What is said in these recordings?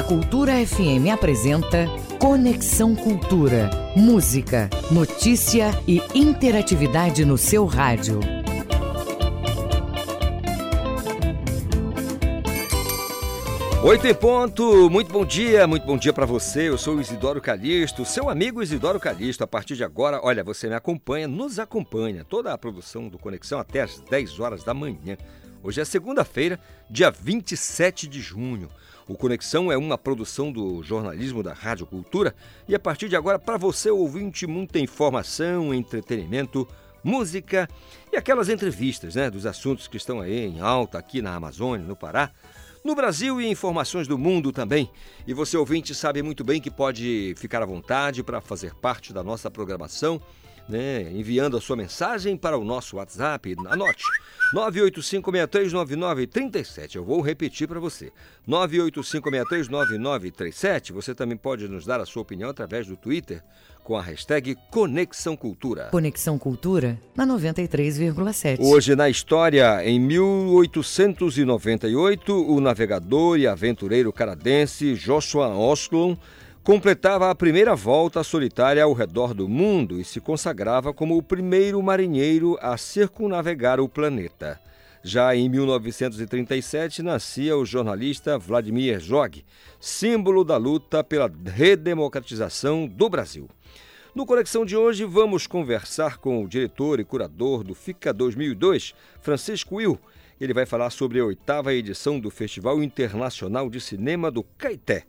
A Cultura FM apresenta Conexão Cultura. Música, notícia e interatividade no seu rádio. Oito em ponto, muito bom dia, muito bom dia para você. Eu sou Isidoro Calixto, seu amigo Isidoro Calixto. A partir de agora, olha, você me acompanha, nos acompanha. Toda a produção do Conexão até às 10 horas da manhã. Hoje é segunda-feira, dia 27 de junho. O Conexão é uma produção do jornalismo da Rádio Cultura e a partir de agora, para você ouvinte, muita informação, entretenimento, música e aquelas entrevistas, né, dos assuntos que estão aí em alta aqui na Amazônia, no Pará no Brasil e informações do mundo também. E você ouvinte sabe muito bem que pode ficar à vontade para fazer parte da nossa programação, né? enviando a sua mensagem para o nosso WhatsApp. Anote: 985639937. Eu vou repetir para você. 985639937. Você também pode nos dar a sua opinião através do Twitter com a hashtag Conexão Cultura. Conexão Cultura na 93,7. Hoje na história, em 1898, o navegador e aventureiro canadense Joshua Oslon completava a primeira volta solitária ao redor do mundo e se consagrava como o primeiro marinheiro a circunnavegar o planeta. Já em 1937 nascia o jornalista Vladimir Zog, símbolo da luta pela redemocratização do Brasil. No Conexão de hoje, vamos conversar com o diretor e curador do FICA 2002, Francisco Will. Ele vai falar sobre a oitava edição do Festival Internacional de Cinema do Caeté.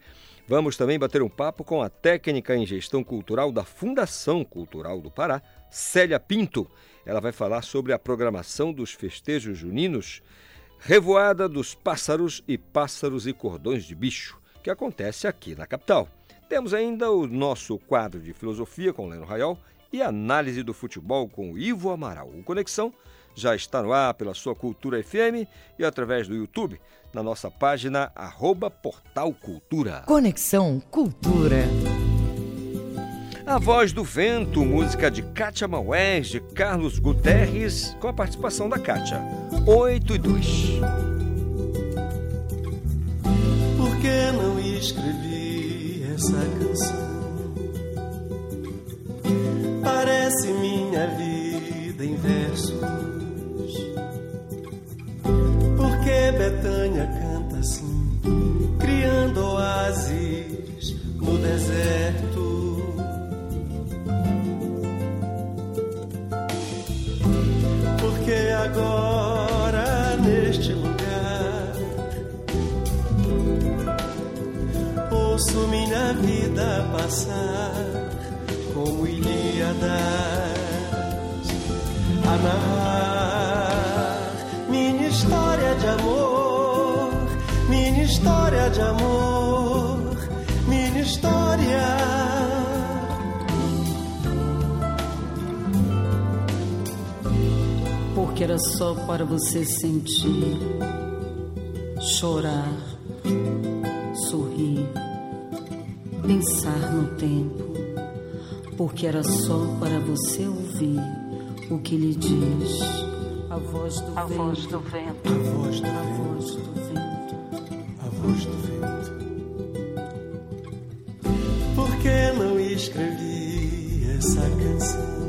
Vamos também bater um papo com a técnica em gestão cultural da Fundação Cultural do Pará, Célia Pinto. Ela vai falar sobre a programação dos festejos juninos, Revoada dos Pássaros e Pássaros e Cordões de Bicho, que acontece aqui na capital. Temos ainda o nosso quadro de filosofia com Leno Raiol e análise do futebol com Ivo Amaral. O Conexão já está no ar pela sua Cultura FM e através do YouTube na nossa página arroba Portal Cultura. Conexão Cultura. A Voz do Vento, música de Kátia Maués, de Carlos Guterres, com a participação da Kátia. 8 e 2. Por que não escrevi essa canção. Parece minha vida em versos. Betânia canta assim, criando oásis no deserto. Porque agora neste lugar ouço minha vida passar como Ilíadas a narrar história de amor, minha história de amor, minha história. Porque era só para você sentir, chorar, sorrir pensar no tempo, porque era só para você ouvir o que lhe diz a voz do a vento. Voz do vento. A voz do, a vento. Voz do vento. A voz do vento. Por que não escrevi essa canção?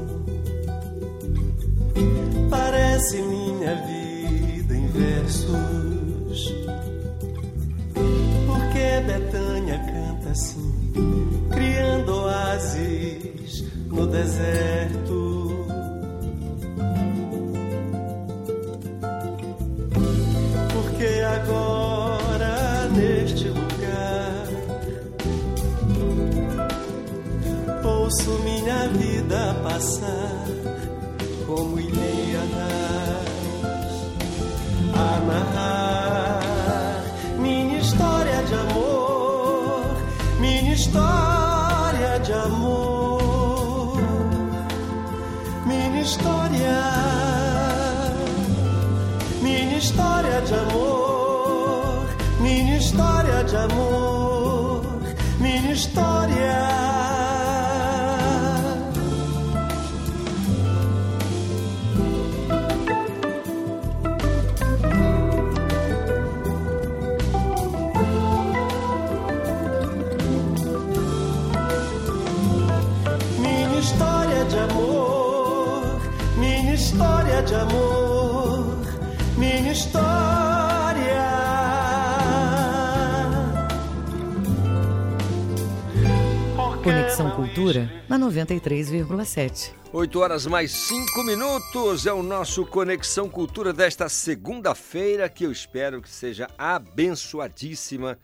Cultura na 93,7. 8 horas mais 5 minutos é o nosso Conexão Cultura desta segunda-feira, que eu espero que seja abençoadíssima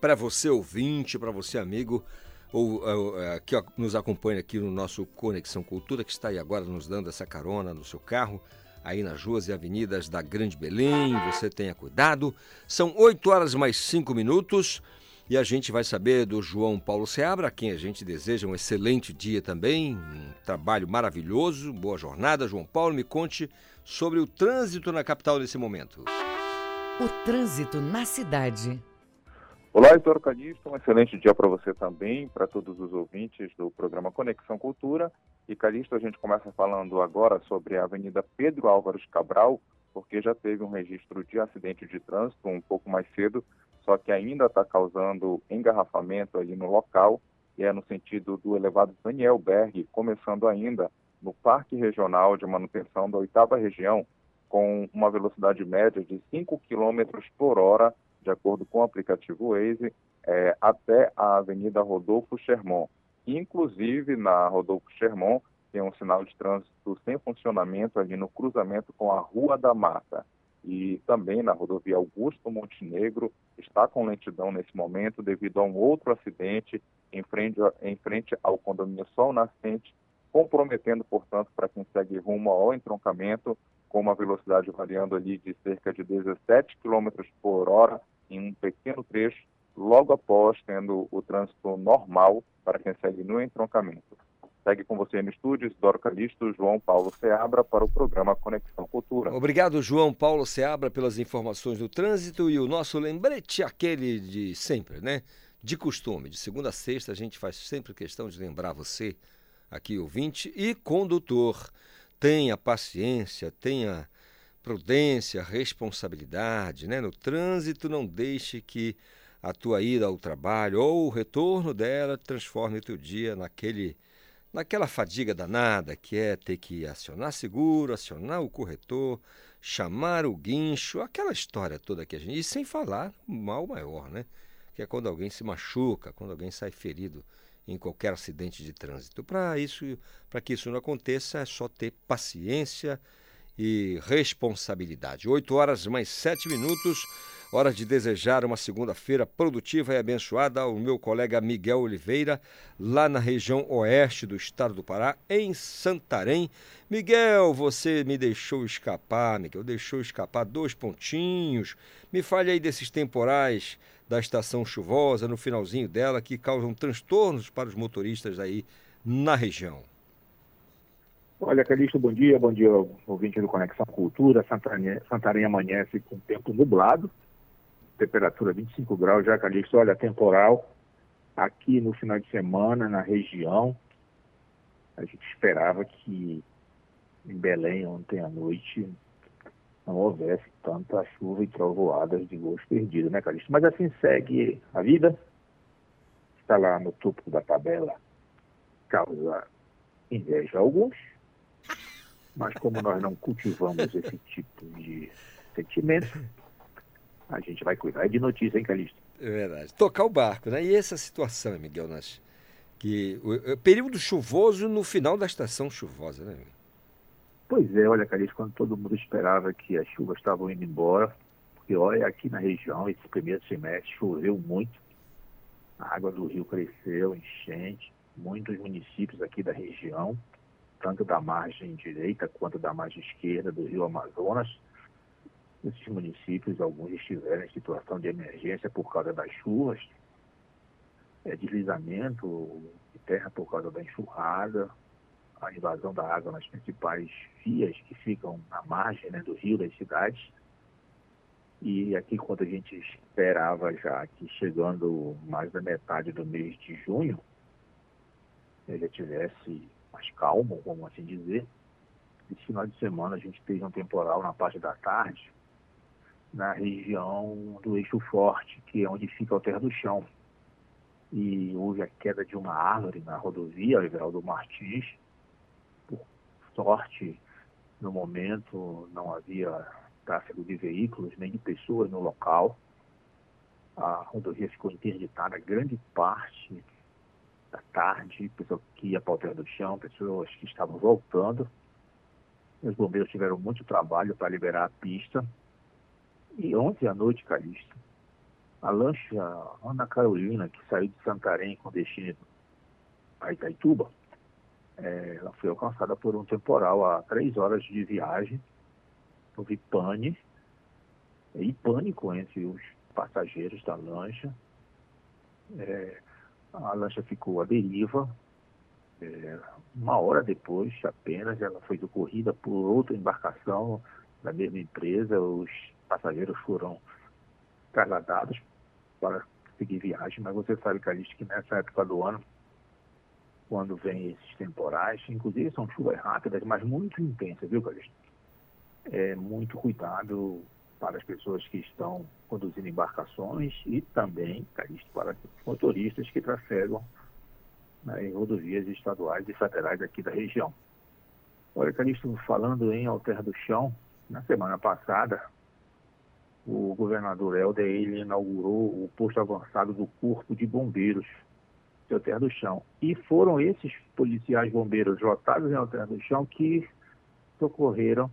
para você ouvinte, para você amigo, ou, ou é, que nos acompanha aqui no nosso Conexão Cultura, que está aí agora nos dando essa carona no seu carro, aí nas ruas e avenidas da Grande Belém. Você tenha cuidado. São 8 horas mais 5 minutos. E a gente vai saber do João Paulo Seabra, a quem a gente deseja um excelente dia também, um trabalho maravilhoso, boa jornada. João Paulo, me conte sobre o trânsito na capital nesse momento. O trânsito na cidade. Olá, Heitor Calixto, um excelente dia para você também, para todos os ouvintes do programa Conexão Cultura. E Calixto, a gente começa falando agora sobre a Avenida Pedro Álvares Cabral, porque já teve um registro de acidente de trânsito um pouco mais cedo só que ainda está causando engarrafamento ali no local, e é no sentido do elevado Daniel Berg, começando ainda no Parque Regional de Manutenção da Oitava Região, com uma velocidade média de 5 km por hora, de acordo com o aplicativo Waze, é, até a Avenida Rodolfo Sherman. Inclusive, na Rodolfo Sherman, tem um sinal de trânsito sem funcionamento ali no cruzamento com a Rua da Mata e também na rodovia Augusto Montenegro está com lentidão nesse momento devido a um outro acidente em frente, em frente ao condomínio Sol Nascente, comprometendo, portanto, para quem segue rumo ao entroncamento, com uma velocidade variando ali de cerca de 17 km por hora em um pequeno trecho, logo após tendo o trânsito normal para quem segue no entroncamento. Segue com você no estúdio, Isidoro Calixto, João Paulo Seabra, para o programa Conexão Cultura. Obrigado, João Paulo Seabra, pelas informações do trânsito e o nosso lembrete, aquele de sempre, né? De costume. De segunda a sexta, a gente faz sempre questão de lembrar você, aqui ouvinte e condutor. Tenha paciência, tenha prudência, responsabilidade, né? No trânsito, não deixe que a tua ida ao trabalho ou o retorno dela transforme o teu dia naquele naquela fadiga danada que é ter que acionar seguro, acionar o corretor, chamar o guincho, aquela história toda que a gente. E sem falar mal maior, né? Que é quando alguém se machuca, quando alguém sai ferido em qualquer acidente de trânsito. Para isso, para que isso não aconteça, é só ter paciência e responsabilidade. 8 horas mais 7 minutos. Hora de desejar uma segunda-feira produtiva e abençoada ao meu colega Miguel Oliveira, lá na região oeste do estado do Pará, em Santarém. Miguel, você me deixou escapar, Miguel, deixou escapar dois pontinhos. Me fale aí desses temporais da estação chuvosa, no finalzinho dela, que causam transtornos para os motoristas aí na região. Olha, Calixto, bom dia, bom dia, ouvinte do Conexão Cultura. Santarém, Santarém amanhece com tempo nublado, temperatura 25 graus, já Calixto, olha, temporal aqui no final de semana, na região. A gente esperava que em Belém, ontem à noite, não houvesse tanta chuva e trovoadas de gols perdidos, né, Calixto? Mas assim segue a vida. Está lá no topo da tabela, causa inveja a alguns. Mas como nós não cultivamos esse tipo de sentimento, a gente vai cuidar de notícia, hein, Calixto? É verdade. Tocar o barco, né? E essa situação, Miguel, nas, que o, o período chuvoso no final da estação chuvosa, né? Pois é, olha, Calixto, quando todo mundo esperava que as chuvas estavam indo embora, porque olha, aqui na região, esse primeiro semestre choveu muito, a água do rio cresceu, enchente, muitos municípios aqui da região, tanto da margem direita quanto da margem esquerda do rio Amazonas, esses municípios, alguns estiveram em situação de emergência por causa das chuvas, é, deslizamento de terra por causa da enxurrada, a invasão da água nas principais vias que ficam na margem né, do rio das cidades. E aqui, quando a gente esperava já que chegando mais da metade do mês de junho, ele tivesse mais calmo, vamos assim dizer, esse final de semana a gente teve um temporal na parte da tarde, na região do eixo forte, que é onde fica o terra do chão. E houve a queda de uma árvore na rodovia Everaldo Martins. Por sorte, no momento não havia tráfego de veículos nem de pessoas no local. A rodovia ficou interditada grande parte da tarde, pessoa que ia para o alter do chão, pessoas que estavam voltando. Os bombeiros tiveram muito trabalho para liberar a pista. E ontem à noite, Calixto, a lancha Ana Carolina, que saiu de Santarém com destino a Itaituba, é, ela foi alcançada por um temporal a três horas de viagem. Houve pane e pânico entre os passageiros da lancha. É, a lancha ficou à deriva. É, uma hora depois, apenas, ela foi socorrida por outra embarcação da mesma empresa. Os passageiros foram trasladados para seguir viagem, mas você sabe, Calixto, que nessa época do ano, quando vem esses temporais, inclusive são chuvas rápidas, mas muito intensas, viu, Calixto? É muito cuidado para as pessoas que estão conduzindo embarcações e também, Calixto, para motoristas que trafegam né, em rodovias estaduais e federais aqui da região. Olha, Calixto, falando em Alter do Chão, na semana passada, o governador Helder ele inaugurou o posto avançado do Corpo de Bombeiros de Alter do Chão. E foram esses policiais bombeiros lotados em Alter do Chão que socorreram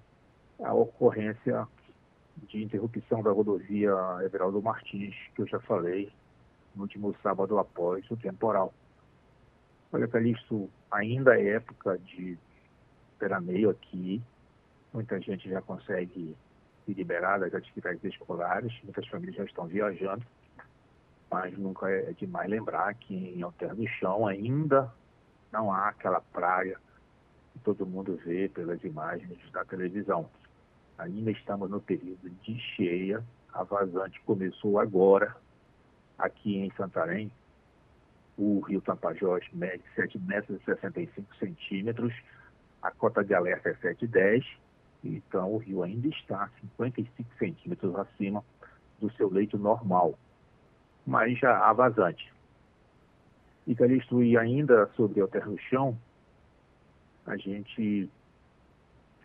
a ocorrência de interrupção da rodovia Everaldo Martins, que eu já falei no último sábado após o temporal. Olha, Calixto, ainda é época de veraneio aqui, muita gente já consegue se liberar atividades escolares, muitas famílias já estão viajando, mas nunca é demais lembrar que em Alter do Chão ainda não há aquela praia que todo mundo vê pelas imagens da televisão. Ainda estamos no período de cheia, a vazante começou agora, aqui em Santarém, o rio Tapajós mede 7 metros e 65 centímetros, a cota de alerta é 7,10 então, o rio ainda está 55 centímetros acima do seu leito normal, mas já há vazante. E Calixto, e ainda sobre o terra no chão, a gente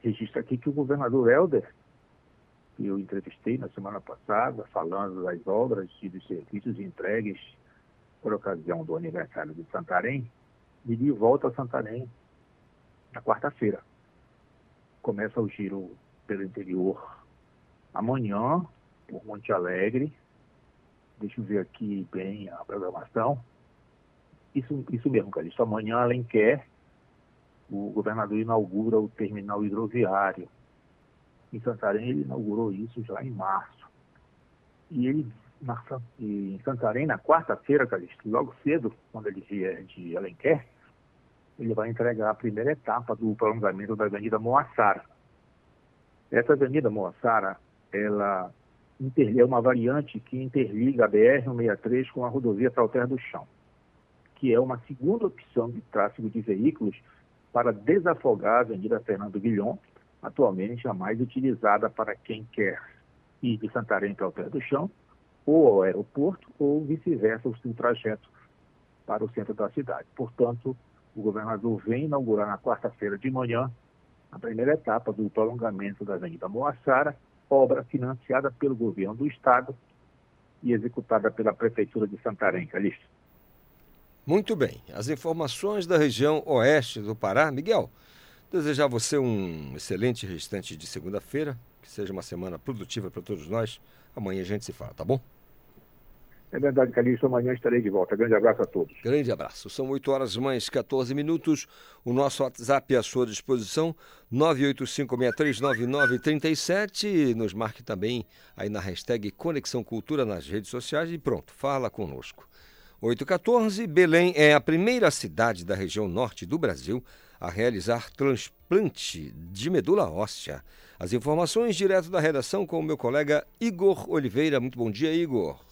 registra aqui que o governador Helder, que eu entrevistei na semana passada, falando das obras e dos serviços entregues por ocasião do aniversário de Santarém, ele volta a Santarém na quarta-feira começa o giro pelo interior amanhã, por Monte Alegre. Deixa eu ver aqui bem a programação. Isso, isso mesmo, cara. Isso amanhã, Alenquer, o governador inaugura o terminal hidroviário. Em Santarém, ele inaugurou isso já em março. E ele, na, em Santarém, na quarta-feira, Calixto, logo cedo, quando ele vier de Alenquer, ele vai entregar a primeira etapa do prolongamento da Avenida Moassara. Essa Avenida Moassara, ela é uma variante que interliga a BR-163 com a rodovia Trauter do Chão, que é uma segunda opção de tráfego de veículos para desafogar a Avenida Fernando Guilhom, atualmente a mais utilizada para quem quer ir de Santarém para Alter do Chão, ou ao aeroporto, ou vice-versa, o trajeto para o centro da cidade. Portanto, o governador vem inaugurar na quarta-feira de manhã a primeira etapa do prolongamento da Avenida Moassara, obra financiada pelo governo do estado e executada pela Prefeitura de Santarém. Calixto. Muito bem. As informações da região oeste do Pará. Miguel, desejar você um excelente restante de segunda-feira, que seja uma semana produtiva para todos nós. Amanhã a gente se fala, tá bom? É verdade, Calixto. Amanhã estarei de volta. Grande abraço a todos. Grande abraço. São 8 horas mais 14 minutos. O nosso WhatsApp à sua disposição, 985639937. Nos marque também aí na hashtag Conexão Cultura nas redes sociais e pronto, fala conosco. 814, Belém é a primeira cidade da região norte do Brasil a realizar transplante de medula óssea. As informações direto da redação com o meu colega Igor Oliveira. Muito bom dia, Igor.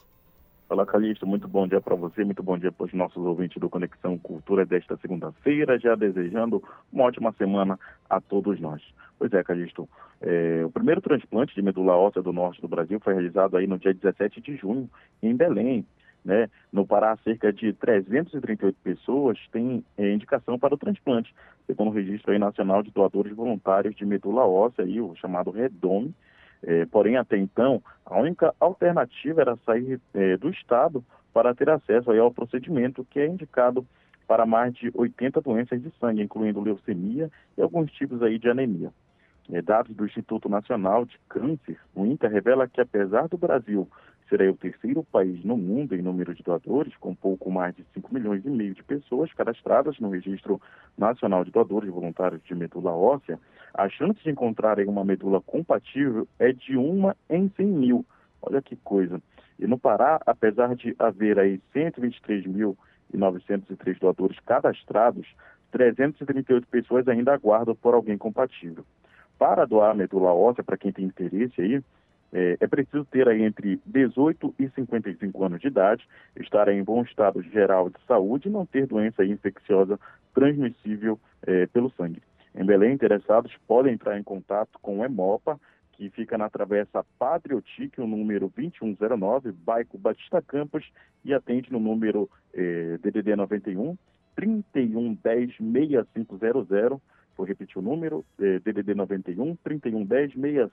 Fala, Calixto. Muito bom dia para você, muito bom dia para os nossos ouvintes do Conexão Cultura desta segunda-feira, já desejando uma ótima semana a todos nós. Pois é, Calixto, é, o primeiro transplante de medula óssea do norte do Brasil foi realizado aí no dia 17 de junho, em Belém. Né? No Pará, cerca de 338 pessoas têm é, indicação para o transplante, segundo o Registro aí Nacional de Doadores Voluntários de Medula Óssea, aí, o chamado REDOME, é, porém, até então, a única alternativa era sair é, do Estado para ter acesso aí ao procedimento que é indicado para mais de 80 doenças de sangue, incluindo leucemia e alguns tipos aí de anemia. É, dados do Instituto Nacional de Câncer, o INCA, revela que apesar do Brasil ser o terceiro país no mundo em número de doadores, com pouco mais de 5 milhões e meio de pessoas cadastradas no Registro Nacional de Doadores Voluntários de Medula Óssea, a chance de encontrarem uma medula compatível é de uma em 100 mil. Olha que coisa. E no Pará, apesar de haver aí 123.903 doadores cadastrados, 338 pessoas ainda aguardam por alguém compatível. Para doar medula óssea, para quem tem interesse aí, é, é, preciso ter aí entre 18 e 55 anos de idade, estar em bom estado geral de saúde e não ter doença infecciosa transmissível é, pelo sangue. Em Belém, interessados podem entrar em contato com o EMOPA, que fica na Travessa Patriotique, o número 2109, bairro Batista Campos, e atende no número DDD 91 3110 6500 Vou repetir o número, é, DDD 91 3110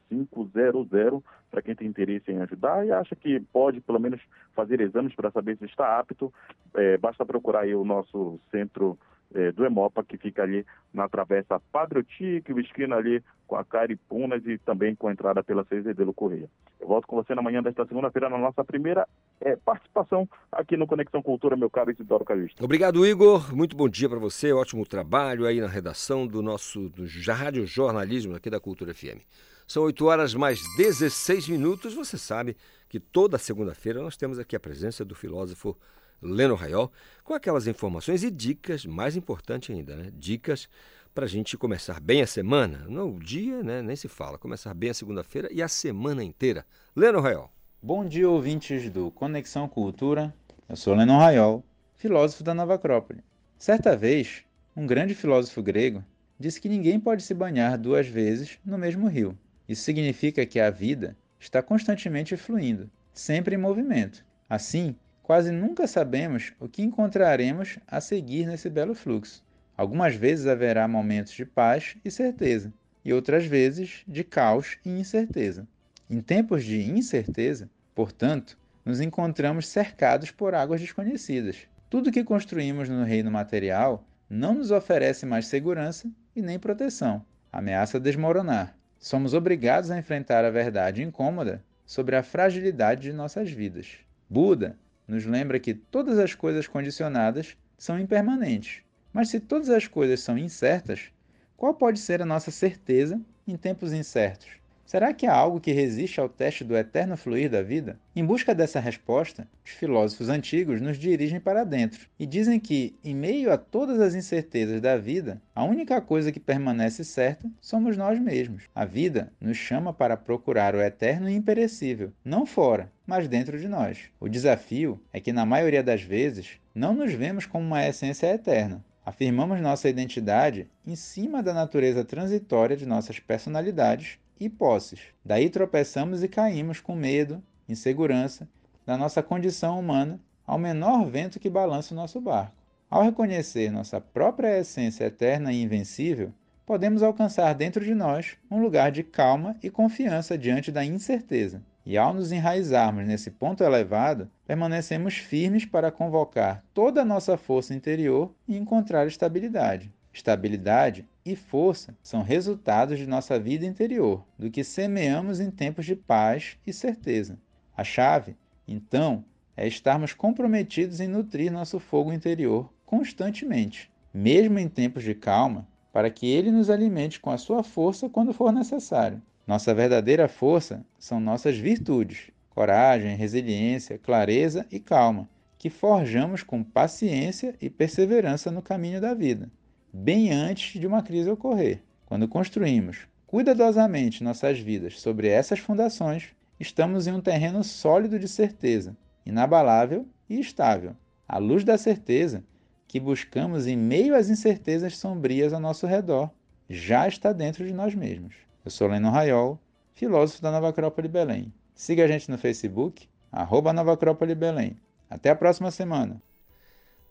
6500, para quem tem interesse em ajudar e acha que pode, pelo menos, fazer exames para saber se está apto. É, basta procurar aí o nosso centro é, do Hemopa, que fica ali na travessa Padre Otíquio, esquina ali com a Caripunas e também com a entrada pela Cezedelo Correia. Eu volto com você na manhã desta segunda-feira na nossa primeira é, participação aqui no Conexão Cultura, meu caro Isidoro Calista. Obrigado, Igor. Muito bom dia para você. Ótimo trabalho aí na redação do nosso do Rádio Jornalismo aqui da Cultura FM. São 8 horas mais 16 minutos. Você sabe que toda segunda-feira nós temos aqui a presença do filósofo Leno Raiol, com aquelas informações e dicas, mais importante ainda, né? Dicas para a gente começar bem a semana. Não, o dia, né? Nem se fala. Começar bem a segunda-feira e a semana inteira. Leno Raiol. Bom dia, ouvintes do Conexão Cultura. Eu sou Leno Raiol, filósofo da Nova Acrópole. Certa vez, um grande filósofo grego disse que ninguém pode se banhar duas vezes no mesmo rio. Isso significa que a vida está constantemente fluindo, sempre em movimento. Assim, quase nunca sabemos o que encontraremos a seguir nesse belo fluxo. Algumas vezes haverá momentos de paz e certeza, e outras vezes de caos e incerteza. Em tempos de incerteza, portanto, nos encontramos cercados por águas desconhecidas. Tudo que construímos no reino material não nos oferece mais segurança e nem proteção. Ameaça desmoronar. Somos obrigados a enfrentar a verdade incômoda sobre a fragilidade de nossas vidas. Buda nos lembra que todas as coisas condicionadas são impermanentes. Mas se todas as coisas são incertas, qual pode ser a nossa certeza em tempos incertos? Será que há algo que resiste ao teste do eterno fluir da vida? Em busca dessa resposta, os filósofos antigos nos dirigem para dentro e dizem que, em meio a todas as incertezas da vida, a única coisa que permanece certa somos nós mesmos. A vida nos chama para procurar o eterno e imperecível, não fora, mas dentro de nós. O desafio é que, na maioria das vezes, não nos vemos como uma essência eterna, Afirmamos nossa identidade em cima da natureza transitória de nossas personalidades e posses. Daí tropeçamos e caímos com medo, insegurança, da nossa condição humana ao menor vento que balança o nosso barco. Ao reconhecer nossa própria essência eterna e invencível, podemos alcançar dentro de nós um lugar de calma e confiança diante da incerteza. E ao nos enraizarmos nesse ponto elevado, permanecemos firmes para convocar toda a nossa força interior e encontrar estabilidade. Estabilidade e força são resultados de nossa vida interior, do que semeamos em tempos de paz e certeza. A chave, então, é estarmos comprometidos em nutrir nosso fogo interior constantemente, mesmo em tempos de calma, para que ele nos alimente com a sua força quando for necessário. Nossa verdadeira força são nossas virtudes, coragem, resiliência, clareza e calma, que forjamos com paciência e perseverança no caminho da vida bem antes de uma crise ocorrer. Quando construímos cuidadosamente nossas vidas sobre essas fundações, estamos em um terreno sólido de certeza, inabalável e estável. A luz da certeza que buscamos em meio às incertezas sombrias ao nosso redor já está dentro de nós mesmos. Eu sou Leno Raiol, filósofo da Nova Acrópole Belém. Siga a gente no Facebook, arroba Nova Acrópole Belém. Até a próxima semana.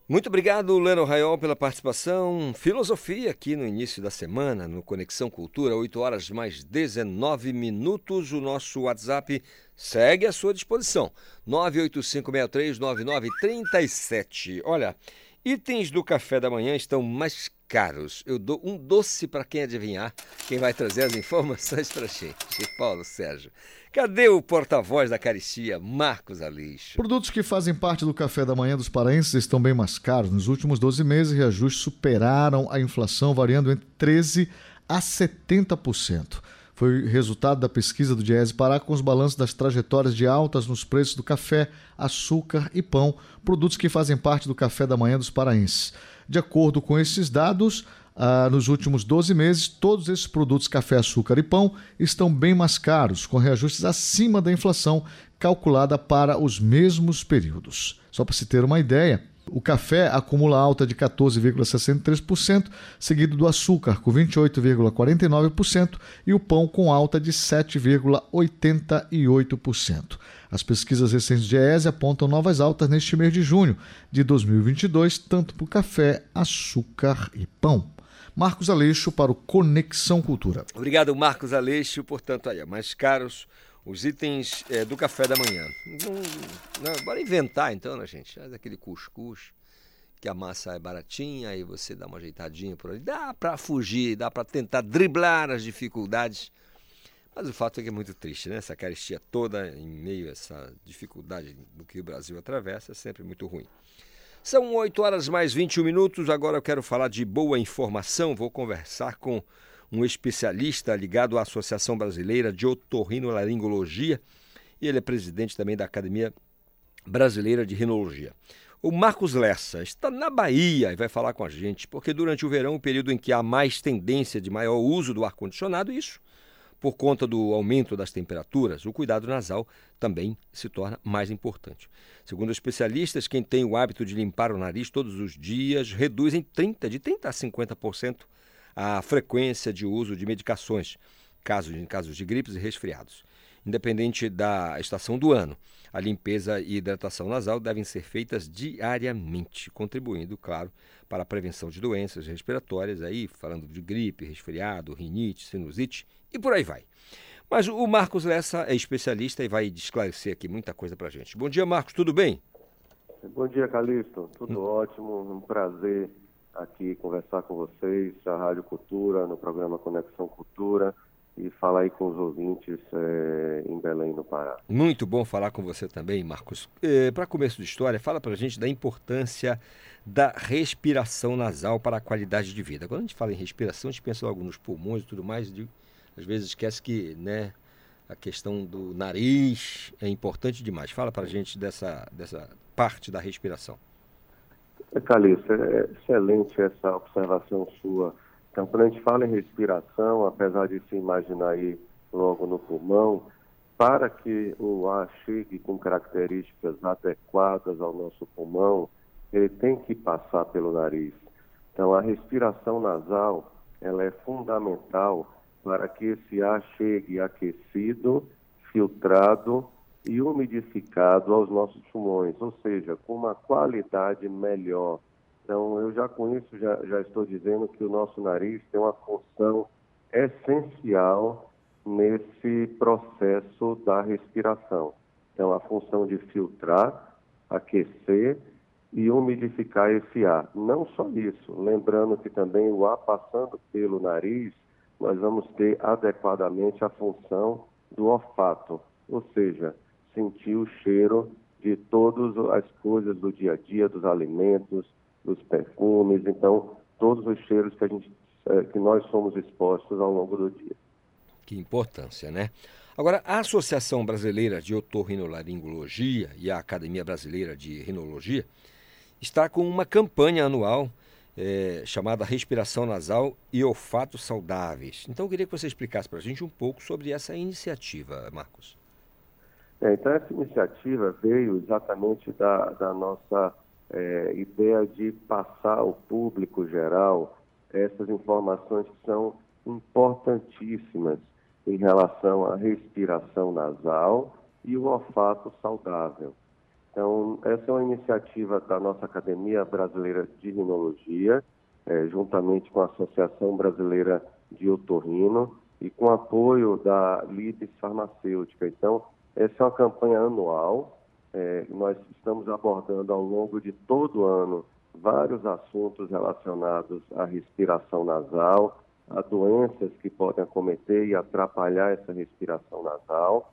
Muito obrigado, Leno Raiol, pela participação. Filosofia aqui no início da semana, no Conexão Cultura, 8 horas mais 19 minutos. O nosso WhatsApp segue à sua disposição. 985639937. Olha, Itens do café da manhã estão mais caros. Eu dou um doce para quem adivinhar, quem vai trazer as informações para a gente. Paulo Sérgio. Cadê o porta-voz da caristia, Marcos Aleixo? Produtos que fazem parte do café da manhã dos paraenses estão bem mais caros. Nos últimos 12 meses, reajustes superaram a inflação, variando entre 13% a 70% foi resultado da pesquisa do Diese Pará com os balanços das trajetórias de altas nos preços do café, açúcar e pão, produtos que fazem parte do café da manhã dos paraenses. De acordo com esses dados, ah, nos últimos 12 meses, todos esses produtos café, açúcar e pão estão bem mais caros, com reajustes acima da inflação calculada para os mesmos períodos. Só para se ter uma ideia, o café acumula alta de 14,63%, seguido do açúcar com 28,49% e o pão com alta de 7,88%. As pesquisas recentes de ESE apontam novas altas neste mês de junho de 2022, tanto para o café, açúcar e pão. Marcos Aleixo para o Conexão Cultura. Obrigado, Marcos Aleixo. Portanto, aí, mais caros os itens é, do café da manhã. Não, não, bora inventar então, né, gente? Faz aquele cuscuz, que a massa é baratinha, aí você dá uma ajeitadinha por ali. Dá para fugir, dá para tentar driblar as dificuldades. Mas o fato é que é muito triste, né? Essa caristia toda em meio a essa dificuldade do que o Brasil atravessa é sempre muito ruim. São 8 horas mais 21 minutos. Agora eu quero falar de boa informação. Vou conversar com um especialista ligado à Associação Brasileira de Otorrinolaringologia e ele é presidente também da Academia Brasileira de Rinologia. O Marcos Lessa está na Bahia e vai falar com a gente, porque durante o verão, o período em que há mais tendência de maior uso do ar-condicionado, isso por conta do aumento das temperaturas, o cuidado nasal também se torna mais importante. Segundo especialistas, quem tem o hábito de limpar o nariz todos os dias reduz em 30, de 30 a 50% a frequência de uso de medicações, casos, em casos de gripes e resfriados. Independente da estação do ano, a limpeza e hidratação nasal devem ser feitas diariamente, contribuindo, claro, para a prevenção de doenças respiratórias, aí falando de gripe, resfriado, rinite, sinusite e por aí vai. Mas o Marcos Lessa é especialista e vai esclarecer aqui muita coisa para a gente. Bom dia, Marcos, tudo bem? Bom dia, Calixto. Tudo hum. ótimo, um prazer aqui conversar com vocês, a Rádio Cultura, no programa Conexão Cultura e falar aí com os ouvintes é, em Belém, no Pará. Muito bom falar com você também, Marcos. É, para começo de história, fala para a gente da importância da respiração nasal para a qualidade de vida. Quando a gente fala em respiração, a gente pensa logo nos pulmões e tudo mais, de, às vezes esquece que né, a questão do nariz é importante demais. Fala para a gente dessa, dessa parte da respiração. Calixto, é excelente essa observação sua. Então, quando a gente fala em respiração, apesar de se imaginar aí logo no pulmão, para que o ar chegue com características adequadas ao nosso pulmão, ele tem que passar pelo nariz. Então, a respiração nasal, ela é fundamental para que esse ar chegue aquecido, filtrado e umidificado aos nossos pulmões, ou seja, com uma qualidade melhor. Então, eu já com isso já, já estou dizendo que o nosso nariz tem uma função essencial nesse processo da respiração. Então, a função de filtrar, aquecer e umidificar esse ar. Não só isso, lembrando que também o ar passando pelo nariz, nós vamos ter adequadamente a função do olfato, ou seja, sentir o cheiro de todas as coisas do dia a dia, dos alimentos, dos perfumes, então todos os cheiros que a gente é, que nós somos expostos ao longo do dia. Que importância, né? Agora, a Associação Brasileira de Otorrinolaringologia e a Academia Brasileira de Rinologia está com uma campanha anual é, chamada Respiração Nasal e Olfato Saudáveis. Então, eu queria que você explicasse para a gente um pouco sobre essa iniciativa, Marcos. É, então, essa iniciativa veio exatamente da, da nossa é, ideia de passar ao público geral essas informações que são importantíssimas em relação à respiração nasal e o olfato saudável. Então, essa é uma iniciativa da nossa Academia Brasileira de Rinologia, é, juntamente com a Associação Brasileira de Otorrino e com apoio da Lides Farmacêutica. Então, essa é uma campanha anual. É, nós estamos abordando ao longo de todo o ano vários assuntos relacionados à respiração nasal, a doenças que podem acometer e atrapalhar essa respiração nasal.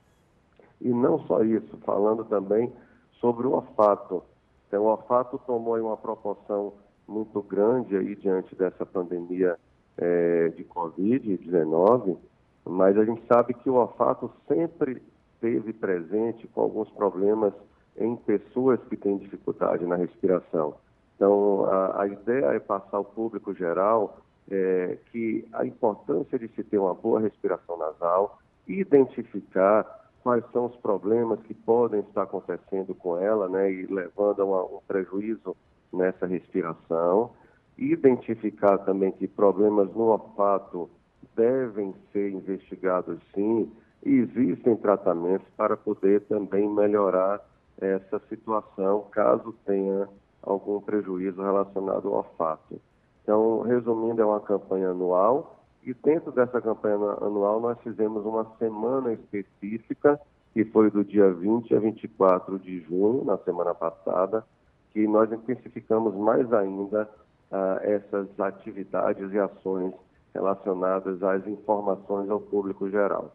E não só isso, falando também sobre o olfato. Então, o olfato tomou uma proporção muito grande aí diante dessa pandemia é, de Covid-19, mas a gente sabe que o olfato sempre esteve presente com alguns problemas em pessoas que têm dificuldade na respiração. Então, a, a ideia é passar ao público geral é, que a importância de se ter uma boa respiração nasal, identificar quais são os problemas que podem estar acontecendo com ela, né, e levando a uma, um prejuízo nessa respiração, identificar também que problemas no olfato devem ser investigados sim, existem tratamentos para poder também melhorar essa situação, caso tenha algum prejuízo relacionado ao olfato. Então, resumindo, é uma campanha anual e dentro dessa campanha anual nós fizemos uma semana específica, que foi do dia 20 a 24 de junho, na semana passada, que nós intensificamos mais ainda ah, essas atividades e ações relacionadas às informações ao público geral.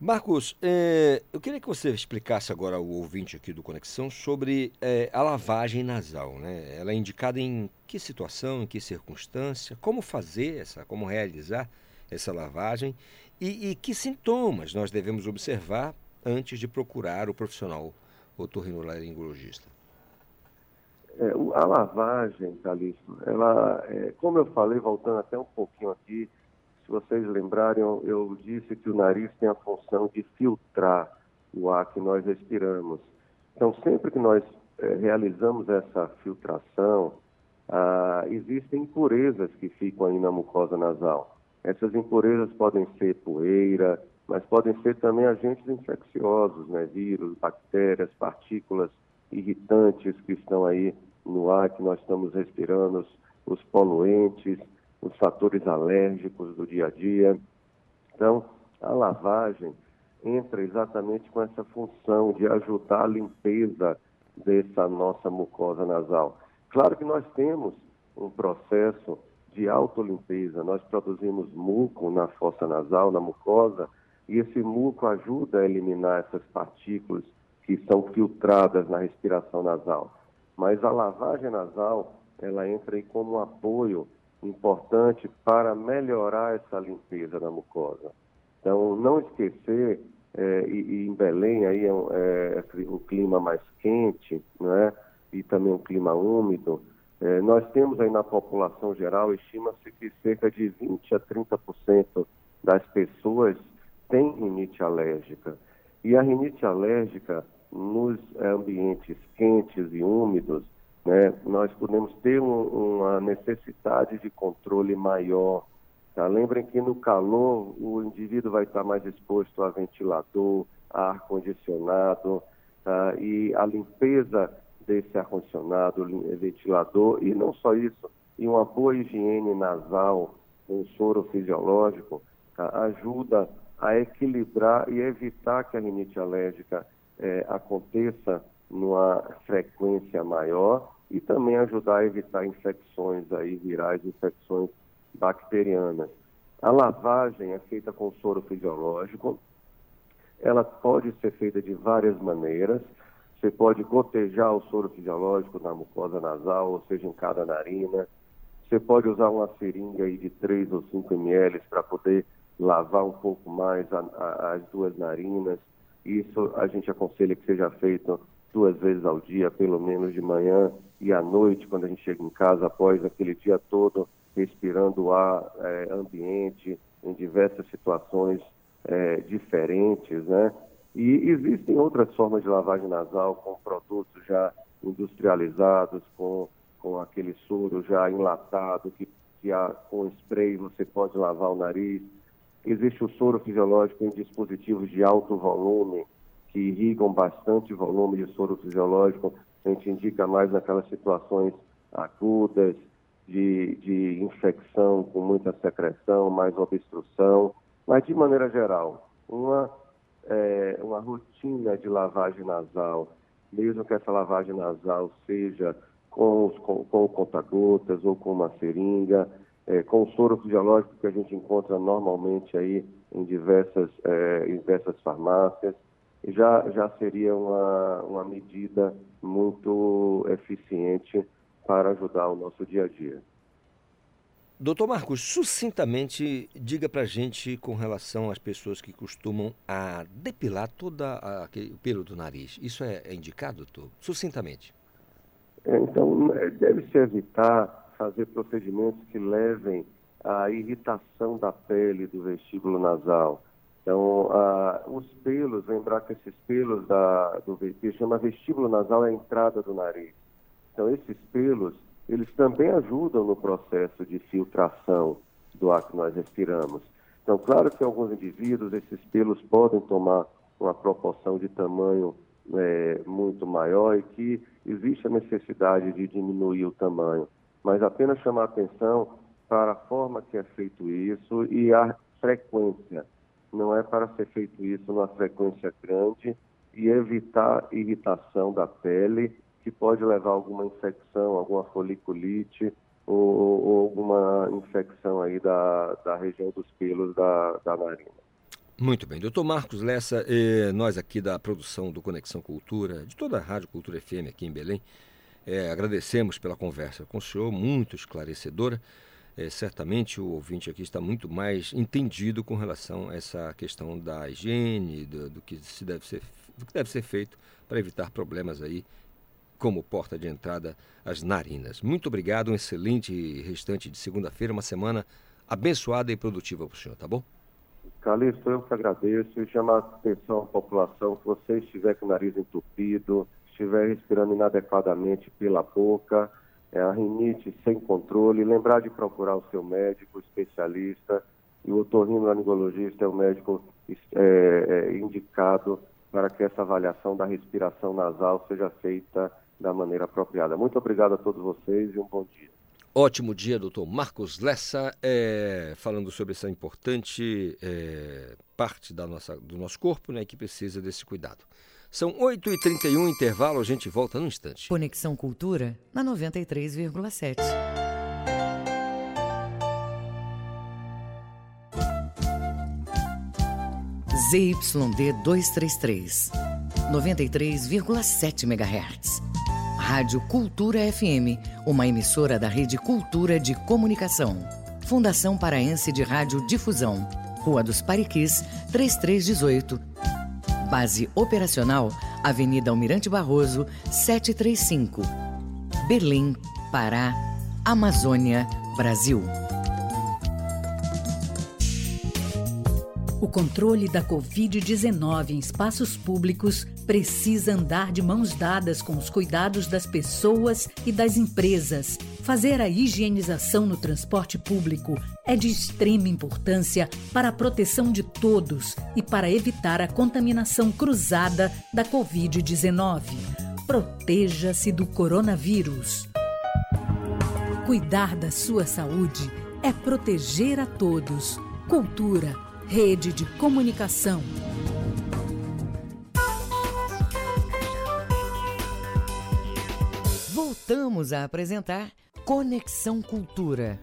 Marcos, é, eu queria que você explicasse agora ao ouvinte aqui do Conexão sobre é, a lavagem nasal. Né? Ela é indicada em que situação, em que circunstância, como fazer essa, como realizar essa lavagem e, e que sintomas nós devemos observar antes de procurar o profissional otorrinolaringologista. É, a lavagem, Calixto, ela, é, como eu falei, voltando até um pouquinho aqui, se vocês lembrarem, eu, disse que o nariz tem a função de filtrar o ar que nós respiramos. Então, sempre que nós é, realizamos essa filtração, ah, existem impurezas que ficam aí na mucosa nasal. Essas impurezas podem ser poeira, mas podem ser também agentes infecciosos, né? vírus, bactérias, partículas irritantes que estão aí no ar que nós estamos respirando, os poluentes, os fatores alérgicos do dia a dia. Então, a lavagem entra exatamente com essa função de ajudar a limpeza dessa nossa mucosa nasal. Claro que nós temos um processo de autolimpeza, nós produzimos muco na fossa nasal, na mucosa, e esse muco ajuda a eliminar essas partículas que são filtradas na respiração nasal. Mas a lavagem nasal, ela entra aí como apoio importante para melhorar essa limpeza da mucosa. Então, não esquecer, é, e, e, em Belém aí é, é, o clima mais quente, né, e também um clima úmido, é, nós temos aí na população geral, estima-se que cerca de 20 a 30% das pessoas têm rinite alérgica. E a rinite alérgica, nos ambientes quentes e úmidos, né, nós podemos ter um, uma necessidade de controle maior. Tá? Lembrem que no calor o indivíduo vai estar mais exposto a ventilador, a ar-condicionado, tá? e a limpeza desse ar-condicionado, ventilador, e não só isso, e uma boa higiene nasal, um soro fisiológico, tá? ajuda a equilibrar e evitar que a rinite alérgica é, aconteça numa frequência maior e também ajudar a evitar infecções aí virais, infecções bacterianas. A lavagem é feita com soro fisiológico. Ela pode ser feita de várias maneiras. Você pode gotejar o soro fisiológico na mucosa nasal, ou seja, em cada narina. Você pode usar uma seringa aí de 3 ou 5 ml para poder lavar um pouco mais a, a, as duas narinas. Isso a gente aconselha que seja feito duas vezes ao dia, pelo menos de manhã e à noite, quando a gente chega em casa, após aquele dia todo respirando o ar é, ambiente, em diversas situações é, diferentes, né? E existem outras formas de lavagem nasal com produtos já industrializados, com, com aquele soro já enlatado, que, que há, com spray você pode lavar o nariz. Existe o soro fisiológico em dispositivos de alto volume, que irrigam bastante volume de soro fisiológico, a gente indica mais naquelas situações agudas, de, de infecção com muita secreção, mais obstrução, mas de maneira geral, uma, é, uma rotina de lavagem nasal, mesmo que essa lavagem nasal seja com, com, com o conta-gotas ou com uma seringa, é, com o soro fisiológico que a gente encontra normalmente aí em diversas, é, em diversas farmácias, já, já seria uma, uma medida muito eficiente para ajudar o nosso dia a dia. Doutor Marcos, sucintamente, diga para gente com relação às pessoas que costumam a depilar todo o pelo do nariz. Isso é, é indicado, doutor? Sucintamente. É, então, deve-se evitar fazer procedimentos que levem à irritação da pele do vestíbulo nasal. Então, os pelos, lembrar que esses pelos da, do que chama vestíbulo nasal é a entrada do nariz. Então, esses pelos eles também ajudam no processo de filtração do ar que nós respiramos. Então, claro que alguns indivíduos esses pelos podem tomar uma proporção de tamanho é, muito maior e que existe a necessidade de diminuir o tamanho, mas apenas chamar atenção para a forma que é feito isso e a frequência. Não é para ser feito isso numa frequência grande e evitar irritação da pele que pode levar a alguma infecção, alguma foliculite ou, ou alguma infecção aí da, da região dos pelos da, da narina. Muito bem. Doutor Marcos Lessa, eh, nós aqui da produção do Conexão Cultura, de toda a Rádio Cultura FM aqui em Belém, eh, agradecemos pela conversa com o senhor, muito esclarecedora. Eh, certamente o ouvinte aqui está muito mais entendido com relação a essa questão da higiene, do, do que se deve ser, do que deve ser feito para evitar problemas aí como porta de entrada as narinas. Muito obrigado, um excelente restante de segunda-feira, uma semana abençoada e produtiva para o senhor, tá bom? Calixto, eu que agradeço e chamar a atenção à população, se você estiver com o nariz entupido, estiver respirando inadequadamente pela boca, é a rinite sem controle, lembrar de procurar o seu médico especialista e o otorrinolaringologista é o médico é, é, indicado para que essa avaliação da respiração nasal seja feita da maneira apropriada. Muito obrigado a todos vocês e um bom dia. Ótimo dia, doutor Marcos Lessa, é, falando sobre essa importante é, parte da nossa, do nosso corpo né, que precisa desse cuidado. São 8h31, intervalo, a gente volta num instante. Conexão Cultura na 93,7. ZYD 233, 93,7 MHz. Rádio Cultura FM, uma emissora da Rede Cultura de Comunicação. Fundação Paraense de Rádio Difusão. Rua dos Pariquis, 3318. Base operacional, Avenida Almirante Barroso, 735. Berlim, Pará, Amazônia, Brasil. O controle da Covid-19 em espaços públicos precisa andar de mãos dadas com os cuidados das pessoas e das empresas. Fazer a higienização no transporte público é de extrema importância para a proteção de todos e para evitar a contaminação cruzada da Covid-19. Proteja-se do coronavírus. Cuidar da sua saúde é proteger a todos. Cultura Rede de Comunicação. Voltamos a apresentar Conexão Cultura.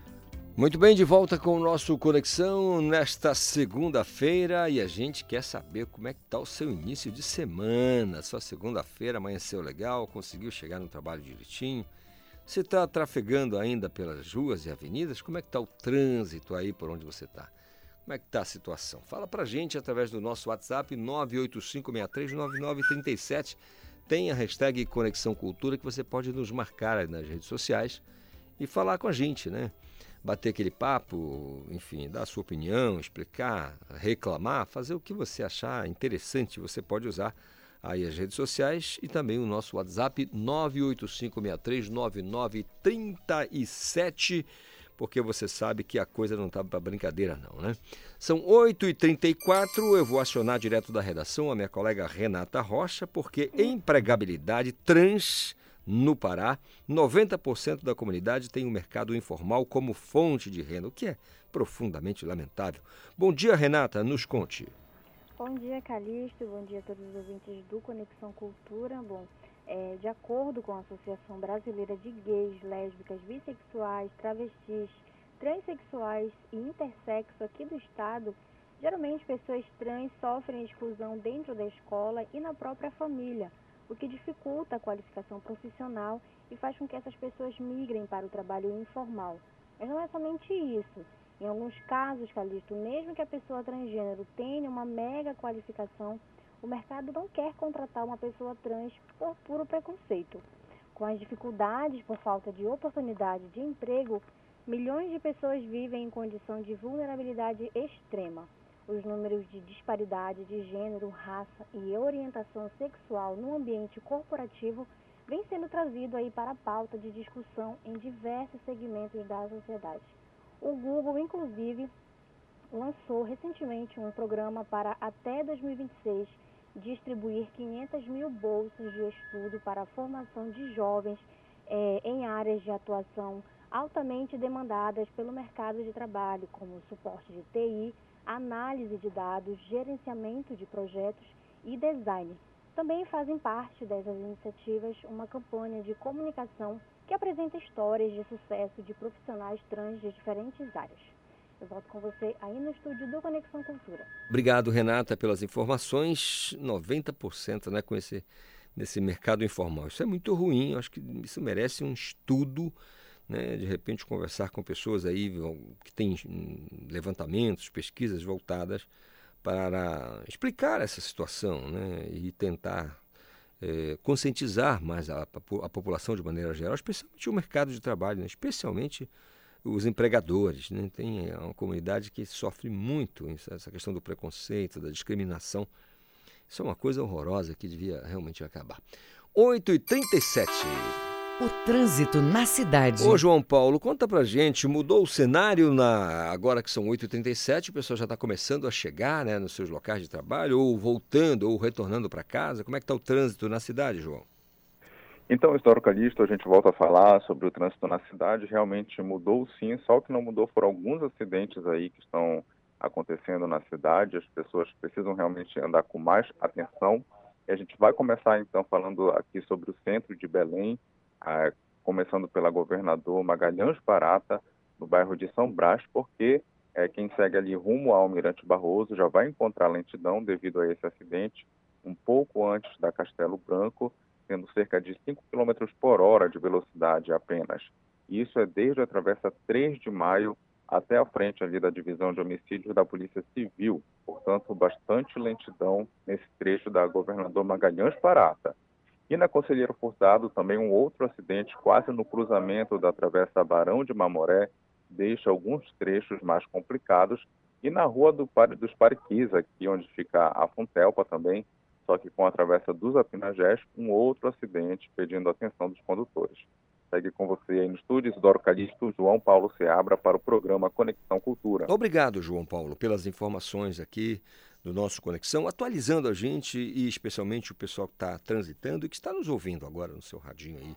Muito bem, de volta com o nosso Conexão nesta segunda-feira e a gente quer saber como é que está o seu início de semana. Sua segunda-feira amanheceu legal, conseguiu chegar no trabalho direitinho. Você está trafegando ainda pelas ruas e avenidas? Como é que está o trânsito aí por onde você está? Como é que está a situação? Fala para gente através do nosso WhatsApp 985639937. Tem a hashtag Conexão Cultura que você pode nos marcar nas redes sociais e falar com a gente, né? Bater aquele papo, enfim, dar a sua opinião, explicar, reclamar, fazer o que você achar interessante. Você pode usar aí as redes sociais e também o nosso WhatsApp 985639937 porque você sabe que a coisa não está para brincadeira não, né? São 8h34, eu vou acionar direto da redação a minha colega Renata Rocha, porque empregabilidade trans no Pará, 90% da comunidade tem o um mercado informal como fonte de renda, o que é profundamente lamentável. Bom dia, Renata, nos conte. Bom dia, Calixto. Bom dia a todos os ouvintes do Conexão Cultura. Bom, É, de acordo com a Associação Brasileira de Gays, Lésbicas, Bissexuais, Travestis, Transsexuais e Intersexo aqui do estado, geralmente pessoas trans sofrem exclusão dentro da escola e na própria família, o que dificulta a qualificação profissional e faz com que essas pessoas migrem para o trabalho informal. Mas não é somente isso. Em alguns casos, Calixto, mesmo que a pessoa transgênero tenha uma mega qualificação, o mercado não quer contratar uma pessoa trans por puro preconceito. Com as dificuldades por falta de oportunidade de emprego, milhões de pessoas vivem em condição de vulnerabilidade extrema. Os números de disparidade de gênero, raça e orientação sexual no ambiente corporativo vem sendo trazido aí para a pauta de discussão em diversos segmentos da sociedade. O Google, inclusive, lançou recentemente um programa para até 2026 distribuir 500 mil bolsas de estudo para a formação de jovens é, em áreas de atuação altamente demandadas pelo mercado de trabalho, como suporte de TI, análise de dados, gerenciamento de projetos e design. Também fazem parte dessas iniciativas uma campanha de comunicação que apresenta histórias de sucesso de profissionais trans de diferentes áreas. Eu volto com você aí no estúdio do Conexão Cultura. Obrigado, Renata, pelas informações. 90% né, com esse, nesse mercado informal. Isso é muito ruim, eu acho que isso merece um estudo. Né, de repente conversar com pessoas aí que têm levantamentos, pesquisas voltadas para explicar essa situação né, e tentar é, conscientizar mais a, a, população de maneira geral, especialmente o mercado de trabalho, né, especialmente os empregadores. Né, tem uma comunidade que sofre muito essa questão do preconceito, da discriminação. Isso é uma coisa horrorosa que devia realmente acabar. 8h37. O trânsito na cidade. Ô, João Paulo, conta pra gente, mudou o cenário na agora que são 8h37, o pessoal já está começando a chegar né, nos seus locais de trabalho, ou voltando, ou retornando para casa. Como é que está o trânsito na cidade, João? Então, Histórico Calixto, a gente volta a falar sobre o trânsito na cidade. Realmente mudou sim, só que não mudou foram alguns acidentes aí que estão acontecendo na cidade. As pessoas precisam realmente andar com mais atenção. E a gente vai começar então falando aqui sobre o centro de Belém começando pela governador Magalhães Barata, no bairro de São Brás, porque é, quem segue ali rumo ao Almirante Barroso já vai encontrar lentidão devido a esse acidente, um pouco antes da Castelo Branco, tendo cerca de 5 km por hora de velocidade apenas. Isso é desde a travessa 3 de maio até a frente ali da divisão de homicídios da Polícia Civil. Portanto, bastante lentidão nesse trecho da governador Magalhães Barata. E na Conselheiro Furtado, também um outro acidente quase no cruzamento da Travessa Barão de Mamoré, deixa alguns trechos mais complicados. E na Rua do, dos Pariquis, aqui onde fica a Fontelpa também, só que com a Travessa dos Apinagés, um outro acidente pedindo atenção dos condutores. Segue com você aí no estúdio, Isidoro Calixto, João Paulo Seabra, para o programa Conexão Cultura. Obrigado, João Paulo, pelas informações aqui do nosso Conexão, atualizando a gente e especialmente o pessoal que está transitando e que está nos ouvindo agora no seu radinho aí,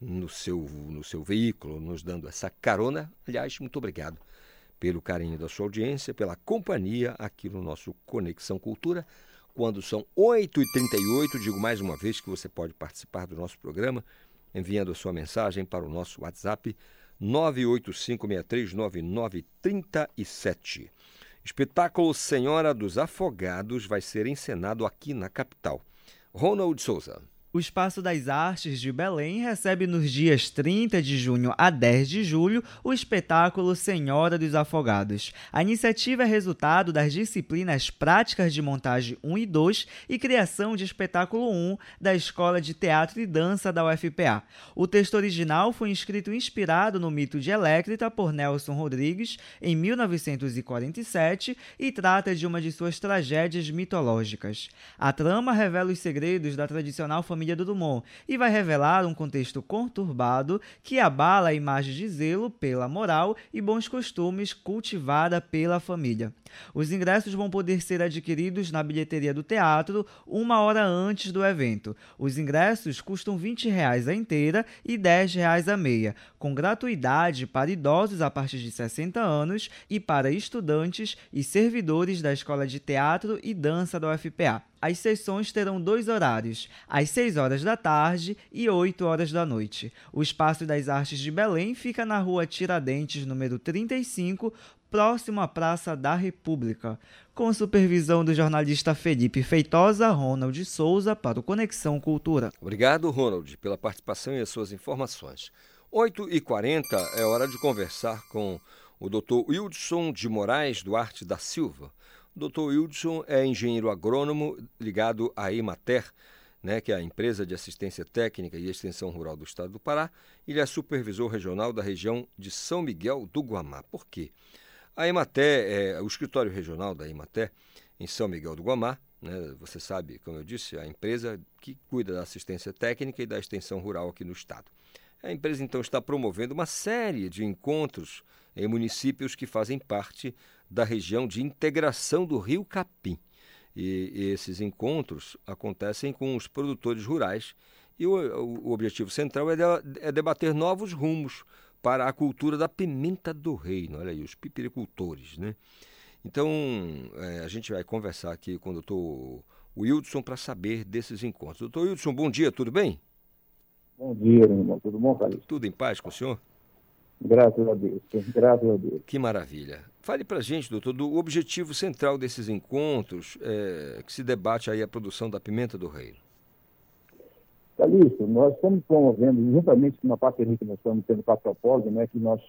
no seu, no seu veículo, nos dando essa carona. Aliás, muito obrigado pelo carinho da sua audiência, pela companhia aqui no nosso Conexão Cultura. Quando são 8h38, digo mais uma vez que você pode participar do nosso programa enviando a sua mensagem para o nosso WhatsApp 985639937. Espetáculo Senhora dos Afogados vai ser encenado aqui na capital. Ronald Souza. O Espaço das Artes de Belém recebe nos dias 30 de junho a 10 de julho o espetáculo Senhora dos Afogados. A iniciativa é resultado das disciplinas Práticas de Montagem 1 e 2 e Criação de Espetáculo 1 da Escola de Teatro e Dança da UFPA. O texto original foi escrito inspirado no mito de Elécrita por Nelson Rodrigues em 1947 e trata de uma de suas tragédias mitológicas. A trama revela os segredos da tradicional família família do Dumont e vai revelar um contexto conturbado que abala a imagem de zelo pela moral e bons costumes cultivada pela família. Os ingressos vão poder ser adquiridos na bilheteria do teatro uma hora antes do evento. Os ingressos custam 20 reais a inteira e 10 reais a meia, com gratuidade para idosos a partir de 60 anos e para estudantes e servidores da Escola de Teatro e Dança da UFPA. As sessões terão dois horários, às 6 horas da tarde e 8 horas da noite. O Espaço das Artes de Belém fica na rua Tiradentes, número 35, próximo à Praça da República. Com supervisão do jornalista Felipe Feitosa, Ronald Souza, para o Conexão Cultura. Obrigado, Ronald, pela participação e as suas informações. 8h40 é hora de conversar com o Dr. Wildson de Moraes Duarte da Silva. O Dr. Wildson é engenheiro agrônomo ligado à Emater, né, que é a empresa de assistência técnica e extensão rural do estado do Pará. Ele é supervisor regional da região de São Miguel do Guamá. Por quê? A Emater, é, o escritório regional da Emater, em São Miguel do Guamá, né, você sabe, como eu disse, a empresa que cuida da assistência técnica e da extensão rural aqui no estado. A empresa então está promovendo uma série de encontros em municípios que fazem parte da região de integração do Rio Capim. E, esses encontros acontecem com os produtores rurais e o, o objetivo central é, de, é, debater novos rumos para a cultura da pimenta do reino. Olha aí, os pipericultores, né? Então, é, a gente vai conversar aqui com o doutor Wildson para saber desses encontros. Doutor Wildson, bom dia, tudo bem? Bom dia, meu irmão. Tudo bom, Carlos? Tudo em paz com o senhor? Graças a Deus. Graças a Deus. Que maravilha. Fale para a gente, doutor, do objetivo central desses encontros é, que se debate aí a produção da pimenta do reino. Calixto, nós estamos promovendo, juntamente com uma parceria que nós estamos tendo com a Propósito, né, que nós,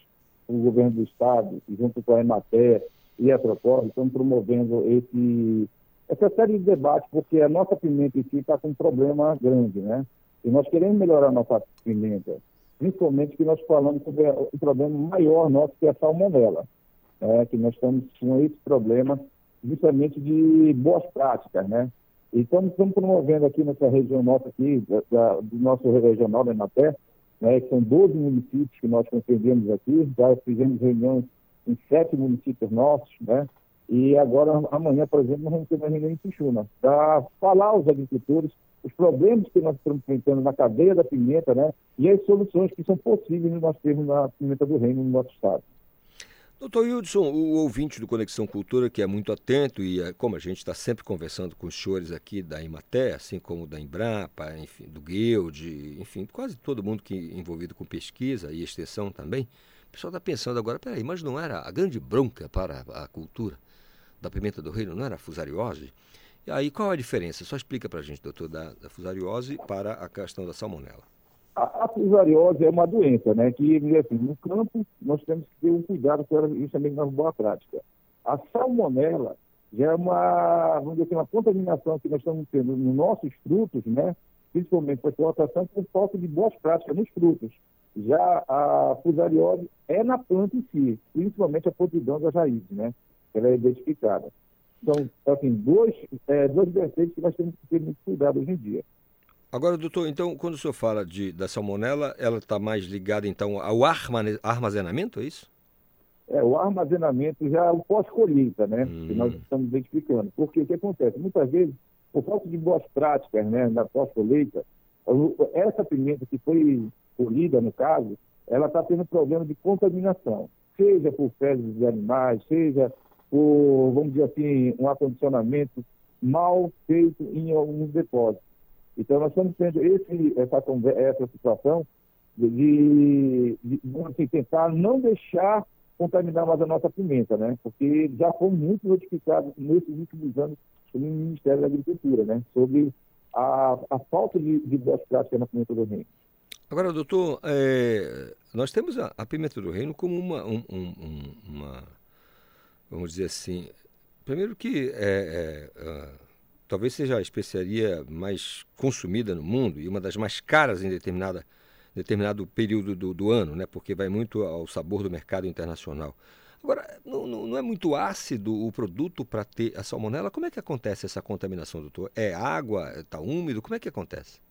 o governo do Estado, junto com a Emater e a Propósito, estamos promovendo esse, essa série de debates, porque a nossa pimenta em si está com um problema grande, né? E nós queremos melhorar a nossa pimenta, principalmente que nós falamos sobre o problema maior nosso, que é a salmonela, né? que nós estamos com esse problema justamente de boas práticas, né? Então, estamos promovendo aqui nessa região nossa aqui, da, do nosso regional da Emater, né, que são 12 municípios que nós compreendemos aqui, já fizemos reuniões em sete municípios nossos, né? E agora, amanhã, por exemplo, nós vamos ter uma reunião em Pichuna, para falar aos agricultores os problemas que nós estamos enfrentando na cadeia da pimenta, né? E as soluções que são possíveis nós termos na pimenta do reino no nosso estado. Doutor Hildson, o ouvinte do Conexão Cultura, que é muito atento, e é, como a gente está sempre conversando com os senhores aqui da Imaté, assim como da Embrapa, enfim, do Guild, enfim, quase todo mundo que é envolvido com pesquisa e extensão também, o pessoal está pensando agora, peraí, mas não era a grande bronca para a cultura da pimenta do reino, não era a fusariose? E aí qual a diferença? Só explica para a gente, doutor, da, da fusariose para a questão da salmonela. A, a fusariose é uma doença, né? Que, assim, no campo, nós temos que ter um cuidado com também na boa prática. A salmonela já é uma, vamos dizer assim, uma contaminação que nós estamos tendo nos nossos frutos, né? Principalmente por explotação, por falta de boas práticas nos frutos. Já a fusariose é na planta em si, principalmente a podridão das raízes, né? Ela é identificada. São, assim, dois, é, dois vertentes que nós temos que ter muito cuidado hoje em dia. Agora, doutor, então, quando o senhor fala de, da salmonela, ela está mais ligada, então, ao armazenamento, é isso? É, o armazenamento já é o pós-colheita, né? Hum. Que nós estamos identificando. Porque o que acontece? Muitas vezes, por falta de boas práticas, né, na pós-colheita, essa pimenta que foi colhida, no caso, ela está tendo problema de contaminação. Seja por fezes de animais, seja por, vamos dizer assim, um acondicionamento mal feito em alguns depósitos. Então, nós estamos tendo esse, essa, essa situação de, de, de assim, tentar não deixar contaminar mais a nossa pimenta, né? Porque já fomos muito notificados nesses últimos anos pelo Ministério da Agricultura, né? Sobre a, a falta de, de boas práticas na pimenta do reino. Agora, doutor, é, nós temos a, a, pimenta do reino como uma, um, um, uma, vamos dizer assim, primeiro que é, é, uh, talvez seja a especiaria mais consumida no mundo e uma das mais caras em determinada, determinado período do, do ano, né? porque vai muito ao sabor do mercado internacional. Agora, não, não é muito ácido o produto para ter a salmonela? Como é que acontece essa contaminação, doutor? É água? Está úmido? Como é que acontece?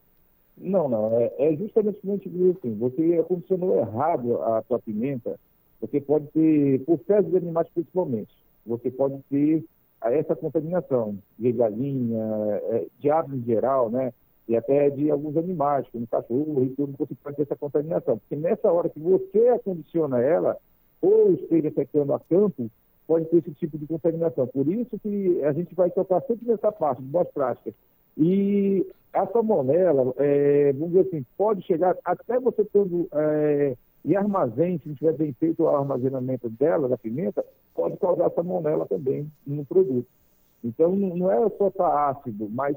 Não, não. É, é justamente assim. Você condicionou errado a sua pimenta. Você pode ter, por fezes de animais principalmente, você pode ter a essa contaminação de galinha, é, de aves em geral, né? E até de alguns animais, como cachorro e tudo, você pode ter essa contaminação. Porque nessa hora que você acondiciona ela, ou esteja secando a campo, pode ter esse tipo de contaminação. Por isso que a gente vai tocar sempre nessa parte de boas práticas. E a salmonela, é, vamos dizer assim, pode chegar até você tendo é, em armazém, se não tiver bem feito o armazenamento dela, da pimenta, pode causar salmonela também no produto. Então, não é só estar tá ácido, mas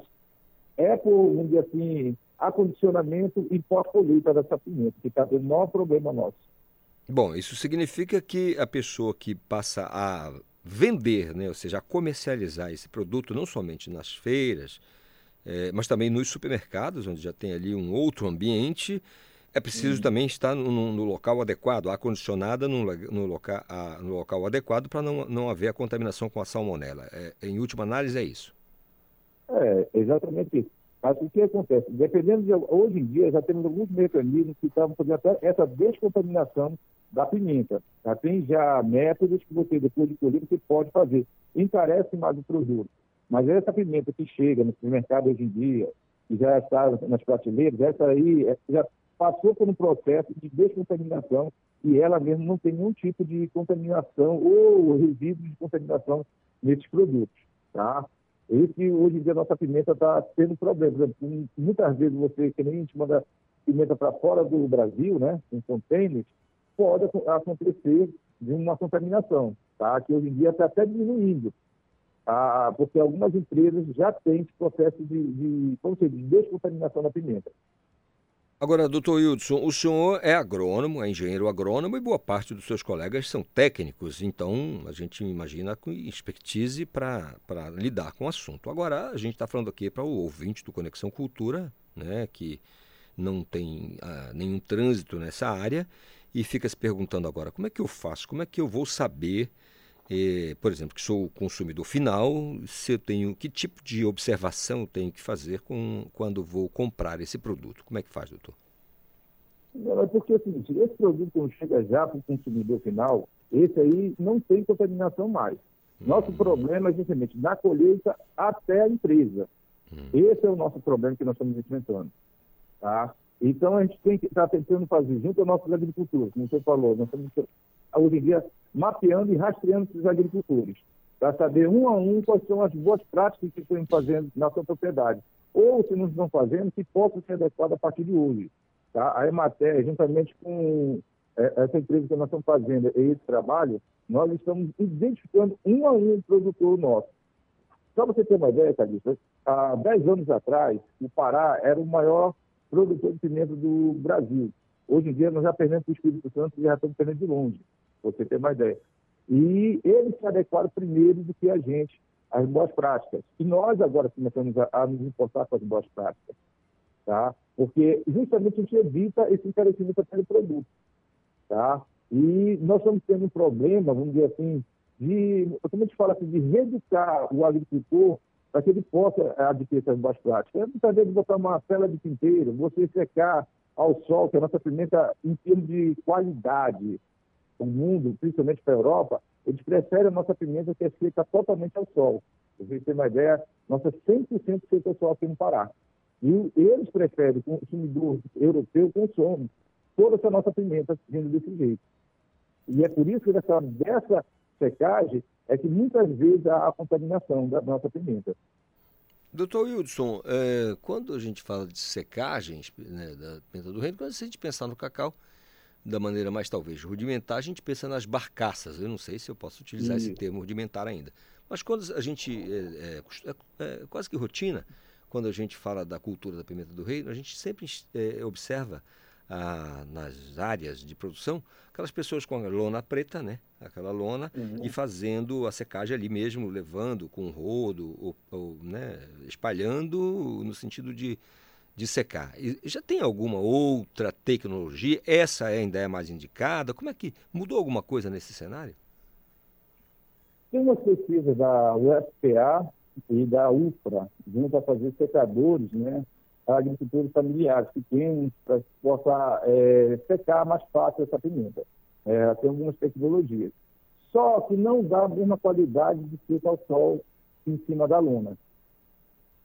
é por, vamos dizer assim, acondicionamento e pós-colheita dessa pimenta, que está tendo o maior problema nosso. Bom, isso significa que a pessoa que passa a vender, né, ou seja, a comercializar esse produto, não somente nas feiras, é, mas também nos supermercados, onde já tem ali um outro ambiente, é preciso hum. também estar no, no, local adequado, acondicionada no, no, loca, a, no local adequado para não, não haver a contaminação com a salmonela. É, em última análise, é isso. É, exatamente isso. Mas o que acontece? Dependendo de. Hoje em dia já temos alguns mecanismos que estavam fazendo até essa descontaminação da pimenta. Já tem já métodos que você, depois de colher, você pode fazer. Encarece mais o produto. Mas essa pimenta que chega no supermercado hoje em dia, que já está nas prateleiras, essa aí é, já passou por um processo de descontaminação e ela mesmo não tem nenhum tipo de contaminação ou resíduo de contaminação nesses produtos, tá? Esse, hoje em dia, a nossa pimenta está tendo problema. Por exemplo, muitas vezes você, que nem a gente manda pimenta para fora do Brasil, né, em containers, pode acontecer de uma contaminação, tá? Que hoje em dia está até diminuindo, tá? porque algumas empresas já têm esse processo de, de, como se diz, de descontaminação da pimenta. Agora, doutor Hildson, o senhor é agrônomo, é engenheiro agrônomo e boa parte dos seus colegas são técnicos, então a gente imagina com expertise para lidar com o assunto. Agora, a gente está falando aqui para o ouvinte do Conexão Cultura, né, que não tem ah, nenhum trânsito nessa área e fica se perguntando agora como é que eu faço, como é que eu vou saber, por exemplo, que sou o consumidor final, se eu tenho que tipo de observação eu tenho que fazer com, quando vou comprar esse produto. Como é que faz, doutor? Não, é porque é o seguinte, esse produto quando chega já para o consumidor final, esse aí não tem contaminação mais. Nosso hum. problema é justamente na colheita até a empresa. Hum. Esse é o nosso problema que nós estamos enfrentando. Tá? Então, a gente tem que estar tá tentando fazer, junto aos nossos agricultores, como você falou, nós estamos, hoje em dia, mapeando e rastreando esses agricultores, para saber um a um quais são as boas práticas que estão fazendo na sua propriedade. Ou, se não estão fazendo, que possam ser adequadas a partir de hoje. Tá? A Emater, juntamente com é, essa empresa que nós estamos fazendo esse trabalho, nós estamos identificando um a um o produtor nosso. Só para você ter uma ideia, Calista, há 10 anos atrás, o Pará era o maior produtor de pimenta do Brasil. Hoje em dia, nós já perdemos o Espírito Santo e já estamos perdendo de longe, você ter uma ideia. E eles se adequaram primeiro do que a gente às boas práticas. E nós agora começamos a, a nos importar com as boas práticas, tá? Porque justamente a gente evita esse encarecimento pelo produto, tá? E nós estamos tendo um problema, vamos dizer assim, de, como a gente fala assim, de reeducar o agricultor para que ele possa adquirir essas boas práticas. É muitas vezes botar uma tela de tinteiro, você secar ao sol, que a nossa pimenta, em termos de qualidade, o mundo, principalmente para a Europa, eles preferem a nossa pimenta que é seca totalmente ao sol. Para vocês uma ideia, nossa 100% seca ao sol aqui no Pará. E eles preferem, o consumidor europeu consome toda essa nossa pimenta vindo desse jeito. E é por isso que dessa, dessa secagem é que muitas vezes há a contaminação da nossa pimenta. Doutor Wilson, é, quando a gente fala de secagens né, da pimenta do reino, quando a gente pensar no cacau da maneira mais talvez rudimentar, a gente pensa nas barcaças. Eu não sei se eu posso utilizar esse termo rudimentar ainda. Mas quando a gente, é, é, é, quase que rotina, quando a gente fala da cultura da pimenta do reino, a gente sempre é, observa ah, nas áreas de produção, aquelas pessoas com a lona preta, né? Aquela lona, uhum. e fazendo a secagem ali mesmo, levando com rodo, ou, ou, né? espalhando no sentido de, de secar. E já tem alguma outra tecnologia? Essa ainda é mais indicada? Como é que mudou alguma coisa nesse cenário? Tem uma pesquisa da UFPA e da UFRA, junto a fazer secadores, né? agricultores familiares pequenos para que possa é, secar mais fácil essa pimenta. É, tem algumas tecnologias. Só que não dá a mesma qualidade de seca ao sol em cima da lona.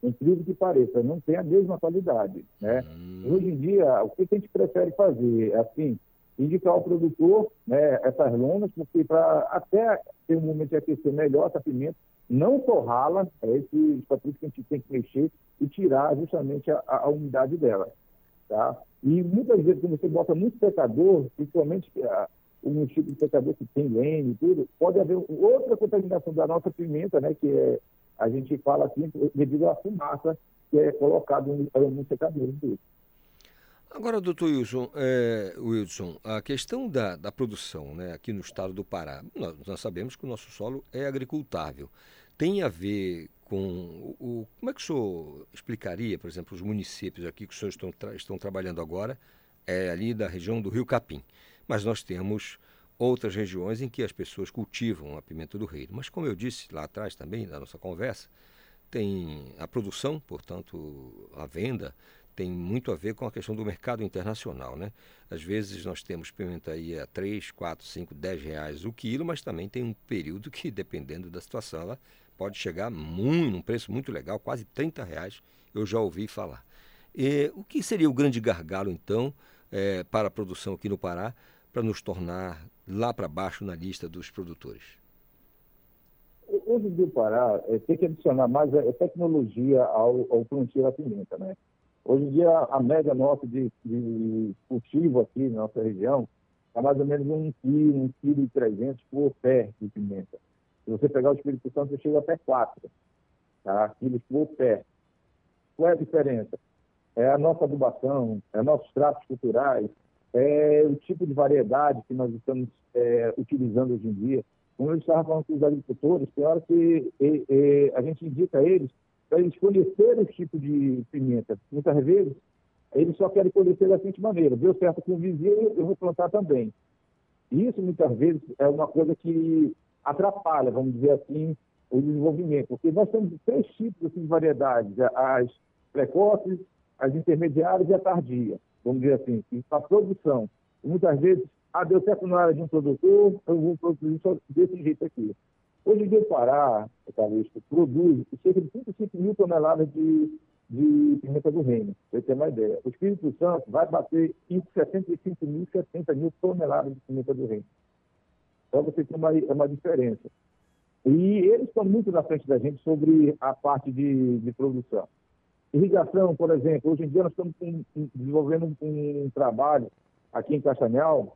Incrível que pareça, não tem a mesma qualidade. Né? Hum. Hoje em dia, o que a gente prefere fazer? Assim, indicar ao produtor né, essas lonas, porque para até ter um momento de aquecer melhor essa pimenta, não torrá-la, é esse patrício que a gente tem que mexer e tirar justamente a, a, umidade dela. Tá? E muitas vezes, quando você bota muito secador, principalmente a, um tipo de secador que tem lene e tudo, pode haver outra contaminação da nossa pimenta, né, que é, a gente fala assim, devido à fumaça que é colocada no, no secador. Agora, doutor Wilson, é, Wilson, a questão da, da produção né, aqui no estado do Pará, nós, nós, sabemos que o nosso solo é agricultável. Tem a ver com o, Como é que o senhor explicaria, por exemplo, os municípios aqui que os senhores estão, estão trabalhando agora, é ali da região do Rio Capim. Mas nós temos outras regiões em que as pessoas cultivam a pimenta do reino. Mas, como eu disse lá atrás também, na nossa conversa, tem a produção, portanto, a venda, tem muito a ver com a questão do mercado internacional, né? Às vezes nós temos pimenta aí a 3, 4, 5, 10 reais o quilo, mas também tem um período que, dependendo da situação, ela pode chegar muito, num preço muito legal, quase 30 reais, eu já ouvi falar. E, o que seria o grande gargalo, então, é, para a produção aqui no Pará, para nos tornar lá para baixo na lista dos produtores? Hoje do Pará é, tem que adicionar mais é, tecnologia ao, ao plantio da pimenta, né? Hoje em dia, a média nossa de, de cultivo aqui na nossa região é mais ou menos um quilo, um quilo e trezentos por pé de pimenta. Se você pegar o Espírito Santo, você chega até quatro tá? quilos por pé. Qual é a diferença? É a nossa adubação, é nossos tratos culturais, é o tipo de variedade que nós estamos é, utilizando hoje em dia. Como eu estava falando com os agricultores, tem hora que e, e, a gente indica a eles para eles conhecerem o tipo de pimenta. Muitas vezes, eles só querem conhecer da seguinte maneira: deu certo com o vizinho, eu vou plantar também. Isso, muitas vezes, é uma coisa que atrapalha, vamos dizer assim, o desenvolvimento. Porque nós temos três tipos assim, de variedades: as precoces, as intermediárias e a tardia, vamos dizer assim, para produção. E muitas vezes, ah, deu certo na área de um produtor, eu vou produzir só desse jeito aqui. Hoje em dia, o Pará, Calixto, produz cerca de 35 mil toneladas de, de pimenta do reino, para você ter uma ideia. O Espírito Santo vai bater entre 65 mil e 70 mil toneladas de pimenta do reino. Então, você tem uma, uma diferença. E eles estão muito na frente da gente sobre a parte de, de produção. Irrigação, por exemplo, hoje em dia nós estamos desenvolvendo um, trabalho aqui em Castanhal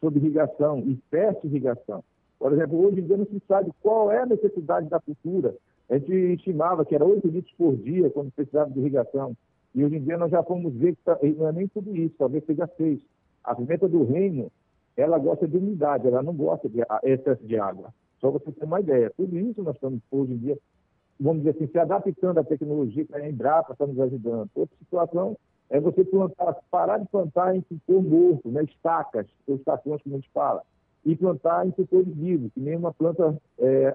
sobre irrigação e irrigação. Por exemplo, hoje em dia não se sabe qual é a necessidade da cultura. A gente estimava que era 8 litros por dia quando precisava de irrigação. E hoje em dia nós já fomos ver que tá, não é nem tudo isso, talvez seja 6. A pimenta do reino, ela gosta de umidade, ela não gosta de excesso de água. Só você ter uma ideia. Tudo isso nós estamos hoje em dia, vamos dizer assim, se adaptando à tecnologia que a Embrapa está nos ajudando. Outra situação é você plantar, parar de plantar em cipó morto, né, estacas, ou estações, como a gente fala e plantar em setores vivos, que nem uma planta é,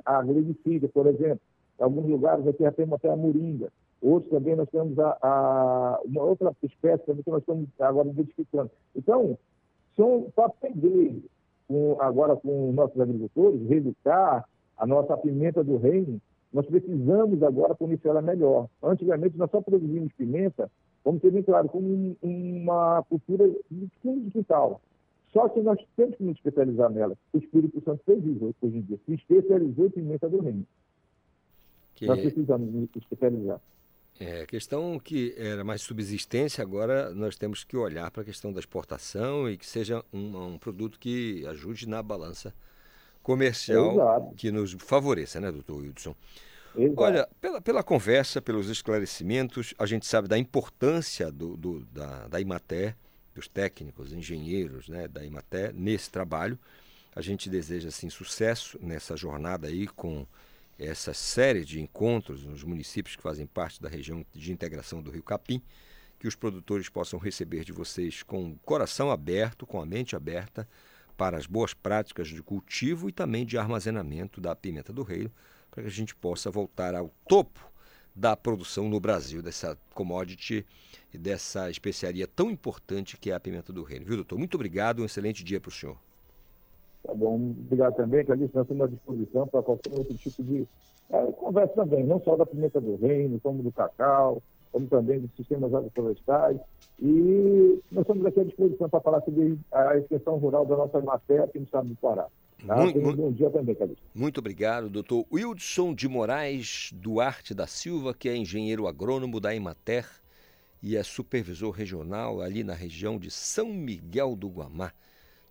por exemplo. Em alguns lugares aqui já temos até a moringa. Outros também nós temos a, a uma outra espécie também que nós estamos agora identificando. Então, são para aprender com, agora com nossos agricultores, reeducar a nossa pimenta do reino, nós precisamos agora conhecer ela melhor. Antigamente nós só produzimos pimenta, vamos ter bem claro, como uma cultura de fundo de quintal. Só que nós temos que nos especializar nela. O Espírito Santo fez isso hoje em dia. Se especializou em pimenta do reino. Que... Nós precisamos nos especializar. É, a questão que era mais subsistência, agora nós temos que olhar para a questão da exportação e que seja um, um produto que ajude na balança comercial, Exato. que nos favoreça, né, doutor Wilson? Exato. Olha, pela, pela conversa, pelos esclarecimentos, a gente sabe da importância do, do da, da Imater, dos técnicos, engenheiros né, da Imaté nesse trabalho. A gente deseja assim sucesso nessa jornada aí com essa série de encontros nos municípios que fazem parte da região de integração do Rio Capim, que os produtores possam receber de vocês com o coração aberto, com a mente aberta para as boas práticas de cultivo e também de armazenamento da pimenta do reino, para que a gente possa voltar ao topo da produção no Brasil dessa commodity e dessa especiaria tão importante que é a pimenta do reino. Viu, doutor? Muito obrigado, um excelente dia para o senhor. Tá bom, obrigado também, Calixto, nós estamos à disposição para qualquer outro tipo de é, conversa também, não só da pimenta do reino, como do cacau, como também dos sistemas agroflorestais. E nós estamos aqui à disposição para falar sobre a extensão rural da nossa matéria aqui no estado do Pará. Tá? Muito, um bom dia também, Calixto. Muito obrigado, doutor Wildson de Moraes Duarte da Silva, que é engenheiro agrônomo da Emater e é supervisor regional ali na região de São Miguel do Guamá.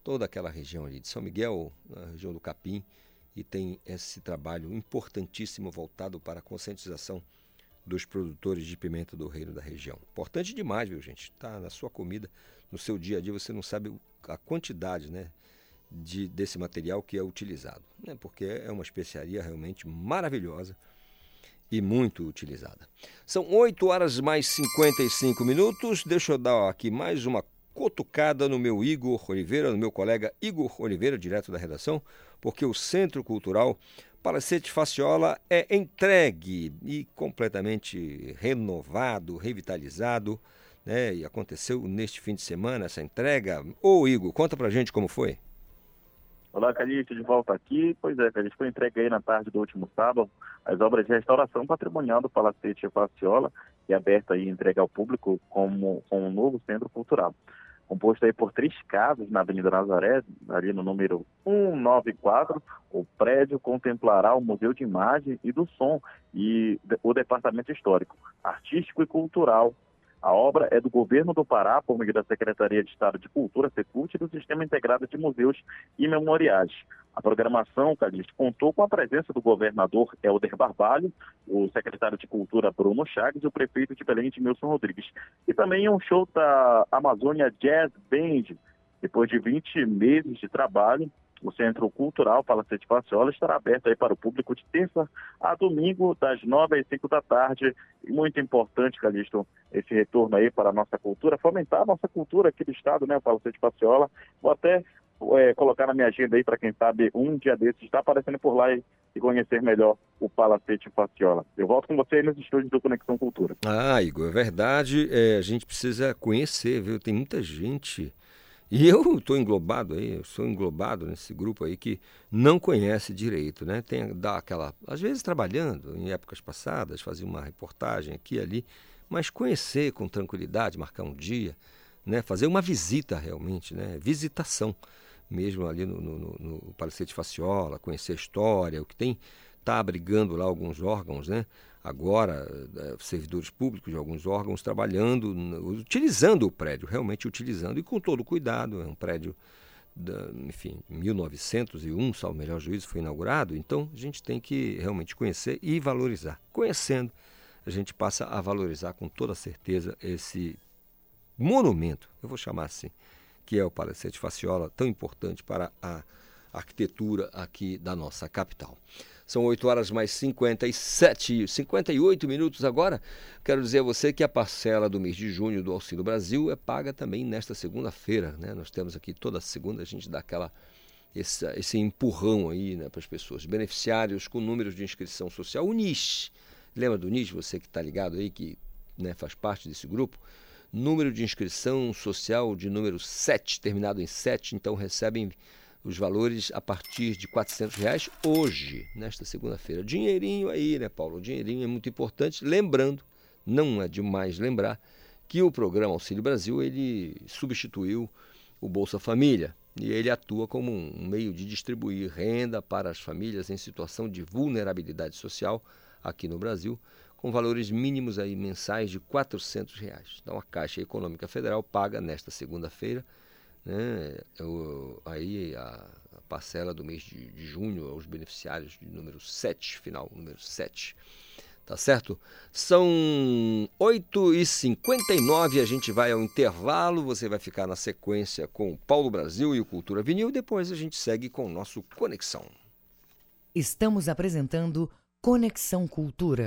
Toda aquela região ali de São Miguel, na região do Capim, e tem esse trabalho importantíssimo voltado para a conscientização dos produtores de pimenta do reino da região. Importante demais, viu, gente? Tá na sua comida, no seu dia a dia, você não sabe a quantidade, né, de, desse material que é utilizado, né? Porque é uma especiaria realmente maravilhosa e muito utilizada. São 8 horas mais 55 minutos. Deixa eu dar aqui mais uma cutucada no meu Igor Oliveira, no meu colega Igor Oliveira, direto da redação, porque o Centro Cultural Palacete Faciola é entregue e completamente renovado, revitalizado, né? E aconteceu neste fim de semana essa entrega. Ô Igor, conta pra gente como foi. Olá, Calixto, de volta aqui. Pois é, Calixto, foi entregue aí na tarde do último sábado as obras de restauração patrimonial do Palacete Faciola, que é aberta aí entregue ao público como, como um novo centro cultural composto aí por três casas na Avenida Nazaré, ali no número 194. O prédio contemplará o Museu de Imagem e do Som e o Departamento Histórico, Artístico e Cultural a obra é do governo do Pará, por meio da Secretaria de Estado de Cultura, Secult, e do Sistema Integrado de Museus e Memoriais. A programação, Calixto, contou com a presença do governador Helder Barbalho, o secretário de Cultura Bruno Chagas e o prefeito de Belém, Edmilson Rodrigues. E também um show da Amazônia Jazz Band. Depois de 20 meses de trabalho, o Centro Cultural Palacete Faciola estará aberto aí para o público de terça a domingo, das nove às cinco da tarde. Muito importante, Calixto, esse retorno aí para a nossa cultura, fomentar a nossa cultura aqui do estado, né, o Palacete Faciola. Vou até é, colocar na minha agenda aí para quem sabe um dia desses estar aparecendo por lá e, e conhecer melhor o Palacete Faciola. Eu volto com você aí nos estúdios do Conexão Cultura. Ah, Igor, é verdade. É, a gente precisa conhecer, viu? Tem muita gente e eu estou englobado aí, eu sou englobado nesse grupo aí que não conhece direito, né? Tem dá aquela, às vezes trabalhando em épocas passadas, fazia uma reportagem aqui e ali, mas conhecer com tranquilidade, marcar um dia, né? Fazer uma visita realmente, né? Visitação mesmo ali no, no, no, Palacete Faciola, conhecer a história, o que tem, está abrigando lá alguns órgãos, né? Agora é, servidores públicos de alguns órgãos trabalhando, utilizando o prédio, realmente utilizando, e com todo cuidado, é um prédio, da, enfim, 1901, salvo melhor juízo, foi inaugurado, então a gente tem que realmente conhecer e valorizar. Conhecendo, a gente passa a valorizar com toda certeza esse monumento, eu vou chamar assim, que é o Palacete Faciola, tão importante para a arquitetura aqui da nossa capital. São 8 horas mais 57, 58 minutos agora. Quero dizer a você que a parcela do mês de junho do Auxílio Brasil é paga também nesta segunda-feira. Né? Nós temos aqui toda segunda, a gente dá aquela, esse, esse empurrão aí né, para as pessoas. Beneficiários com números de inscrição social. O NIS. Lembra do NIS? Você que está ligado aí, que né, faz parte desse grupo número de inscrição social de número 7, terminado em 7, então recebem os valores a partir de R$ reais hoje, nesta segunda-feira. Dinheirinho aí, né, Paulo? O dinheirinho é muito importante. Lembrando, não é demais lembrar, que o programa Auxílio Brasil ele substituiu o Bolsa Família e ele atua como um meio de distribuir renda para as famílias em situação de vulnerabilidade social aqui no Brasil, com valores mínimos aí mensais de R$ reais. Então a Caixa Econômica Federal paga nesta segunda-feira né? Eu, aí a, a, parcela do mês de, de, junho aos beneficiários de número 7, final número 7. Tá certo? São 8h59, a gente vai ao intervalo, você vai ficar na sequência com o Paulo Brasil e o Cultura Vinil, depois a gente segue com o nosso Conexão. Estamos apresentando Conexão Cultura.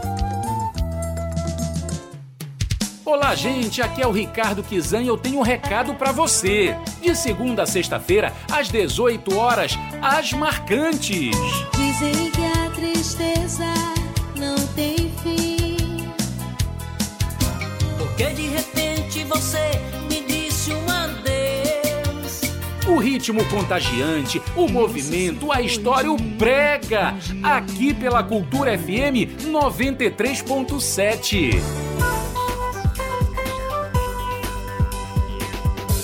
Olá, gente, aqui é o Ricardo Kizan e eu tenho um recado para você. De segunda a sexta-feira, às 18 horas, as marcantes. Dizem que a tristeza não tem fim. Porque de repente você me disse um adeus. O ritmo contagiante, o movimento, a história, o prega. Aqui pela Cultura FM 93.7.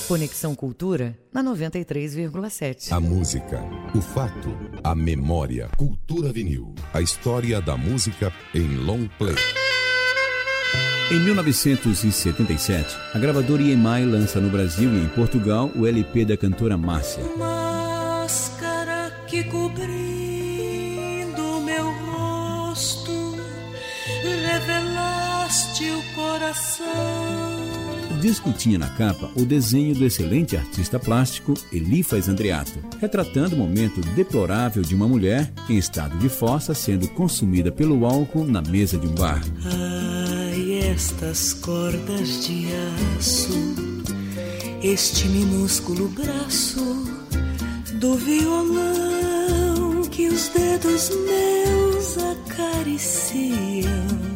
Conexão Cultura na 93,7. A música, o fato, a memória. Cultura Vinil. A história da música em long play. Em 1977, a gravadora EMI lança no Brasil e em Portugal o LP da cantora Márcia. Máscara que cobrindo meu rosto, revelaste o coração. Disco tinha na capa o desenho do excelente artista plástico Elifas Andreato, retratando o momento deplorável de uma mulher em estado de fossa sendo consumida pelo álcool na mesa de um bar. Ai, estas cordas de aço, este minúsculo braço do violão que os dedos meus acariciam.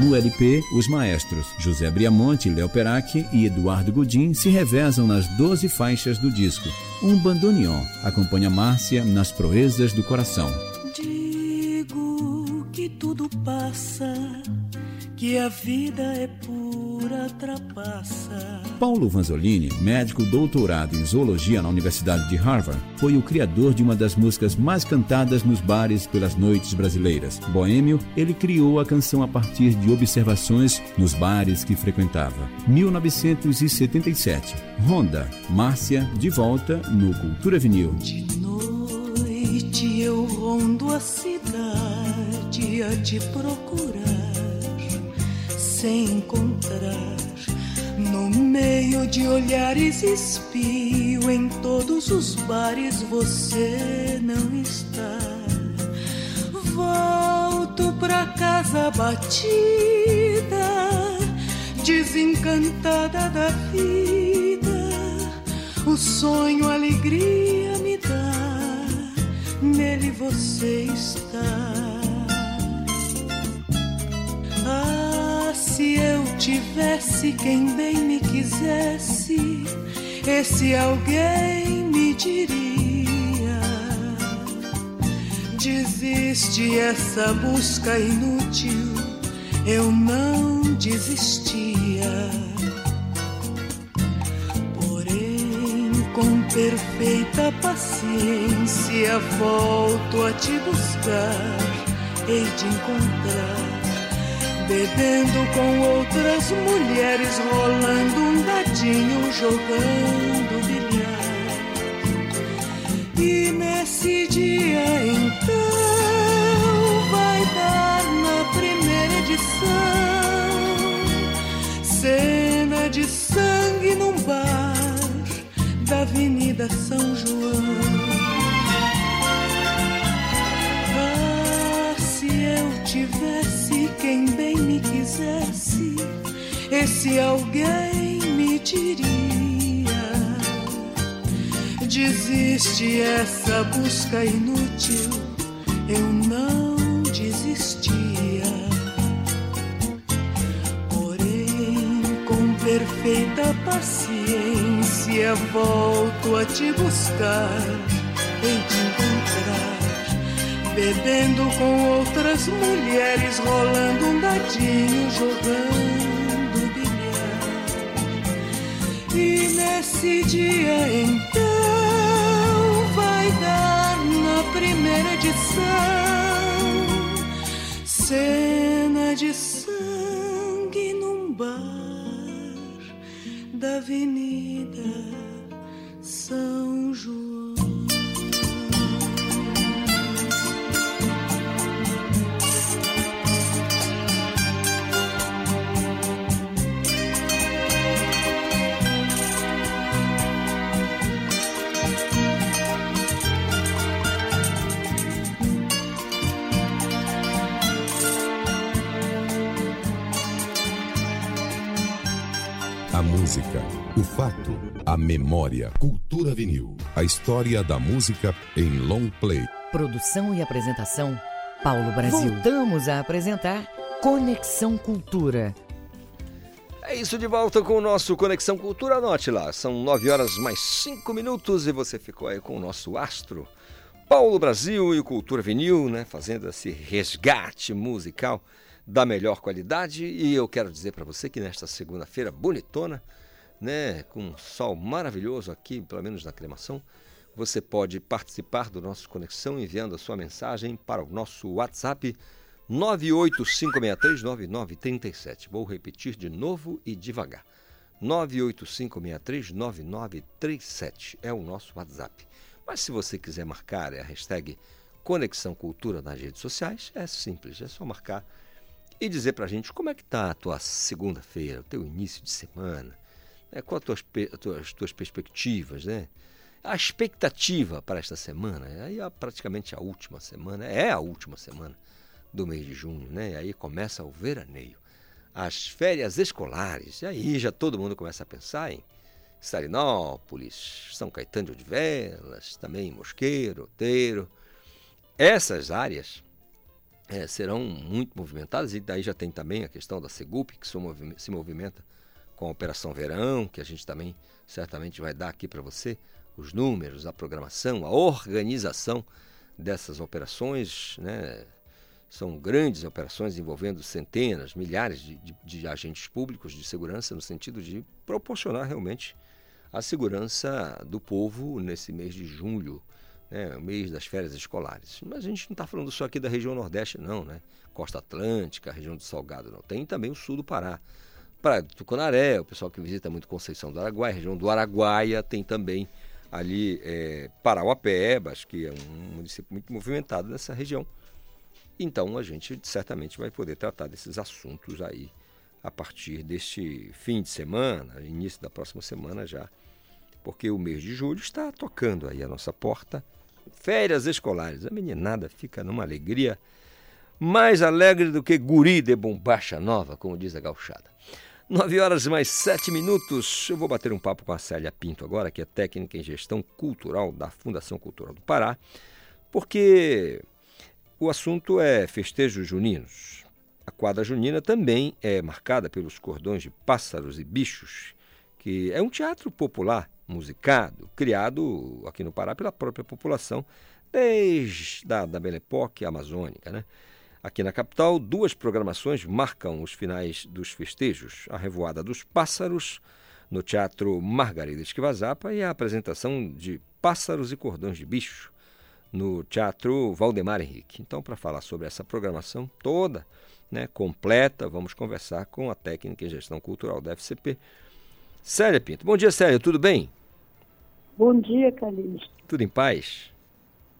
No LP, os maestros José Briamonte, Léo Perac e Eduardo Godin se revezam nas 12 faixas do disco. Um bandoneon acompanha Márcia nas proezas do coração. Digo que tudo passa, que a vida é pura trapaça. Paulo Vanzolini, médico doutorado em zoologia na Universidade de Harvard, foi o criador de uma das músicas mais cantadas nos bares pelas noites brasileiras. Boêmio, ele criou a canção a partir de observações nos bares que frequentava. 1977. Honda, Márcia, de volta no Cultura Vinil. De noite eu rondo a cidade a te procurar, sem encontrar. No meio de olhares espio, em todos os bares você não está. Volto pra casa batida, desencantada da vida. O sonho, alegria me dá, nele você está. Ah, se eu tivesse quem bem me quisesse, esse alguém me diria: Desiste essa busca inútil, eu não desistia. Porém, com perfeita paciência, volto a te buscar, hei de encontrar bebendo com outras mulheres, rolando um dadinho, jogando bilhar. E nesse dia então vai dar na primeira edição cena de sangue num bar da Avenida São João. Esse alguém me diria: Desiste essa busca inútil, eu não desistia. Porém, com perfeita paciência, volto a te buscar, hei de encontrar bebendo com outras mulheres, rolando um dadinho, jogando E nesse dia então vai dar na primeira edição cena de sangue num bar da Avenida música, o fato, a memória. Cultura Vinil. A história da música em long play. Produção e apresentação, Paulo Brasil. Voltamos a apresentar Conexão Cultura. É isso de volta com o nosso Conexão Cultura. Anote lá, são nove horas mais cinco minutos e você ficou aí com o nosso astro. Paulo Brasil e o Cultura Vinil, né, fazendo esse resgate musical da melhor qualidade. E eu quero dizer para você que nesta segunda-feira bonitona, né, com um sol maravilhoso aqui, pelo menos na cremação, você pode participar do nosso Conexão enviando a sua mensagem para o nosso WhatsApp 985639937. Vou repetir de novo e devagar. 985639937 é o nosso WhatsApp. Mas se você quiser marcar é a hashtag Conexão Cultura nas redes sociais, é simples, é só marcar e dizer para a gente como é que está a tua segunda-feira, o teu início de semana, né? as tuas, tuas, tuas perspectivas, né? a expectativa para esta semana, aí é praticamente a última semana, é a última semana do mês de junho, né? E aí começa o veraneio, as férias escolares, e aí já todo mundo começa a pensar em Salinópolis, São Caetano de Odivelas, também Mosqueiro, Oteiro. Essas áreas é, serão muito movimentadas, e daí já tem também a questão da Segup, que se movimenta com a Operação Verão, que a gente também certamente vai dar aqui para você os números, a programação, a organização dessas operações. Né? São grandes operações envolvendo centenas, milhares de, de, de agentes públicos de segurança, no sentido de proporcionar realmente a segurança do povo nesse mês de julho né, o mês das férias escolares. Mas a gente não está falando só aqui da região Nordeste, não, né? Costa Atlântica, região do Salgado, não. Tem também o sul do Pará. Praia do Tucunaré, o pessoal que visita muito Conceição do Araguaia, região do Araguaia, tem também ali é, Parauapebas, que é um município muito movimentado nessa região. Então a gente certamente vai poder tratar desses assuntos aí a partir deste fim de semana, início da próxima semana já, porque o mês de julho está tocando aí a nossa porta Férias escolares. A meninada fica numa alegria mais alegre do que guri de bombacha nova, como diz a gauchada. Nove horas mais sete minutos. Eu vou bater um papo com a Célia Pinto agora, que é técnica em gestão cultural da Fundação Cultural do Pará, porque o assunto é festejos juninos. A quadra junina também é marcada pelos cordões de pássaros e bichos, que é um teatro popular musicado, criado aqui no Pará pela própria população, desde da, da Belle Époque amazônica. Né? Aqui na capital, duas programações marcam os finais dos festejos: a Revoada dos Pássaros, no Teatro Margarida Esquivazapa, e a apresentação de Pássaros e Cordões de Bicho, no Teatro Valdemar Henrique. Então, para falar sobre essa programação toda, né, completa, vamos conversar com a técnica em gestão cultural da FCP, Célia Pinto. Bom dia, Célia, tudo bem? Bom dia, Calixto. Tudo em paz?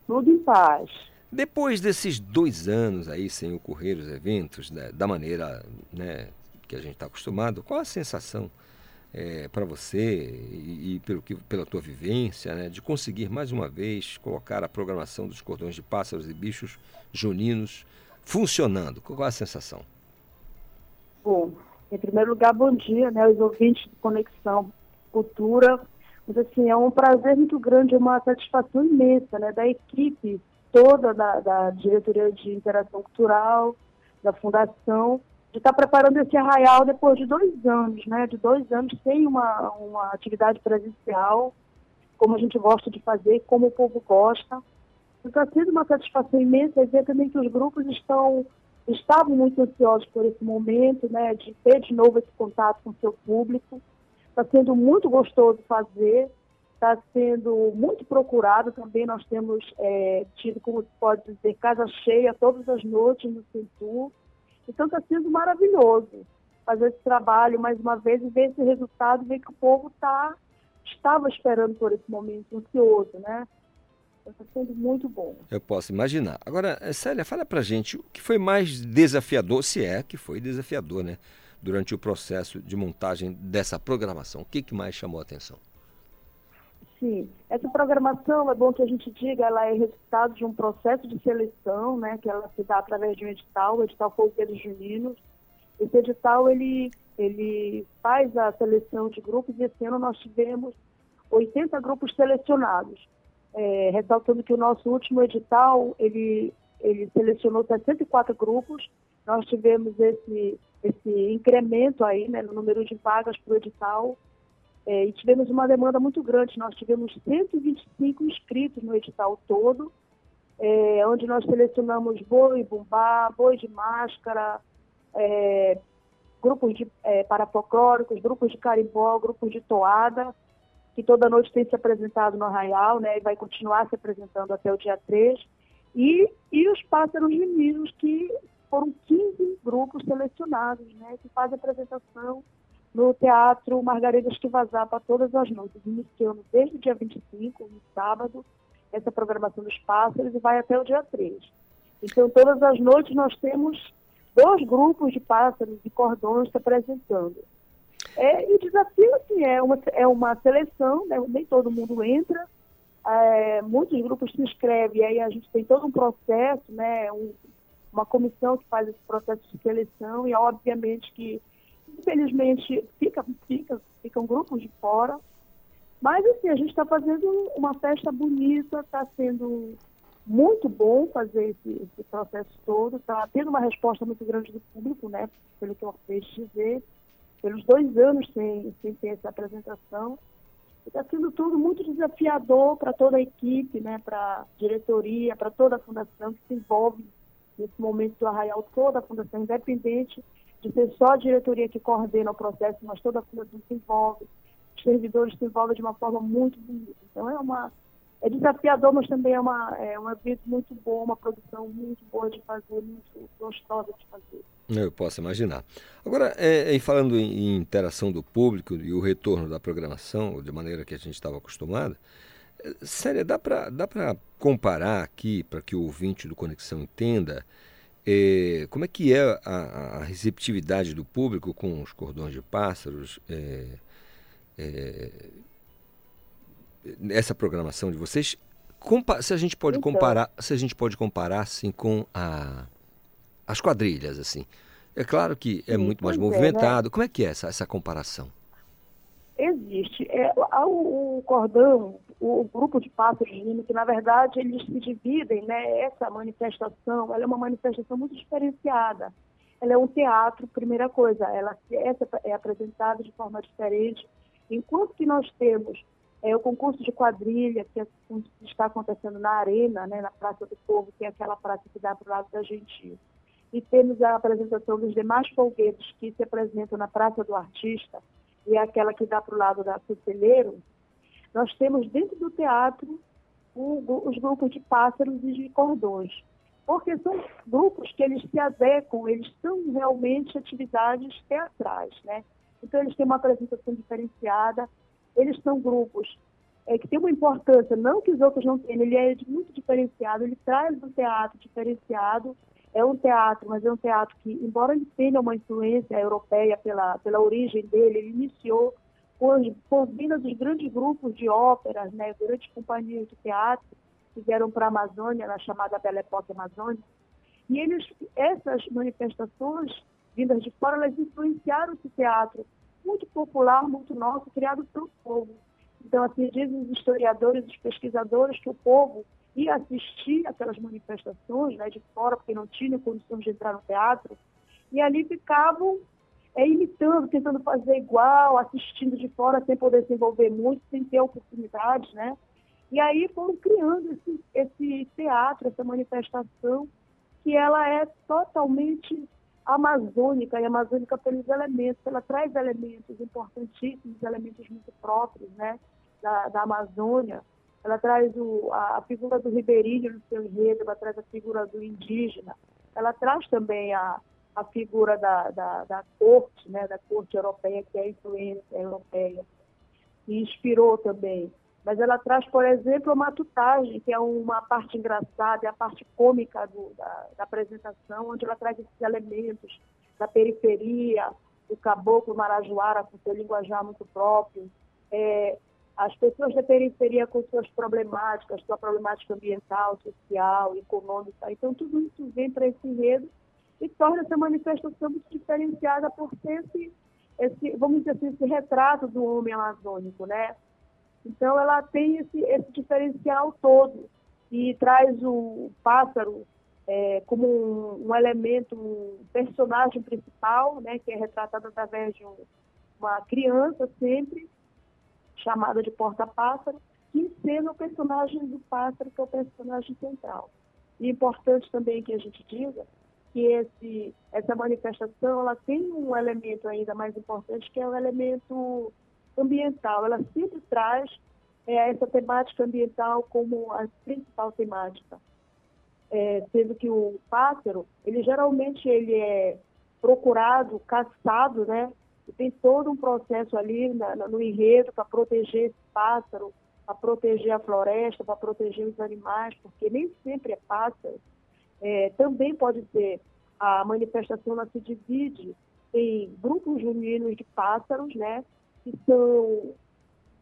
Tudo em paz. Depois desses dois anos aí sem ocorrer os eventos né, da maneira né, que a gente está acostumado, qual a sensação é, para você e, e, pelo que, pela tua vivência né, de conseguir mais uma vez colocar a programação dos cordões de pássaros e bichos juninos funcionando? Qual a sensação? Bom, em primeiro lugar, bom dia, né, os ouvintes de Conexão Cultura mas, assim, é um prazer muito grande, uma satisfação imensa, né, da equipe toda da, da diretoria de interação cultural, da fundação, de estar preparando esse arraial depois de dois anos, né, de dois anos sem uma, uma atividade presencial, como a gente gosta de fazer, como o povo gosta. Está sendo uma satisfação imensa ver também que os grupos estão estavam muito ansiosos por esse momento, né, de ter de novo esse contato com o seu público. Está sendo muito gostoso fazer, está sendo muito procurado também. Nós temos é, tido, como pode dizer, casa cheia todas as noites no Centur. Então está sendo maravilhoso fazer esse trabalho mais uma vez e ver esse resultado, ver que o povo tá, estava esperando por esse momento, ansioso, né? Está sendo muito bom. Eu posso imaginar. Agora, Célia, fala pra gente o que foi mais desafiador, se é que foi desafiador, né? durante o processo de montagem dessa programação? O que, que mais chamou a atenção? Sim, essa programação, é bom que a gente diga, ela é resultado de um processo de seleção, né, que ela se dá através de um edital, o edital Folgueiros Juninos. Esse edital, ele, ele faz a seleção de grupos e esse ano nós tivemos 80 grupos selecionados. É, ressaltando que o nosso último edital, ele, ele selecionou 64 grupos, nós tivemos esse, esse incremento aí né, no número de vagas para o edital é, e tivemos uma demanda muito grande, nós tivemos 125 inscritos no edital todo, é, onde nós selecionamos boi, bumbá, boi de máscara, é, grupos de é, parafolclóricos, grupos de carimbó, grupos de toada, que toda noite tem se apresentado no Arraial, né, e vai continuar se apresentando até o dia 3, e, e os pássaros meninos, que foram 15 grupos selecionados, né, que fazem apresentação no Teatro Margarida Esquivazapa todas as noites, iniciando desde o dia 25, no sábado, essa programação dos pássaros e vai até o dia 3. Então, todas as noites nós temos dois grupos de pássaros e cordões se apresentando. É, e o desafio, assim, é uma, é uma seleção, né? nem todo mundo entra, é, muitos grupos se inscrevem, aí a gente tem todo um processo, né? Um, uma comissão que faz esse processo de seleção, e obviamente que, infelizmente, fica, fica, ficam grupos de fora, mas, assim, a gente está fazendo uma festa bonita, está sendo muito bom fazer esse, esse processo todo, está tendo uma resposta muito grande do público, né, pelo que eu fiz dizer, pelos dois anos sem, sem ter essa apresentação. Está sendo tudo muito desafiador para toda a equipe, né, para a diretoria, para toda a fundação que se envolve nesse momento do Arraial, toda a fundação, independente de ser só a diretoria que coordena o processo, mas toda a fundação se envolve os servidores se envolvem de uma forma muito bonita. Então é uma é desafiador, mas também é, uma, é um evento muito bom, uma produção muito boa de fazer, muito gostosa de fazer. Eu posso imaginar. Agora, é, falando em, interação do público e o retorno da programação, de maneira que a gente estava acostumado, é, sério, dá para comparar aqui, para que o ouvinte do Conexão entenda, é, como é que é a, a, receptividade do público com os cordões de pássaros? É, é, essa programação de vocês, se a gente pode então, comparar, se a gente pode comparar assim com a, as quadrilhas assim. É claro que é muito mais movimentado. É, né? Como é que é essa, essa comparação? Existe. É, o, o cordão, o, grupo de pássaros de que na verdade eles se dividem, né? Essa manifestação, ela é uma manifestação muito diferenciada. Ela é um teatro, primeira coisa, ela essa é apresentada de forma diferente Enquanto que nós temos é, o concurso de quadrilha, que está acontecendo na Arena, né, na Praça do Povo, que é aquela praça que dá para o lado da Gentil. E temos a apresentação dos demais folguedos que se apresentam na Praça do Artista, e é aquela que dá para o lado da Ceceleiro. Nós temos dentro do teatro o, os grupos de pássaros e de cordões, porque são grupos que eles se adequam, eles são realmente atividades teatrais, né? Então, eles têm uma apresentação diferenciada, eles são grupos é, que têm uma importância, não que os outros não tenham, ele é muito diferenciado, ele traz um teatro diferenciado, é um teatro, mas é um teatro que, embora ele tenha uma influência europeia pela, pela origem dele, ele iniciou com, com vindas dos grandes grupos de óperas, né, grandes companhias de teatro que vieram para a Amazônia, na chamada Belle Époque Amazônia, e eles, essas manifestações vindas de fora, elas influenciaram esse teatro muito popular, muito nosso, criado pelo povo. Então, assim, dizem os historiadores, os pesquisadores, que o povo ia assistir aquelas manifestações né, de fora, porque não tinha condições de entrar no teatro, e ali ficavam é, imitando, tentando fazer igual, assistindo de fora sem poder se envolver muito, sem ter oportunidade, né? E aí foram criando esse, esse teatro, essa manifestação, que ela é totalmente amazônica e amazônica pelos elementos, ela traz elementos importantíssimos, elementos muito próprios né, da, da Amazônia. Ela traz o, a, a, figura do ribeirinho no seu enredo, ela traz a figura do indígena, ela traz também a, a figura da, da, da corte, né, da corte europeia, que é a influência europeia, e inspirou também mas ela traz, por exemplo, a matutagem, que é uma parte engraçada, é a parte cômica do, da, da, apresentação, onde ela traz esses elementos da periferia, do caboclo marajoara com seu linguajar muito próprio, é, as pessoas da periferia com suas problemáticas, sua problemática ambiental, social, econômica. Então, tudo isso vem para esse enredo e torna essa manifestação muito diferenciada por ser esse, esse, vamos dizer assim, esse retrato do homem amazônico, né? Então ela tem esse, esse diferencial todo e traz o pássaro é, como um, um, elemento, um personagem principal, né, que é retratado através de um, uma criança sempre, chamada de porta-pássaro, que encena o personagem do pássaro, que é o personagem central. E é importante também que a gente diga que esse, essa manifestação ela tem um elemento ainda mais importante, que é o elemento ambiental. Ela sempre traz é, essa temática ambiental como a principal temática. É, sendo que o pássaro, ele geralmente ele é procurado, caçado, né? E tem todo um processo ali na, no enredo para proteger esse pássaro, para proteger a floresta, para proteger os animais, porque nem sempre é pássaro. É, também pode ser a manifestação ela se divide em grupos juninos de pássaros, né? Que são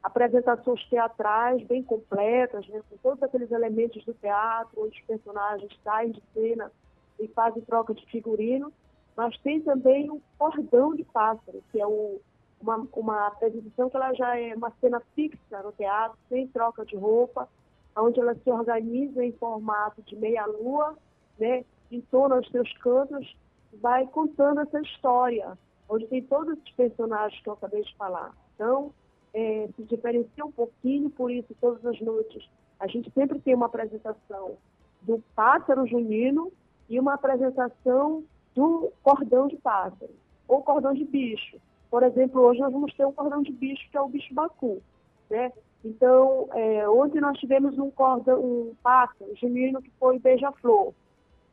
apresentações teatrais bem completas, né, com todos aqueles elementos do teatro, onde os personagens saem de cena e fazem troca de figurino, mas tem também o cordão de pássaro, que é o, uma, uma apresentação que ela já é uma cena fixa no teatro, sem troca de roupa, onde ela se organiza em formato de meia-lua, né, entona os seus cantos, vai contando essa história, onde tem todos os personagens que eu acabei de falar. Então, é, se diferencia um pouquinho, por isso, todas as noites, a gente sempre tem uma apresentação do pássaro junino e uma apresentação do cordão de pássaro, ou cordão de bicho. Por exemplo, hoje nós vamos ter um cordão de bicho, que é o bicho bacu. Né? Então, é, ontem nós tivemos um cordão, um pássaro junino que foi beija-flor.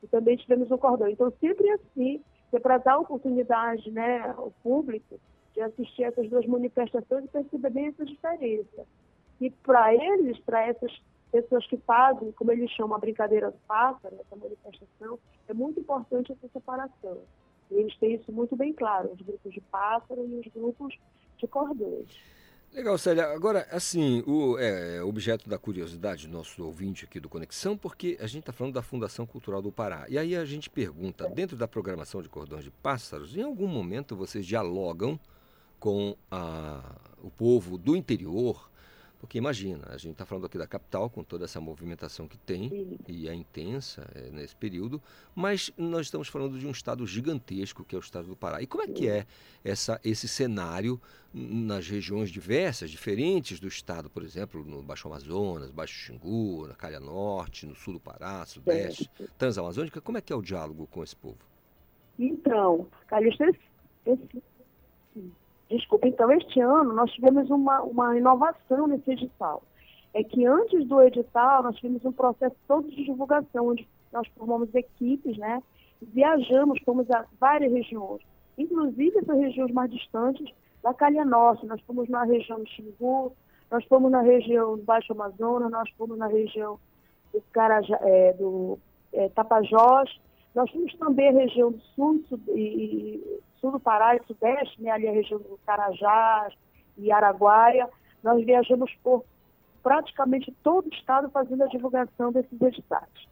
E também tivemos um cordão. Então, sempre assim, é para dar oportunidade né, ao público de assistir essas duas manifestações e perceber bem essa diferença. E para eles, para essas pessoas que fazem, como eles chamam a brincadeira do pássaro, essa manifestação, é muito importante essa separação. E eles têm isso muito bem claro, os grupos de pássaro e os grupos de cordões. Legal, Célia. Agora, assim, o é, objeto da curiosidade do nosso ouvinte aqui do Conexão, porque a gente está falando da Fundação Cultural do Pará. E aí a gente pergunta, dentro da programação de Cordões de Pássaros, em algum momento vocês dialogam com a, o povo do interior, porque imagina, a gente está falando aqui da capital, com toda essa movimentação que tem, Sim. e é intensa é, nesse período, mas nós estamos falando de um estado gigantesco, que é o estado do Pará. E como é que é essa, esse cenário nas regiões diversas, diferentes do estado, por exemplo, no Baixo Amazonas, Baixo Xingu, na Calha Norte, no sul do Pará, Sudeste, Transamazônica? Como é que é o diálogo com esse povo? Então, Calixto, esse, esse Desculpa, então este ano nós tivemos uma, uma inovação nesse edital. É que antes do edital nós tivemos um processo todo de divulgação, onde nós formamos equipes, né? Viajamos, fomos a várias regiões, inclusive essas regiões mais distantes da Calha Norte. Nós fomos na região do Xingu, nós fomos na região do Baixo Amazonas, nós fomos na região do, é, do é, Tapajós, nós fomos também a região do sul, sul e, sul do Pará e sudeste, né, ali a região do Carajás e Araguaia. Nós viajamos por praticamente todo o estado fazendo a divulgação desses editais.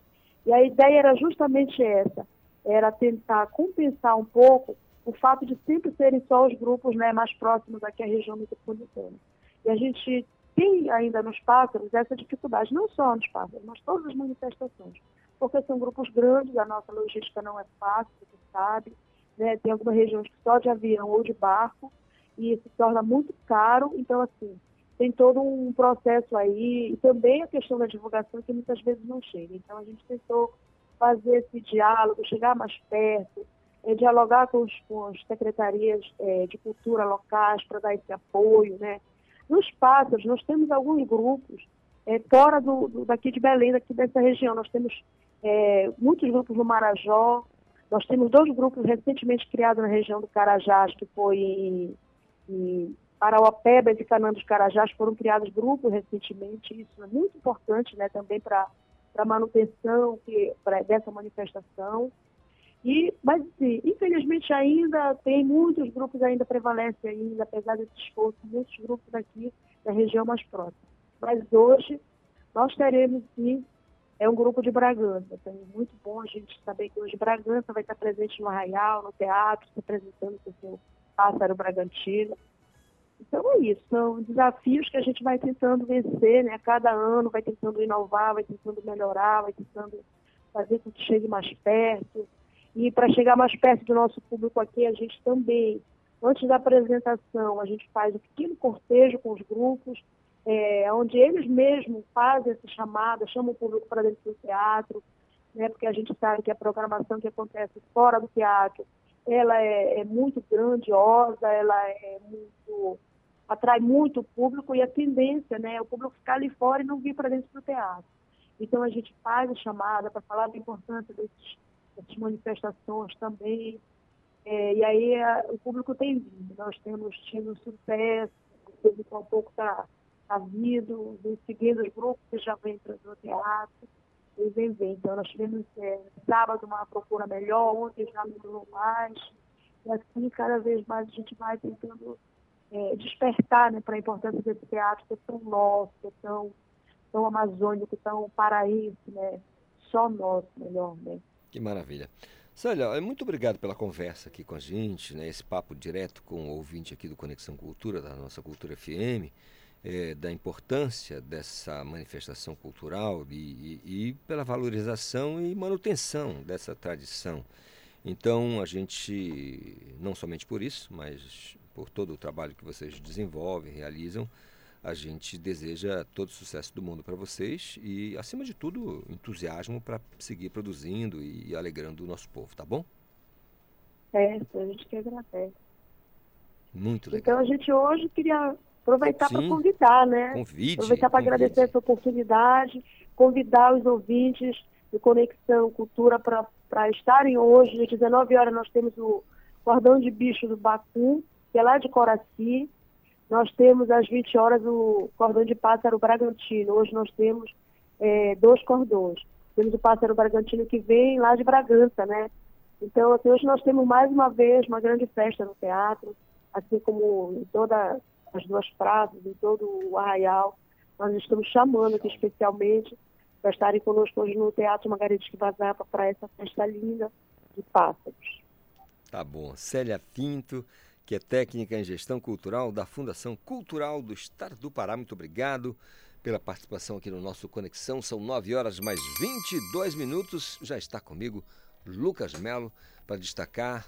E a ideia era justamente essa, era tentar compensar um pouco o fato de sempre serem só os grupos né, mais próximos aqui à região metropolitana. E a gente tem ainda nos pássaros essa dificuldade, não só nos pássaros, mas todas as manifestações porque são grupos grandes, a nossa logística não é fácil, você sabe. Né? Tem algumas regiões que só de avião ou de barco, e se torna muito caro. Então, assim, tem todo um processo aí, e também a questão da divulgação que muitas vezes não chega. Então, a gente tentou fazer esse diálogo, chegar mais perto, é, dialogar com, os, com as secretarias é, de cultura locais para dar esse apoio, né? Nos pássaros, nós temos alguns grupos é, fora do, do, daqui de Belém, daqui dessa região. Nós temos é, muitos grupos no Marajó. Nós temos dois grupos recentemente criados na região do Carajás, que foi em, e Canã dos Carajás, foram criados grupos recentemente. Isso é muito importante né, também para a manutenção que, pra, dessa manifestação. E, mas, assim, infelizmente ainda tem muitos grupos ainda prevalecem ainda, apesar desse esforço, muitos grupos aqui da região mais próxima. Mas hoje nós teremos sim é um grupo de Bragança. Então, é muito bom a gente saber que hoje Bragança vai estar presente no Arraial, no teatro, se apresentando com seu Pássaro Bragantino. Então é isso, são desafios que a gente vai tentando vencer, né? Cada ano vai tentando inovar, vai tentando melhorar, vai tentando fazer com que chegue mais perto. E para chegar mais perto do nosso público aqui, a gente também, antes da apresentação, a gente faz um pequeno cortejo com os grupos, é, onde eles mesmos fazem essa chamada, chamam o público para dentro do teatro, né, porque a gente sabe que a programação que acontece fora do teatro, ela é, é muito grandiosa, ela é muito atrai muito o público e a tendência, né, o público ficar ali fora e não vir para dentro do teatro. Então a gente faz a chamada para falar da importância desses, dessas manifestações também. É, e aí a, o público tem vindo. Nós temos tido sucesso, o público um pouco está tá vindo, vem seguindo os grupos que já vêm para o teatro. Eles vêm vem. Então nós tivemos é, sábado uma procura melhor, ontem já melhorou mais. E assim cada vez mais a gente vai tentando é, despertar né, para a importância desse teatro que é tão nosso, que é tão, tão amazônico, tão paraíso, né? Só nosso, melhor, né? Que maravilha. Célia, muito obrigado pela conversa aqui com a gente, né? esse papo direto com o ouvinte aqui do Conexão Cultura, da nossa Cultura FM, é, da importância dessa manifestação cultural e, e, e pela valorização e manutenção dessa tradição. Então, a gente, não somente por isso, mas por todo o trabalho que vocês desenvolvem, realizam. A gente deseja todo o sucesso do mundo para vocês e, acima de tudo, entusiasmo para seguir produzindo e alegrando o nosso povo, tá bom? É, a gente que agradece. Muito legal. Então a gente hoje queria aproveitar para convidar, né? Convide. Aproveitar para agradecer essa oportunidade, convidar os ouvintes de Conexão Cultura para estarem hoje, às 19 horas nós temos o Cordão de Bicho do Bacu, que é lá de Coraci. Nós temos às 20 horas o cordão de pássaro Bragantino. Hoje nós temos é, dois cordões. Temos o pássaro Bragantino que vem lá de Bragança, né? Então, assim, hoje nós temos mais uma vez uma grande festa no teatro, assim como em todas as duas praças, em todo o arraial. Nós estamos chamando aqui especialmente para estarem conosco hoje no Teatro Margarida de Vazapa para essa festa linda de pássaros. Tá bom. Célia Pinto, que é técnica em gestão cultural da Fundação Cultural do Estado do Pará. Muito obrigado pela participação aqui no nosso Conexão. São 9 horas mais 22 minutos. Já está comigo Lucas Melo para destacar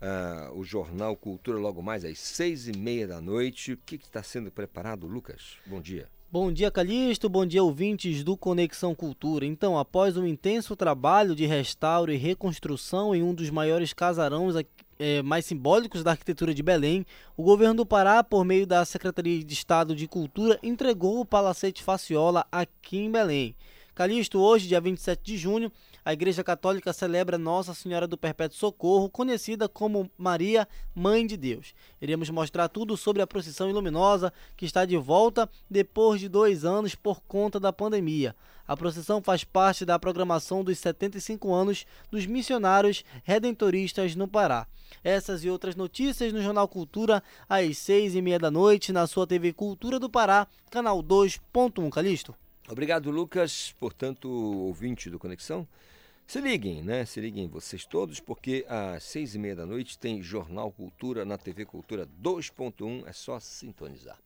uh, o jornal Cultura logo mais às seis e meia da noite. O que está sendo preparado, Lucas? Bom dia. Bom dia, Calixto. Bom dia, ouvintes do Conexão Cultura. Então, após um intenso trabalho de restauro e reconstrução em um dos maiores casarões é, mais simbólicos da arquitetura de Belém, o governo do Pará, por meio da Secretaria de Estado de Cultura, entregou o Palacete Faciola aqui em Belém. Calixto, hoje, dia 27 de junho, a Igreja Católica celebra Nossa Senhora do Perpétuo Socorro, conhecida como Maria, Mãe de Deus. Iremos mostrar tudo sobre a procissão luminosa que está de volta depois de dois anos por conta da pandemia. A procissão faz parte da programação dos 75 anos dos missionários redentoristas no Pará. Essas e outras notícias no Jornal Cultura às seis e meia da noite na sua TV Cultura do Pará, canal 2.1. Calixto. Obrigado, Lucas. Portanto, ouvinte do Conexão. Se liguem, né? Se liguem vocês todos, porque às seis e meia da noite tem Jornal Cultura na TV Cultura 2.1. É só sintonizar.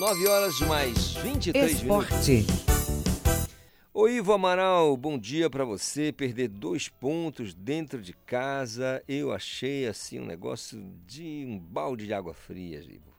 Nove horas mais 23 Esporte. minutos. Oi, Ivo Amaral, bom dia para você. Perder dois pontos dentro de casa, eu achei assim um negócio de um balde de água fria, Ivo.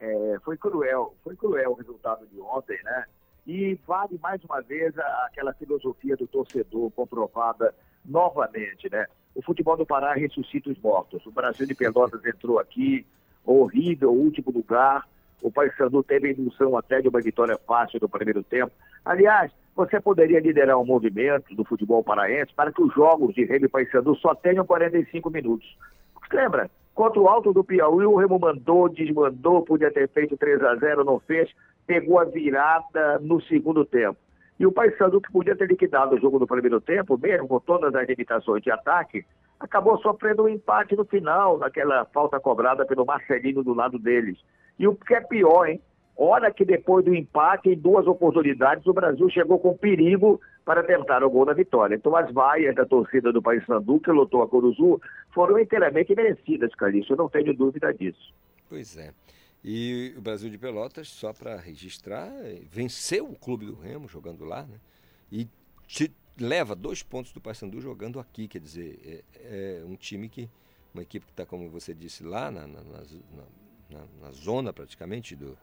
É, foi cruel, foi cruel o resultado de ontem, né? E vale mais uma vez aquela filosofia do torcedor comprovada novamente, né? O futebol do Pará ressuscita os mortos. O Brasil de Pelotas entrou aqui, horrível, último lugar. O Paysandu teve a indução até de uma vitória fácil no primeiro tempo. Aliás, você poderia liderar um movimento do futebol paraense para que os jogos de Remo e Paysandu só tenham 45 minutos. Lembra? Contra o Alto do Piauí, o Remo mandou, desmandou, podia ter feito 3 a 0 não fez pegou a virada no segundo tempo. E o Paysandu, que podia ter liquidado o jogo no primeiro tempo, mesmo com todas as limitações de ataque, acabou sofrendo um empate no final, naquela falta cobrada pelo Marcelino do lado deles. E o que é pior, hein? Olha que depois do empate, em duas oportunidades, o Brasil chegou com perigo para tentar o gol da vitória. Então as vaias da torcida do Paysandu, que lotou a Curuzu, foram inteiramente merecidas, Calixto. Eu não tenho dúvida disso. Pois é. E o Brasil de Pelotas, só para registrar, venceu o Clube do Remo jogando lá, né? E te leva dois pontos do Paysandu jogando aqui, quer dizer, é, é um time que, uma equipe que está, como você disse, lá na, na, na, na, zona praticamente do,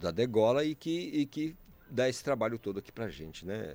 da degola e que, e que dá esse trabalho todo aqui pra gente, né?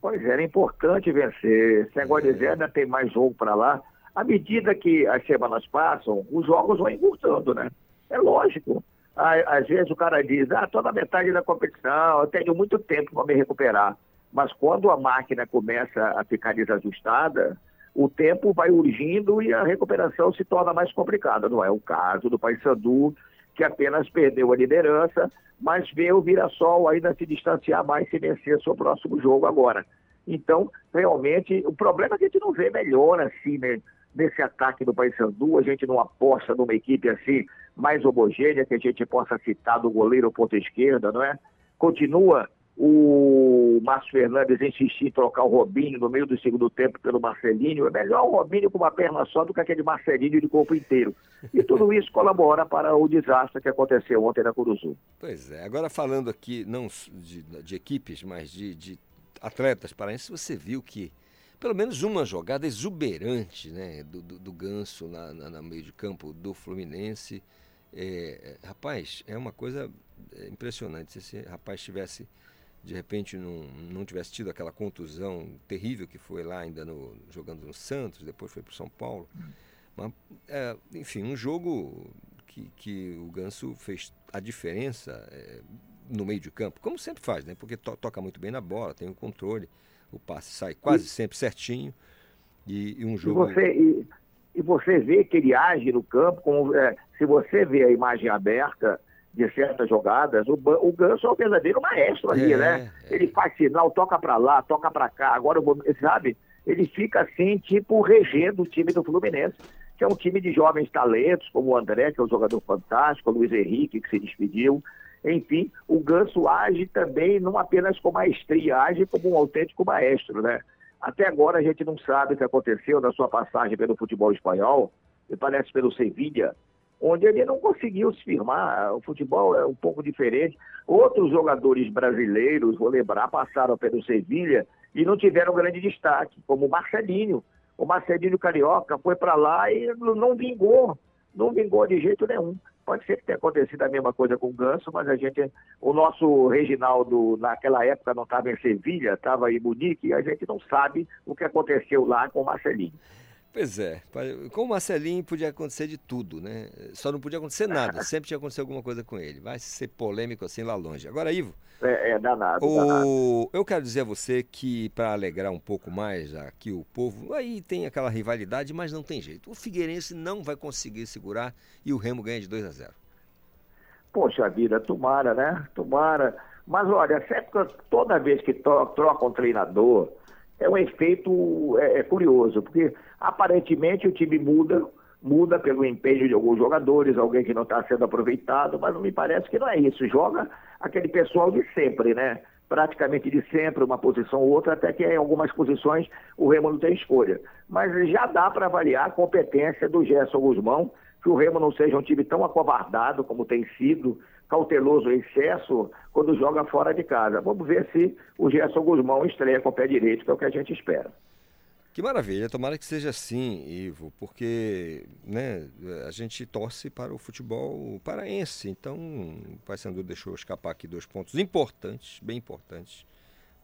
Pois é, era importante vencer. Esse negócio é. de tem mais jogo para lá. À medida que as semanas passam, os jogos vão encurtando, né? É lógico. Às vezes o cara diz, ah, estou na metade da competição, eu tenho muito tempo para me recuperar. Mas quando a máquina começa a ficar desajustada, o tempo vai urgindo e a recuperação se torna mais complicada. Não é o caso do Paysandu, que apenas perdeu a liderança, mas vê o Mirassol ainda se distanciar mais se vencer seu próximo jogo agora. Então, realmente, o problema é que a gente não vê melhor assim, né? Nesse ataque do Paysandu, a gente não aposta numa equipe assim mais homogênea, que a gente possa citar do goleiro ponta esquerda, não é? Continua o Márcio Fernandes insistir em trocar o Robinho no meio do segundo tempo pelo Marcelinho. É melhor o Robinho com uma perna só do que aquele Marcelinho de corpo inteiro. E tudo isso colabora para o desastre que aconteceu ontem na Curuzu. Pois é. Agora falando aqui, não de, de equipes, mas de, de atletas paraenses, você viu que pelo menos uma jogada exuberante né, do, do, do Ganso na, na, na, meio de campo do Fluminense. É, é rapaz, é uma coisa é, impressionante. Se esse rapaz tivesse de repente não, não tivesse tido aquela contusão terrível que foi lá ainda no, jogando no Santos, depois foi para São Paulo. Mas, é, enfim, um jogo que, que o Ganso fez a diferença é, no meio de campo, como sempre faz, né? Porque to, toca muito bem na bola, tem o controle, o passe sai quase e, sempre certinho. E, e um jogo. E você, e, e, você vê que ele age no campo, como, é, se você vê a imagem aberta, de certas jogadas, o, o Ganso é o verdadeiro maestro ali, é, né? É. Ele faz sinal, toca para lá, toca para cá, agora, sabe? Ele fica assim, tipo, regendo o time do Fluminense, que é um time de jovens talentos, como o André, que é um jogador fantástico, o Luiz Henrique, que se despediu. Enfim, o Ganso age também não apenas com maestria, age como um autêntico maestro, né? Até agora a gente não sabe o que aconteceu na sua passagem pelo futebol espanhol, me parece pelo Sevilha, onde ele não conseguiu se firmar. O futebol é um pouco diferente. Outros jogadores brasileiros, vou lembrar, passaram pelo Sevilha e não tiveram grande destaque, como o Marcelinho. O Marcelinho Carioca foi para lá e não vingou, não vingou de jeito nenhum. Pode ser que tenha acontecido a mesma coisa com o Ganso, mas a gente, o nosso Reginaldo, naquela época, não estava em Sevilha, estava em Munique, e a gente não sabe o que aconteceu lá com o Marcelinho. Pois é, com o Marcelinho podia acontecer de tudo, né? Só não podia acontecer nada, sempre tinha acontecido alguma coisa com ele. Vai ser polêmico assim lá longe. Agora, Ivo. É, é danado, o... danado. Eu quero dizer a você que, para alegrar um pouco mais aqui o povo, aí tem aquela rivalidade, mas não tem jeito. O Figueirense não vai conseguir segurar e o Remo ganha de 2 a 0 Poxa vida, tomara, né? Tomara. Mas olha, sempre toda vez que troca um treinador é um efeito é, é curioso, porque aparentemente o time muda, muda pelo empenho de alguns jogadores, alguém que não está sendo aproveitado, mas me parece que não é isso. Joga aquele pessoal de sempre, né? Praticamente de sempre, uma posição ou outra, até que em algumas posições o Remo não tem escolha. Mas já dá para avaliar a competência do Gerson Guzmão, que o Remo não seja um time tão acovardado como tem sido, cauteloso em excesso quando joga fora de casa. Vamos ver se o Gerson Guzmão estreia com o pé direito, que é o que a gente espera. Que maravilha, tomara que seja assim, Ivo, porque né, a gente torce para o futebol paraense. Então, o Paysandu deixou escapar aqui dois pontos importantes, bem importantes.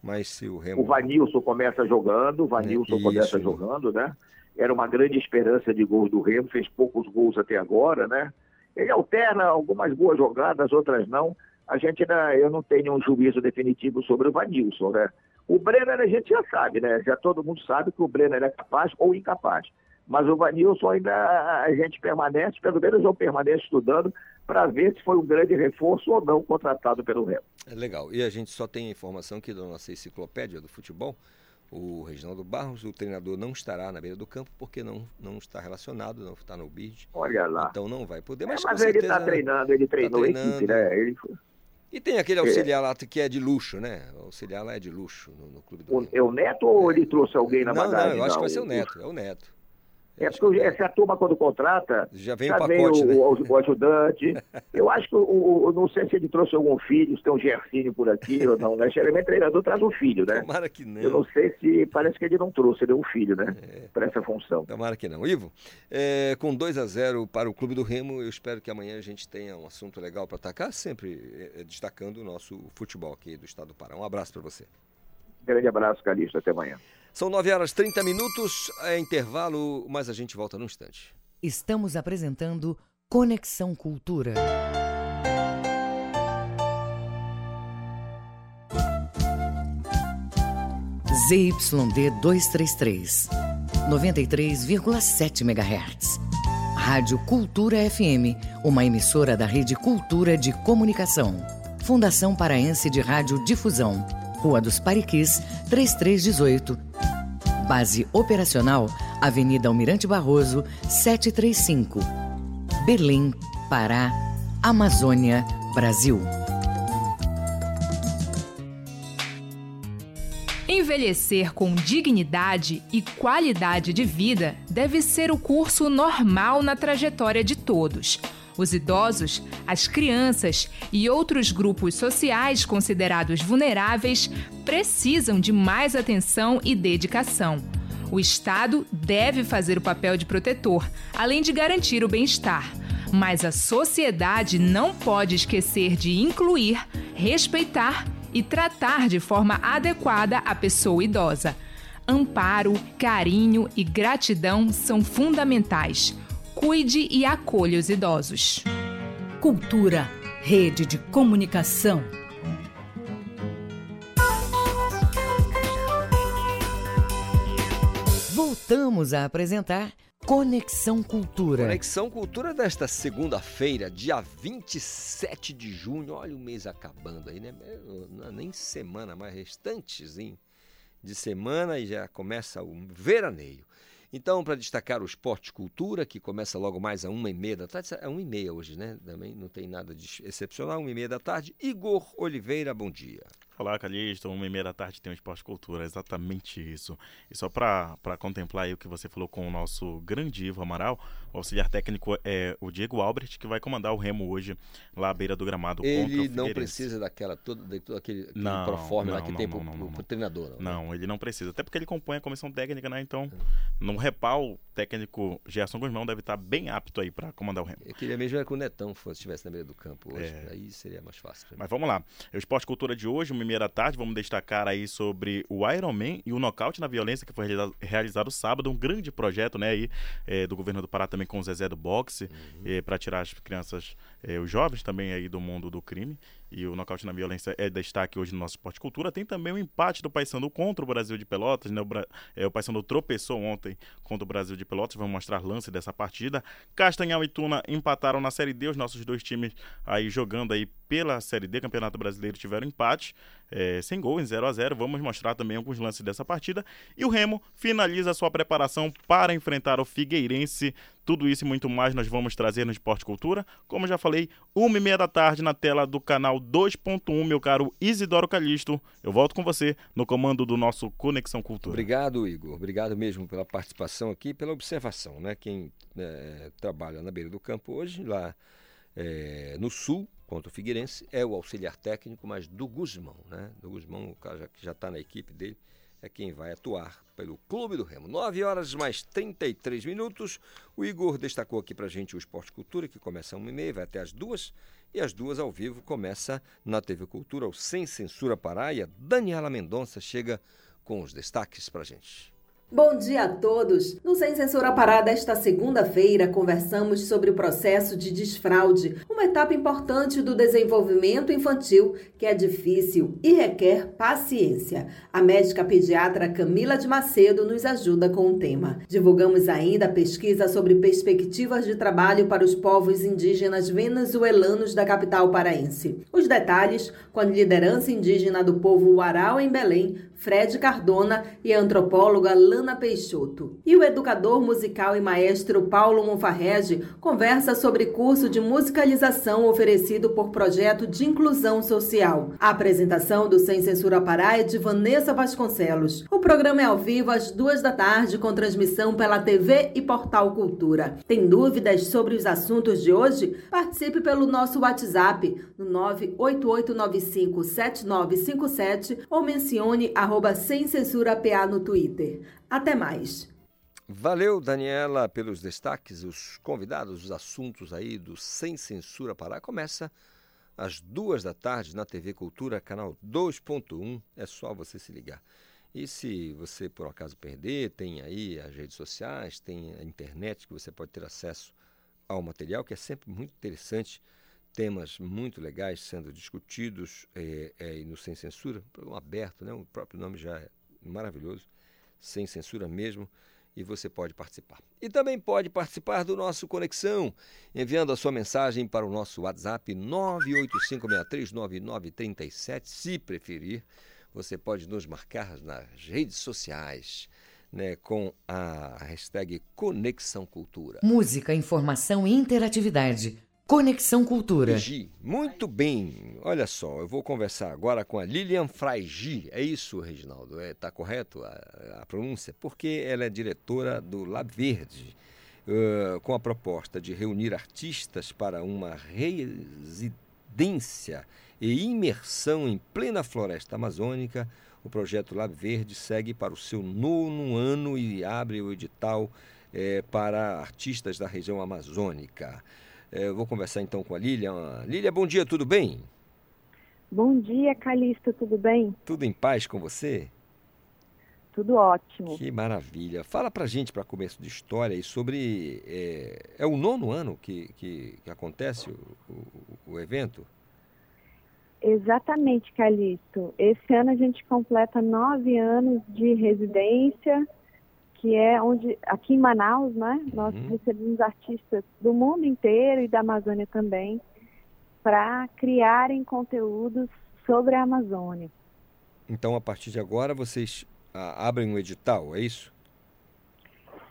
Mas se o Remo. O Vanilson começa jogando, o Vanilson é, começa jogando, né? Era uma grande esperança de gols do Remo, fez poucos gols até agora, né? Ele alterna algumas boas jogadas, outras não. A gente, eu não tenho um juízo definitivo sobre o Vanilson, né? O Brenner a gente já sabe, né? Já todo mundo sabe que o Brenner é capaz ou incapaz. Mas o Vanilson ainda a gente permanece, pelo menos eu permaneço estudando, para ver se foi um grande reforço ou não contratado pelo Remo. É legal. E a gente só tem informação aqui da nossa enciclopédia do futebol o Reginaldo Barros. O treinador não estará na beira do campo porque não, não está relacionado, não está no BID. Olha lá. Então não vai poder. Mas, é, mas ele está treinando, ele treinou tá a equipe, né? Ele foi... E tem aquele auxiliar lá que é de luxo, né? O auxiliar lá é de luxo no, no clube do o, É o Neto ou ele trouxe alguém na não, bagagem? Não, eu acho que vai ser o Neto, é o Neto. É porque essa turma, quando contrata, já vem já o pacote, vem né? o, o, ajudante. Eu acho que, o, não sei se ele trouxe algum filho, se tem um Gersinho por aqui ou não, né? Geralmente treinador traz um filho, né? Tomara que não. Eu não sei se, parece que ele não trouxe nenhum filho, né? É. Para essa função. Tomara que não. Ivo, é, com 2 a 0 para o Clube do Remo, eu espero que amanhã a gente tenha um assunto legal para atacar, sempre é, destacando o nosso futebol aqui do Estado do Pará. Um abraço para você. Grande abraço, Calixto. Até amanhã. São 9 horas 30 minutos, é intervalo, mas a gente volta num instante. Estamos apresentando Conexão Cultura. ZYD 233, 93,7 MHz. Rádio Cultura FM, uma emissora da Rede Cultura de Comunicação. Fundação Paraense de Rádio Difusão. Rua dos Pariquis, 3318. Base operacional, Avenida Almirante Barroso, 735. Belém, Pará, Amazônia, Brasil. Envelhecer com dignidade e qualidade de vida deve ser o curso normal na trajetória de todos. Os idosos, as crianças e outros grupos sociais considerados vulneráveis precisam de mais atenção e dedicação. O Estado deve fazer o papel de protetor, além de garantir o bem-estar. Mas a sociedade não pode esquecer de incluir, respeitar e tratar de forma adequada a pessoa idosa. Amparo, carinho e gratidão são fundamentais. Cuide e acolha os idosos. Cultura, rede de comunicação. Voltamos a apresentar Conexão Cultura. Conexão Cultura desta segunda-feira, dia 27 de junho. Olha o mês acabando aí, né? Não é nem semana, mas restantezinho de semana e já começa o veraneio. Então, para destacar o Esporte Cultura, que começa logo mais a uma e meia da tarde, é uma e meia hoje, né? Também não tem nada de excepcional, uma e meia da tarde. Igor Oliveira, bom dia. Olá, Calixto, uma e meia da tarde tem o Esporte Cultura, exatamente isso. E só para contemplar aí o que você falou com o nosso grande Ivo Amaral, o auxiliar técnico é o Diego Albert, que vai comandar o Remo hoje lá à beira do gramado ele não precisa daquela, todo, de todo aquele, aquele não, proforme não, lá que não, tem pro, treinador. Não, ele não precisa, até porque ele compõe a comissão técnica, né? Então, no repau, o técnico Gerson Guzmão deve estar bem apto aí para comandar o Remo. Eu queria mesmo que o Netão fosse, estivesse na beira do campo hoje, é. aí seria mais fácil. Mas vamos lá, o Esporte Cultura de hoje, uma e meia da tarde, vamos destacar aí sobre o Iron Man e o nocaute na violência que foi realizado sábado, um grande projeto, né, aí é, do governo do Pará também com o Zezé do boxe, uhum. é, para tirar as crianças, é, os jovens também aí do mundo do crime. E o nocaute na violência é destaque hoje no nosso esporte cultura. Tem também o empate do Paysandu contra o Brasil de Pelotas, né? O, é, o Paysandu tropeçou ontem contra o Brasil de Pelotas. Vamos mostrar lance dessa partida. Castanhal e Tuna empataram na Série D. Os nossos dois times aí jogando aí pela Série D, Campeonato Brasileiro, tiveram empate, é, sem gol, em 0 a 0 Vamos mostrar também alguns lances dessa partida. E o Remo finaliza sua preparação para enfrentar o Figueirense. Tudo isso e muito mais nós vamos trazer no Esporte Cultura. Como já falei, uma e meia da tarde na tela do canal 2.1, meu caro Isidoro Calixto. Eu volto com você no comando do nosso Conexão Cultura. Obrigado, Igor. Obrigado mesmo pela participação aqui, pela observação, né? Quem é, trabalha na beira do campo hoje, lá é, no sul, contra o Figueirense, é o auxiliar técnico, mas do Guzmão, né? Do Guzmão, o cara que já está na equipe dele, é quem vai atuar pelo Clube do Remo. 9 horas mais 33 minutos. O Igor destacou aqui pra gente o Esporte Cultura, que começa às 1h30, vai até às 2 e às duas ao vivo começa na TV Cultura o Sem Censura Pará e a Daniela Mendonça chega com os destaques pra gente. Bom dia a todos! No Sem Censura Pará desta segunda-feira, conversamos sobre o processo de desfraude, uma etapa importante do desenvolvimento infantil que é difícil e requer paciência. A médica pediatra Camila de Macedo nos ajuda com o tema. Divulgamos ainda a pesquisa sobre perspectivas de trabalho para os povos indígenas venezuelanos da capital paraense. Os detalhes com a liderança indígena do povo Uarau em Belém, Fred Cardona e a antropóloga Lana Peixoto. E o educador musical e maestro Paulo Monfarrege conversa sobre curso de musicalização oferecido por projeto de inclusão social. A apresentação do Sem Censura Pará é de Vanessa Vasconcelos. O programa é ao vivo às duas da tarde com transmissão pela TV e Portal Cultura. Tem dúvidas sobre os assuntos de hoje? Participe pelo nosso WhatsApp no 988957957 ou mencione a arroba Sem Censura PA no Twitter. Até mais. Valeu, Daniela, pelos destaques, os convidados, os assuntos aí do Sem Censura Pará. Começa às duas da tarde na TV Cultura, canal 2.1. É só você se ligar. E se você por acaso perder, tem aí as redes sociais, tem a internet que você pode ter acesso ao material, que é sempre muito interessante temas muito legais sendo discutidos é, é, no Sem Censura, programa aberto, né? o próprio nome já é maravilhoso, sem censura mesmo, e você pode participar. E também pode participar do nosso Conexão, enviando a sua mensagem para o nosso WhatsApp 985639937, se preferir, você pode nos marcar nas redes sociais. Né, com a hashtag Conexão Cultura. Música, informação e interatividade. Conexão Cultura. Gi, muito bem. Olha só, eu vou conversar agora com a Lilian Fraigi. É isso, Reginaldo? Está é, tá correto a, a, pronúncia? Porque ela é diretora do Lab Verde, uh, com a proposta de reunir artistas para uma residência e imersão em plena floresta amazônica. O projeto Lab Verde segue para o seu nono ano e abre o edital eh, para artistas da região amazônica. É, eu vou conversar então com a Lília. Lília, bom dia, tudo bem? Bom dia, Calixto, tudo bem? Tudo em paz com você? Tudo ótimo. Que maravilha. Fala pra gente, para começo de história, aí, sobre. É, é, o nono ano que, que, que acontece o, o, o, evento? Exatamente, Calixto. Esse ano a gente completa nove anos de residência que é onde, aqui em Manaus, né, nós uhum. recebemos artistas do mundo inteiro e da Amazônia também, para criarem conteúdos sobre a Amazônia. Então, a partir de agora, vocês ah, abrem um edital, é isso?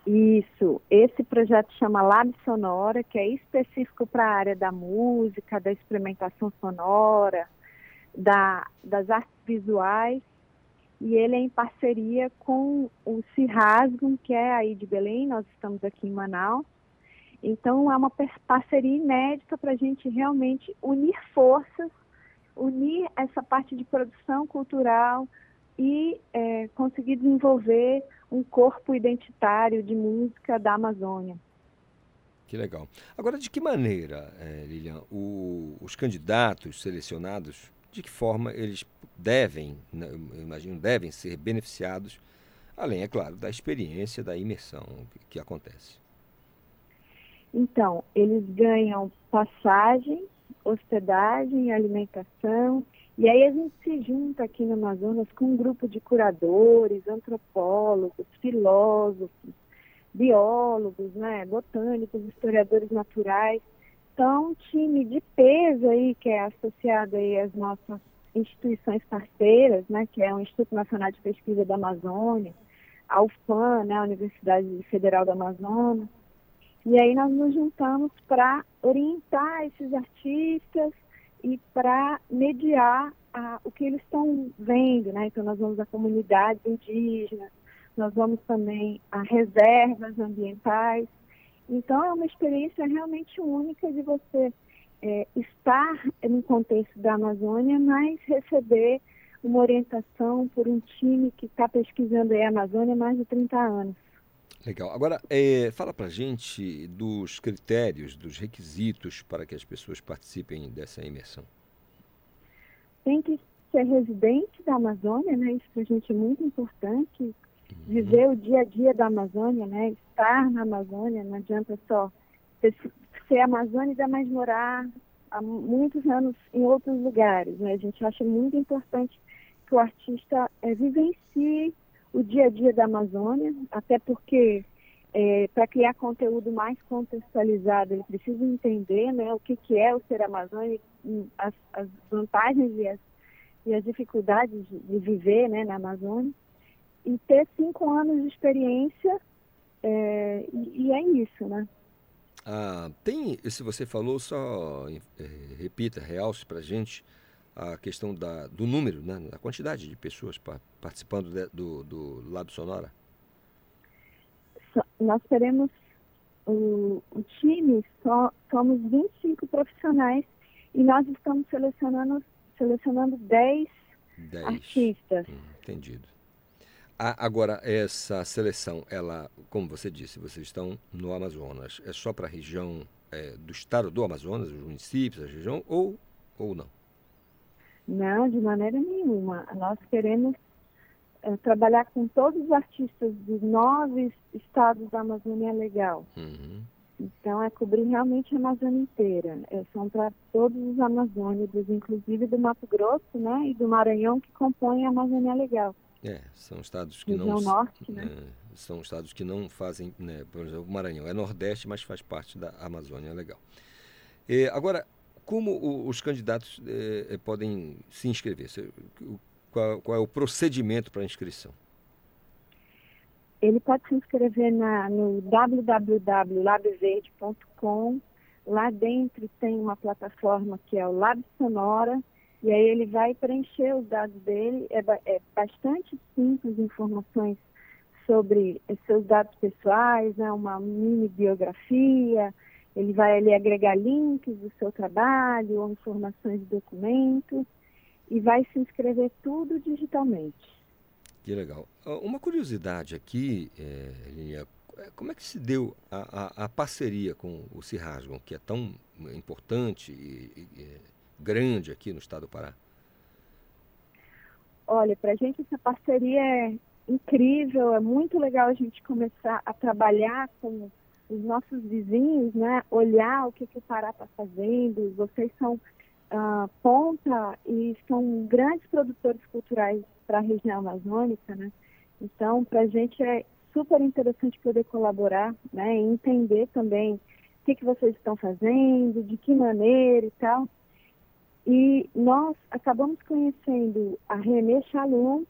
Isso. Esse projeto chama Lab Sonora, que é específico para a área da música, da experimentação sonora, da, das artes visuais e ele é em parceria com o Cirrasgum, que é aí de Belém, nós estamos aqui em Manaus. Então, é uma parceria inédita para a gente realmente unir forças, unir essa parte de produção cultural e é, conseguir desenvolver um corpo identitário de música da Amazônia. Que legal. Agora, de que maneira, é, Lilian, o, os candidatos selecionados de que forma eles devem, né, eu imagino, devem ser beneficiados, além, é claro, da experiência, da imersão que, acontece. Então, eles ganham passagem, hospedagem, alimentação, e aí a gente se junta aqui no Amazonas com um grupo de curadores, antropólogos, filósofos, biólogos, né, botânicos, historiadores naturais, então, time de peso aí, que é associado aí às nossas instituições parceiras, né, que é o Instituto Nacional de Pesquisa da Amazônia, a UFAM, né, a Universidade Federal da Amazônia. E aí nós nos juntamos para orientar esses artistas e para mediar a, o que eles estão vendo, né? Então nós vamos a comunidades indígenas, nós vamos também a reservas ambientais, então, é uma experiência realmente única de você é, estar no contexto da Amazônia, mas receber uma orientação por um time que está pesquisando a Amazônia há mais de 30 anos. Legal. Agora, é, fala para gente dos critérios, dos requisitos para que as pessoas participem dessa imersão. Tem que ser residente da Amazônia, né? Isso para a gente é muito importante. Viver o dia a dia da Amazônia, né? Estar na Amazônia, não adianta só ser, amazônica, mas morar há muitos anos em outros lugares, né? A gente acha muito importante que o artista é, vivencie o dia a dia da Amazônia, até porque é, para criar conteúdo mais contextualizado, ele precisa entender né, o que, que é o ser amazônico, as, as vantagens e as, e as dificuldades de, de viver né, na Amazônia, e ter cinco anos de experiência, é, e, e, é isso, né? Ah, tem, se você falou, só é, repita, realce para a gente a questão da, do número, né, da quantidade de pessoas pa, participando de, do, do Lab Sonora nós teremos o, o time, só, somos 25 profissionais e nós estamos selecionando, selecionando 10, 10. artistas. Hum, entendido. Agora, essa seleção, ela, como você disse, vocês estão no Amazonas, é só para a região é, do estado do Amazonas, os municípios, a região, ou, ou não? Não, de maneira nenhuma. Nós queremos é, trabalhar com todos os artistas dos nove estados da Amazônia Legal. Uhum. Então, é cobrir realmente a Amazônia inteira. É, são para todos os amazônicos, inclusive do Mato Grosso né, e do Maranhão, que compõem a Amazônia Legal. É, são estados que Região não... Norte, né? É, são estados que não fazem, né, por exemplo, o Maranhão é Nordeste, mas faz parte da Amazônia Legal. É, agora, como o, os candidatos é, podem se inscrever? O qual, qual é o procedimento para inscrição? Ele pode se inscrever na, no www.labverde.com. Lá dentro tem uma plataforma que é o Lab Sonora, e aí ele vai preencher os dados dele. É, é bastante simples informações sobre seus dados pessoais, né, uma mini biografia. Ele vai ali agregar links do seu trabalho ou informações de documentos e vai se inscrever tudo digitalmente. Que legal. Ah, uma curiosidade aqui, é, é, como é que se deu a, a, a, parceria com o Cirrasgon, que é tão importante e, e é grande aqui no estado do Pará? Olha, para a gente essa parceria é incrível, é muito legal a gente começar a trabalhar com os nossos vizinhos, né? Olhar o que, que o Pará está fazendo. Vocês são uh, ponta e são grandes produtores culturais para a região amazônica, né? Então, para a gente é super interessante poder colaborar, né? E entender também o que, que vocês estão fazendo, de que maneira e tal. E nós acabamos conhecendo a Renê Chalum,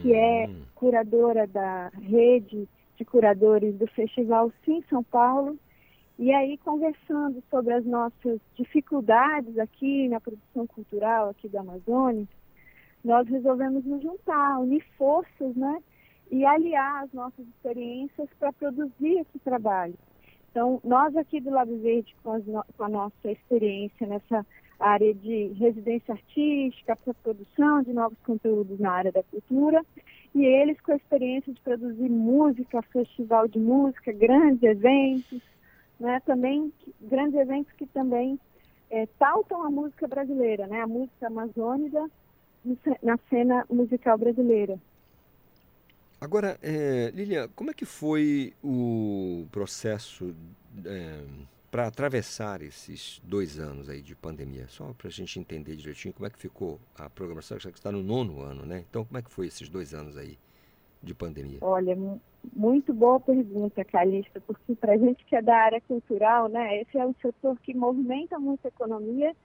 que é hum. curadora da rede de curadores do Festival Sim São Paulo, e aí, conversando sobre as nossas dificuldades aqui na produção cultural aqui da Amazônia, nós resolvemos nos juntar, unir forças, né? E aliar as nossas experiências para produzir esse trabalho. Então, nós aqui do Lab Verde, com, no, com a nossa experiência nessa área de residência artística, para produção de novos conteúdos na área da cultura, e eles com a experiência de produzir música, festival de música, grandes eventos, né, também grandes eventos que também é, pautam a música brasileira, né, a música amazônica na cena musical brasileira. Agora, é, Lilian, como é que foi o processo é, para atravessar esses dois anos aí de pandemia? Só para a gente entender direitinho como é que ficou a programação, que está no nono ano, né? Então, como é que foi esses dois anos aí de pandemia? Olha, muito boa pergunta, Calista, porque para a gente que é da área cultural, né, esse é um setor que movimenta muito a economia,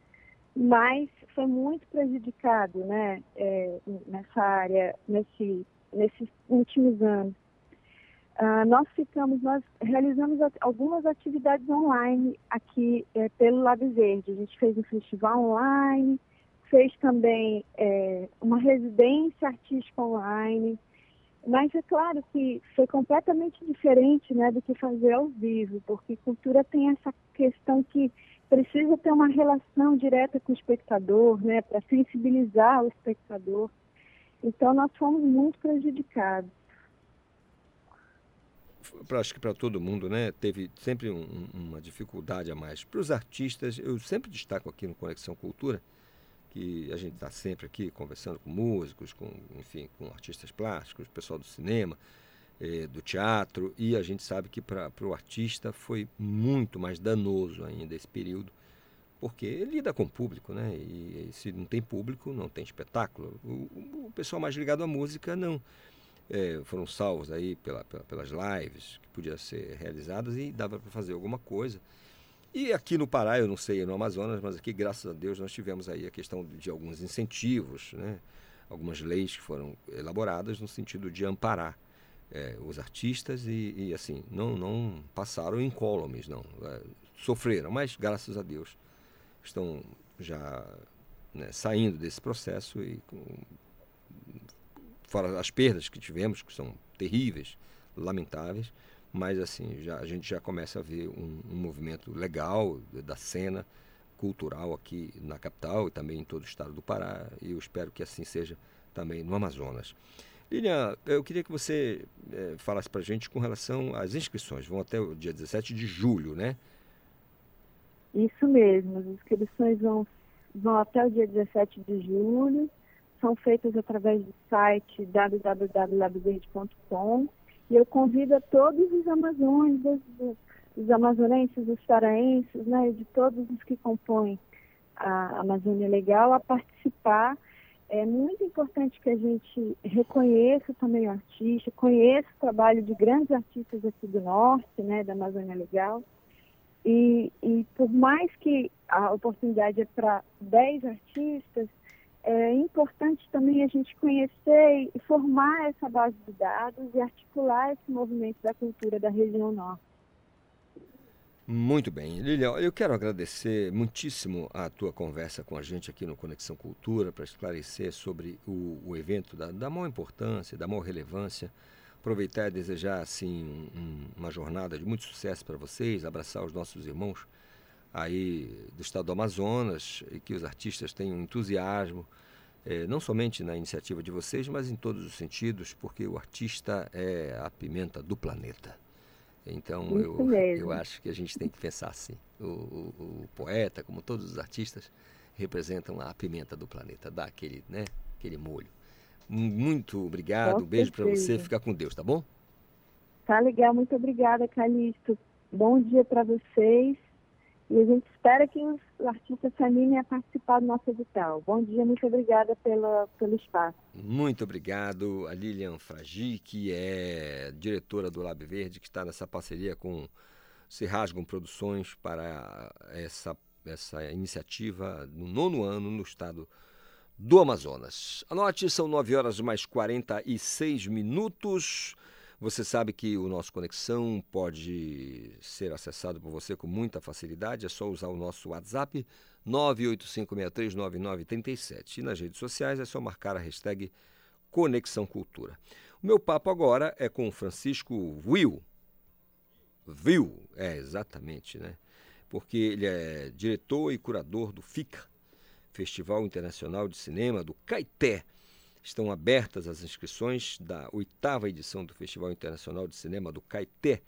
mas foi muito prejudicado né, é, nessa área, nesse, nesses últimos anos. Uh, nós ficamos, nós realizamos algumas atividades online aqui é, pelo Lab Verde. A gente fez um festival online, fez também é, uma residência artística online, mas é claro que foi completamente diferente né, do que fazer ao vivo, porque cultura tem essa questão que precisa ter uma relação direta com o espectador, né, para sensibilizar o espectador. Então nós fomos muito prejudicados. Acho que para todo mundo, né, teve sempre um, uma dificuldade a mais. Para os artistas, eu sempre destaco aqui no Conexão Cultura, que a gente está sempre aqui conversando com músicos, com, enfim, com artistas plásticos, pessoal do cinema. eh, do teatro, e a gente sabe que para o artista foi muito mais danoso ainda esse período, porque lida com o público, né? E, e se não tem público, não tem espetáculo. O, o pessoal mais ligado à música, não. É, foram salvos aí pela, pela, pelas lives que podiam ser realizadas e dava para fazer alguma coisa. E aqui no Pará, eu não sei no Amazonas, mas aqui, graças a Deus, nós tivemos aí a questão de alguns incentivos, né? algumas leis que foram elaboradas no sentido de amparar é, os artistas e, e, assim, não, não passaram incólumes, não. É, sofreram, mas graças a Deus estão já né, saindo desse processo e com, fora as perdas que tivemos, que são terríveis, lamentáveis, mas assim já, a gente já começa a ver um, um movimento legal da cena cultural aqui na capital e também em todo o estado do Pará, e eu espero que assim seja também no Amazonas. Lilian, eu queria que você é, falasse para a gente com relação às inscrições. Vão até o dia 17 de julho, né? Isso mesmo, as inscrições vão, vão até o dia 17 de julho, são feitas através do site www.labverde.com e eu convido a todos os amazônicos, os, os amazonenses, os paraenses, né, de todos os que compõem a Amazônia Legal a participar. É muito importante que a gente reconheça também o artista, conheça o trabalho de grandes artistas aqui do norte, né, da Amazônia Legal, e, e por mais que a oportunidade é para 10 artistas, é importante também a gente conhecer e formar essa base de dados e articular esse movimento da cultura da região norte. Muito bem. Lilian, eu quero agradecer muitíssimo a tua conversa com a gente aqui no Conexão Cultura para esclarecer sobre o, o evento da, da maior importância, da maior relevância aproveitar e desejar assim um, uma jornada de muito sucesso para vocês, abraçar os nossos irmãos aí do estado do Amazonas e que os artistas tenham entusiasmo, eh, não somente na iniciativa de vocês, mas em todos os sentidos, porque o artista é a pimenta do planeta. Então eu, eu acho que a gente tem que pensar assim. O, o, o, poeta, como todos os artistas, representam a pimenta do planeta, dá aquele, né, aquele molho. Muito obrigado, um beijo para você, fica com Deus, tá bom? Tá legal, muito obrigada, Calixto. Bom dia para vocês. E a gente espera que os artistas se animem a participar do nosso edital. Bom dia, muito obrigada pela, pelo espaço. Muito obrigado a Lilian Fragi, que é diretora do Lab Verde, que está nessa parceria com Se Rasgam Produções para essa, essa iniciativa no nono ano no estado do Amazonas. Anote, são 9 horas mais 46 minutos. Você sabe que o nosso Conexão pode ser acessado por você com muita facilidade. É só usar o nosso WhatsApp 985639937. E nas redes sociais é só marcar a hashtag Conexão Cultura. O meu papo agora é com Francisco Will. Will, é exatamente, né? Porque ele é diretor e curador do FICA, Festival Internacional de Cinema do Caeté. Estão abertas as inscrições da oitava edição do Festival Internacional de Cinema do Caeté,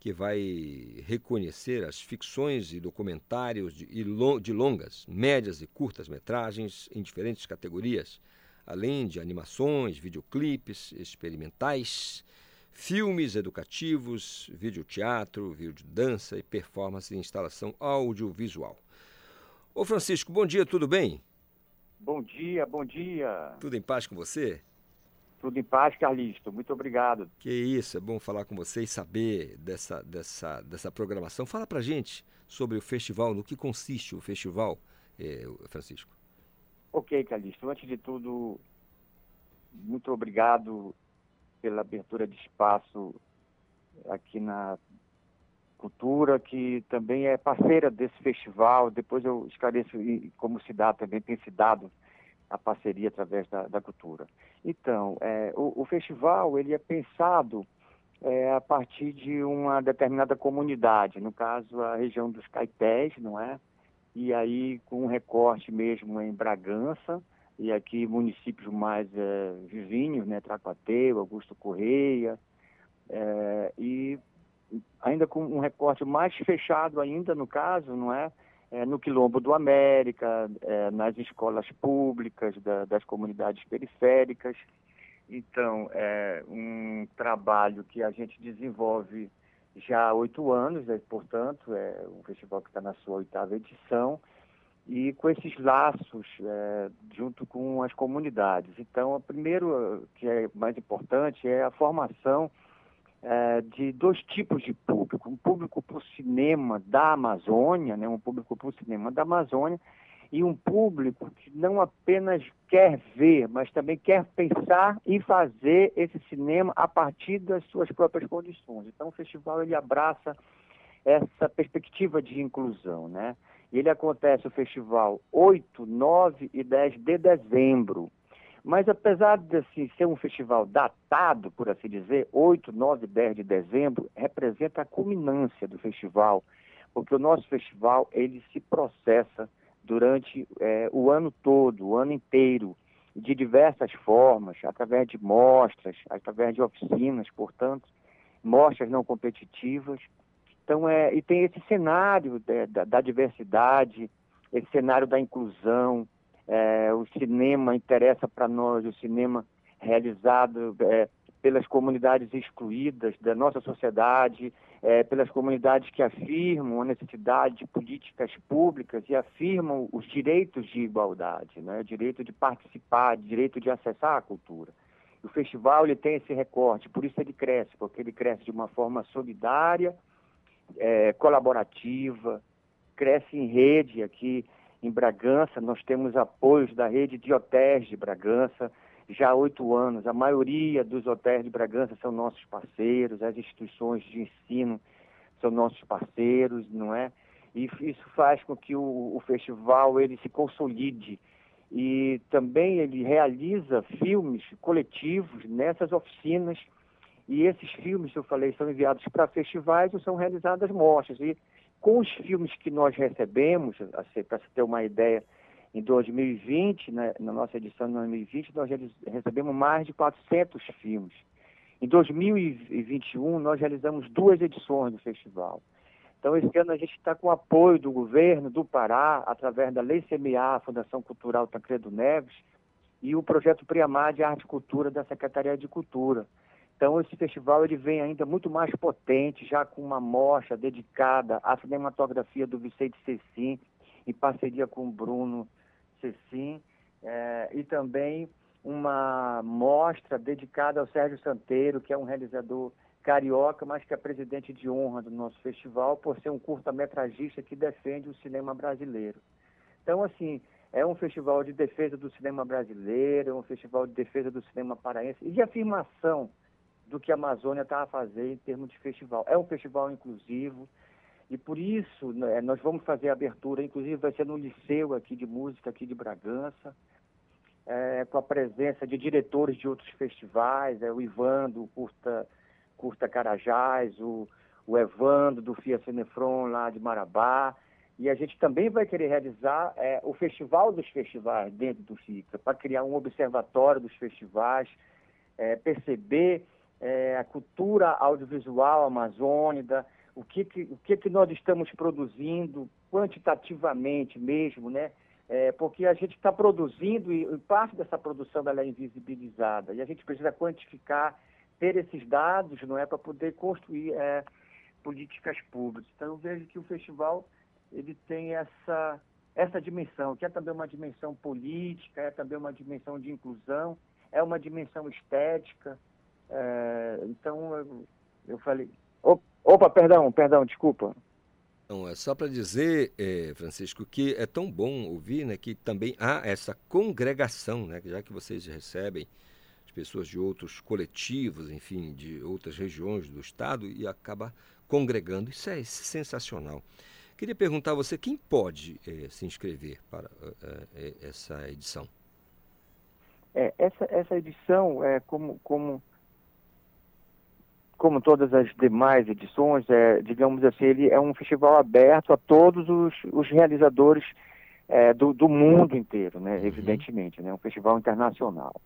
que vai reconhecer as ficções e documentários de, longas, médias e curtas metragens em diferentes categorias, além de animações, videoclipes experimentais, filmes educativos, videoteatro, videodança e performance e instalação audiovisual. Ô Francisco, bom dia, tudo bem? Bom dia, bom dia. Tudo em paz com você? Tudo em paz, Carlisto. Muito obrigado. Que isso, é bom falar com você e saber dessa, dessa, dessa programação. Fala pra gente sobre o festival, no que consiste o festival, eh, Francisco. Ok, Calixto. Antes de tudo, muito obrigado pela abertura de espaço aqui na Cultura, que também é parceira desse festival. Depois eu esclareço como se dá, também tem se dado a parceria através da, da cultura. Então, é, o, o, festival ele é pensado é, a partir de uma determinada comunidade, no caso a região dos Caetés, não é? E aí com um recorte mesmo em Bragança, e aqui municípios mais é, vizinhos, né? Tracuateu, Augusto Correia, é, e ainda com um recorte mais fechado ainda no caso, não é? é no Quilombo do América, é, nas escolas públicas da, das comunidades periféricas. Então, é um trabalho que a gente desenvolve já há oito anos, é, portanto, é um festival que está na sua oitava edição, e com esses laços é, junto com as comunidades. Então, o primeiro, que é mais importante, é a formação é, de dois tipos de público. Um público para o cinema da Amazônia, né, um público para o cinema da Amazônia, e um público que não apenas quer ver, mas também quer pensar e fazer esse cinema a partir das suas próprias condições. Então, o festival ele abraça essa perspectiva de inclusão, né? Ele acontece o festival 8, 9 e 10 de dezembro. Mas apesar de assim, ser um festival datado, por assim dizer, 8, 9 e 10 de dezembro representa a culminância do festival, porque o nosso festival ele se processa durante é, o ano todo, o ano inteiro, de diversas formas, através de mostras, através de oficinas, portanto, mostras não competitivas. Então, é, e tem esse cenário de, da, da, diversidade, esse cenário da inclusão. É, o cinema interessa para nós, o cinema realizado é, pelas comunidades excluídas da nossa sociedade, é, pelas comunidades que afirmam a necessidade de políticas públicas e afirmam os direitos de igualdade, né? o direito de participar, o direito de acessar a cultura. O festival ele tem esse recorte, por isso ele cresce, porque ele cresce de uma forma solidária, é, colaborativa, cresce em rede aqui em Bragança, nós temos apoios da rede de hotéis de Bragança, já há oito anos. A maioria dos hotéis de Bragança são nossos parceiros, as instituições de ensino são nossos parceiros, não é? E isso faz com que o, o festival ele se consolide e também ele realiza filmes coletivos nessas oficinas e esses filmes, eu falei, são enviados para festivais ou são realizadas mostras. E com os filmes que nós recebemos, assim, para se ter uma ideia, em 2020, né, na nossa edição de 2020, nós recebemos mais de 400 filmes. Em 2021, nós realizamos duas edições do festival. Então, esse ano a gente está com o apoio do governo do Pará, através da Lei CMA, Fundação Cultural Tancredo Neves, e o projeto Priamar de Arte e Cultura da Secretaria de Cultura. Então, esse festival ele vem ainda muito mais potente, já com uma mostra dedicada à cinematografia do Vicente Cecim, em parceria com o Bruno Cecim, é, e também uma mostra dedicada ao Sérgio Santeiro, que é um realizador carioca, mas que é presidente de honra do nosso festival, por ser um curta-metragista que defende o cinema brasileiro. Então, assim, é um festival de defesa do cinema brasileiro, é um festival de defesa do cinema paraense e de afirmação do que a Amazônia está a fazer em termos de festival. É um festival inclusivo, e por isso né, nós vamos fazer a abertura, inclusive vai ser no Liceu aqui de Música, aqui de Bragança, é, com a presença de diretores de outros festivais, é, o Ivan do Curta, Curta Carajás, o, o Evandro do FIA Cinefron lá de Marabá, e a gente também vai querer realizar é, o Festival dos Festivais dentro do FICA, para criar um observatório dos festivais, é, perceber é, a cultura audiovisual amazônica, o que, que, o que, que nós estamos produzindo quantitativamente mesmo, né? É, porque a gente está produzindo e, e, parte dessa produção ela é invisibilizada e a gente precisa quantificar, ter esses dados, não é, para poder construir é, políticas públicas. Então eu vejo que o festival ele tem essa essa dimensão, que é também uma dimensão política, é também uma dimensão de inclusão, é uma dimensão estética. É, então eu, falei, Opa, perdão, perdão, desculpa. Não, é só para dizer, é, Francisco, que é tão bom ouvir né, que também há essa congregação, né, já que vocês recebem as pessoas de outros coletivos, enfim, de outras regiões do estado e acaba congregando. Isso é sensacional. Queria perguntar a você quem pode é, se inscrever para é, essa edição. É, essa, essa edição, é, como, como como todas as demais edições, é, digamos assim, ele é um festival aberto a todos os, os realizadores é, do, do, mundo inteiro, né, uhum. evidentemente, né, um festival internacional.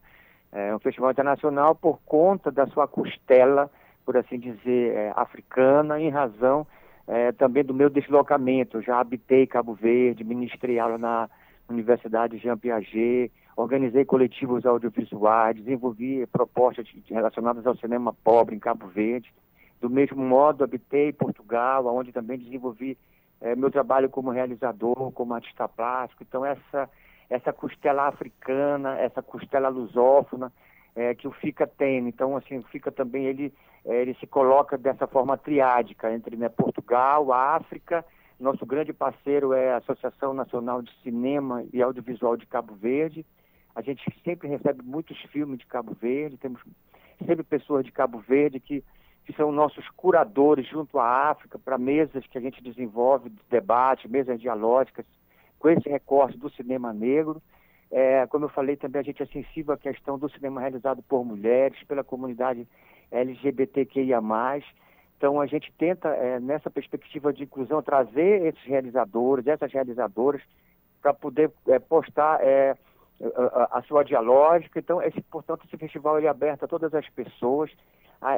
É um festival internacional por conta da sua costela, por assim dizer, é, africana, em razão é, também do meu deslocamento. Eu já habitei Cabo Verde, ministrei aula na Universidade Jean Piaget, organizei coletivos audiovisuais, desenvolvi propostas relacionadas ao cinema pobre em Cabo Verde. Do mesmo modo, habitei Portugal, onde também desenvolvi é, meu trabalho como realizador, como artista plástico. Então, essa, essa costela africana, essa costela lusófona é, que o FICA tem. Então, assim, o FICA também, ele, é, ele se coloca dessa forma triádica entre né, Portugal, África, nosso grande parceiro é a Associação Nacional de Cinema e Audiovisual de Cabo Verde. A gente sempre recebe muitos filmes de Cabo Verde, temos sempre pessoas de Cabo Verde que que são nossos curadores junto à África, para mesas que a gente desenvolve de debate, mesas dialógicas, com esse recorte do cinema negro. É, como eu falei também, a gente é sensível à questão do cinema realizado por mulheres, pela comunidade LGBTQIA+. Então, a gente tenta, é, nessa perspectiva de inclusão, trazer esses realizadores, essas realizadoras, para poder é, postar é, a, a, sua dialógica. Então, esse, portanto, esse festival é aberto a todas as pessoas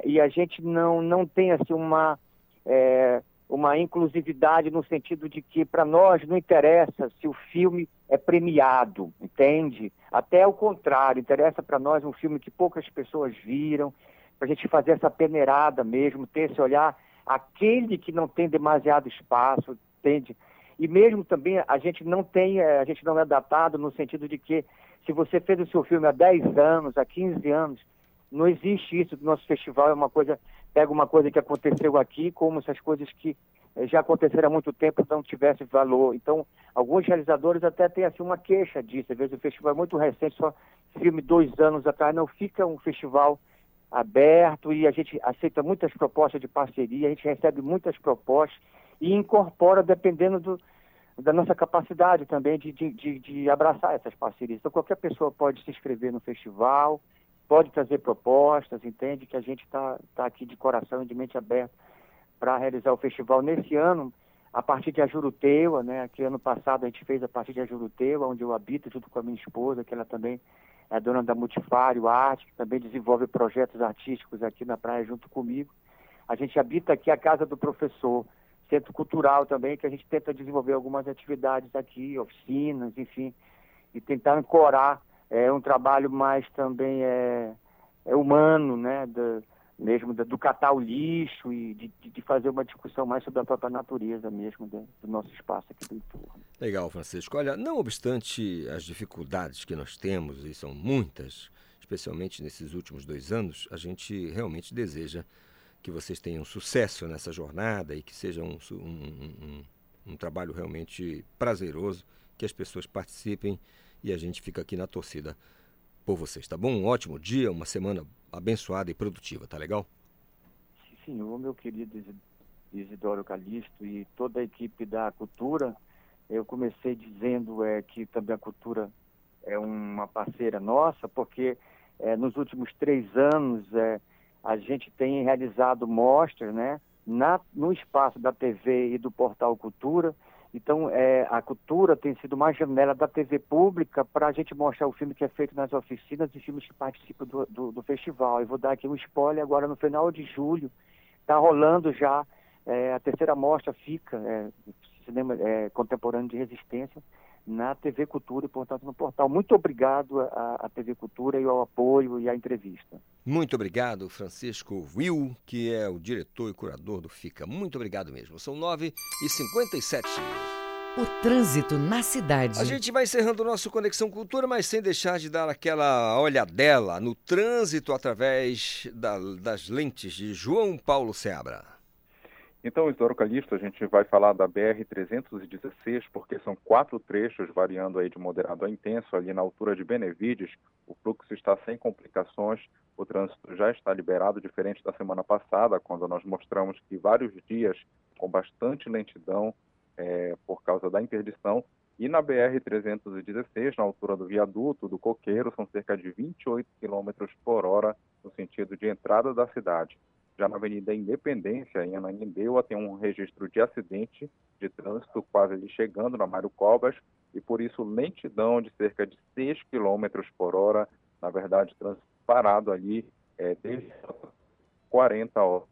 e a gente não, não tem assim uma, é, uma inclusividade no sentido de que para nós não interessa se o filme é premiado, entende? Até o contrário, interessa para nós um filme que poucas pessoas viram, para a gente fazer essa peneirada mesmo, ter esse olhar, aquele que não tem demasiado espaço, entende? E mesmo também a gente não tem, é, a gente não é datado no sentido de que se você fez o seu filme há 10 anos, há 15 anos, não existe isso. O nosso festival é uma coisa, pega uma coisa que aconteceu aqui, como se as coisas que eh, já aconteceram há muito tempo não tivessem valor. Então, alguns realizadores até têm assim, uma queixa disso. Às vezes o festival é muito recente, só filme dois anos atrás, não fica um festival aberto e a gente aceita muitas propostas de parceria, a gente recebe muitas propostas e incorpora dependendo do, da nossa capacidade também de, de, de, abraçar essas parcerias. Então, qualquer pessoa pode se inscrever no festival, pode trazer propostas, entende que a gente está tá aqui de coração e de mente aberta para realizar o festival nesse ano, a partir de Ajuruteua, né? Que ano passado a gente fez a partir de Ajuruteua, onde eu habito junto com a minha esposa, que ela também é dona da Multifário Arte, que também desenvolve projetos artísticos aqui na praia junto comigo. A gente habita aqui a Casa do Professor, centro cultural também, que a gente tenta desenvolver algumas atividades aqui, oficinas, enfim, e tentar ancorar é um trabalho mais também é, é humano, né? Mesmo do, catar o lixo e de, de, fazer uma discussão mais sobre a própria natureza mesmo do, do nosso espaço aqui do entorno. Legal, Francisco. Olha, não obstante as dificuldades que nós temos, e são muitas, especialmente nesses últimos dois anos, a gente realmente deseja que vocês tenham sucesso nessa jornada e que seja um, um, um, um trabalho realmente prazeroso, que as pessoas participem e a gente fica aqui na torcida por vocês, tá bom? Um ótimo dia, uma semana abençoada e produtiva, tá legal? Sim, senhor, meu querido Isidoro Calixto e toda a equipe da cultura. Eu comecei dizendo é, que também a cultura é uma parceira nossa, porque é, nos últimos três anos é, a gente tem realizado mostras né, na, no espaço da TV e do Portal Cultura, então, é, a cultura tem sido uma janela da TV pública para a gente mostrar o filme que é feito nas oficinas e filmes que participam do, do, do festival. Eu vou dar aqui um spoiler agora no final de julho. Está rolando já é, a terceira mostra fica é, cinema é, contemporâneo de resistência na TV Cultura e, portanto, no portal. Muito obrigado à, à TV Cultura e ao apoio e à entrevista. Muito obrigado, Francisco Will, que é o diretor e curador do FICA. Muito obrigado mesmo. São 9h57. O trânsito na cidade. A gente vai encerrando o nosso Conexão Cultura, mas sem deixar de dar aquela olhadela no trânsito através da, das lentes de João Paulo Seabra. Então, Isidoro Calixto, a gente vai falar da BR-316, porque são quatro trechos variando aí de moderado a intenso, ali na altura de Benevides, o fluxo está sem complicações, o trânsito já está liberado, diferente da semana passada, quando nós mostramos que vários dias com bastante lentidão é, por causa da interdição, e na BR-316, na altura do viaduto do Coqueiro, são cerca de 28 km por hora no sentido de entrada da cidade. Já na Avenida Independência, em Ananindeua, tem um registro de acidente de trânsito quase ali chegando na Mário Cobas e por isso lentidão de cerca de 6 km por hora, na verdade trânsito parado ali é, desde 40 horas.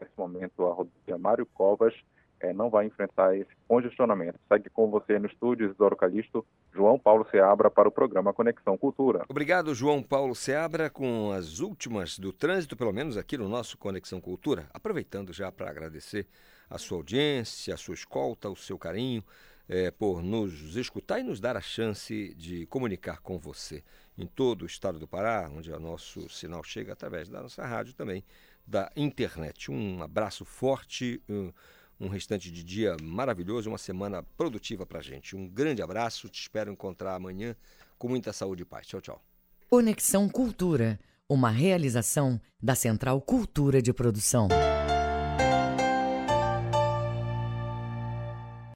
Nesse momento a rodovia Mário Covas é, não vai enfrentar esse congestionamento. Segue com você no estúdio Isidoro Calixto, João Paulo Seabra para o programa Conexão Cultura. Obrigado, João Paulo Seabra, com as últimas do trânsito, pelo menos aqui no nosso Conexão Cultura. Aproveitando já para agradecer a sua audiência, a sua escolta, o seu carinho, é, por nos escutar e nos dar a chance de comunicar com você em todo o estado do Pará, onde o nosso sinal chega através da nossa rádio também, da internet. Um abraço forte. Um, um restante de dia maravilhoso, uma semana produtiva para gente. Um grande abraço, te espero encontrar amanhã com muita saúde e paz. Tchau, tchau. Conexão Cultura, uma realização da Central Cultura de Produção.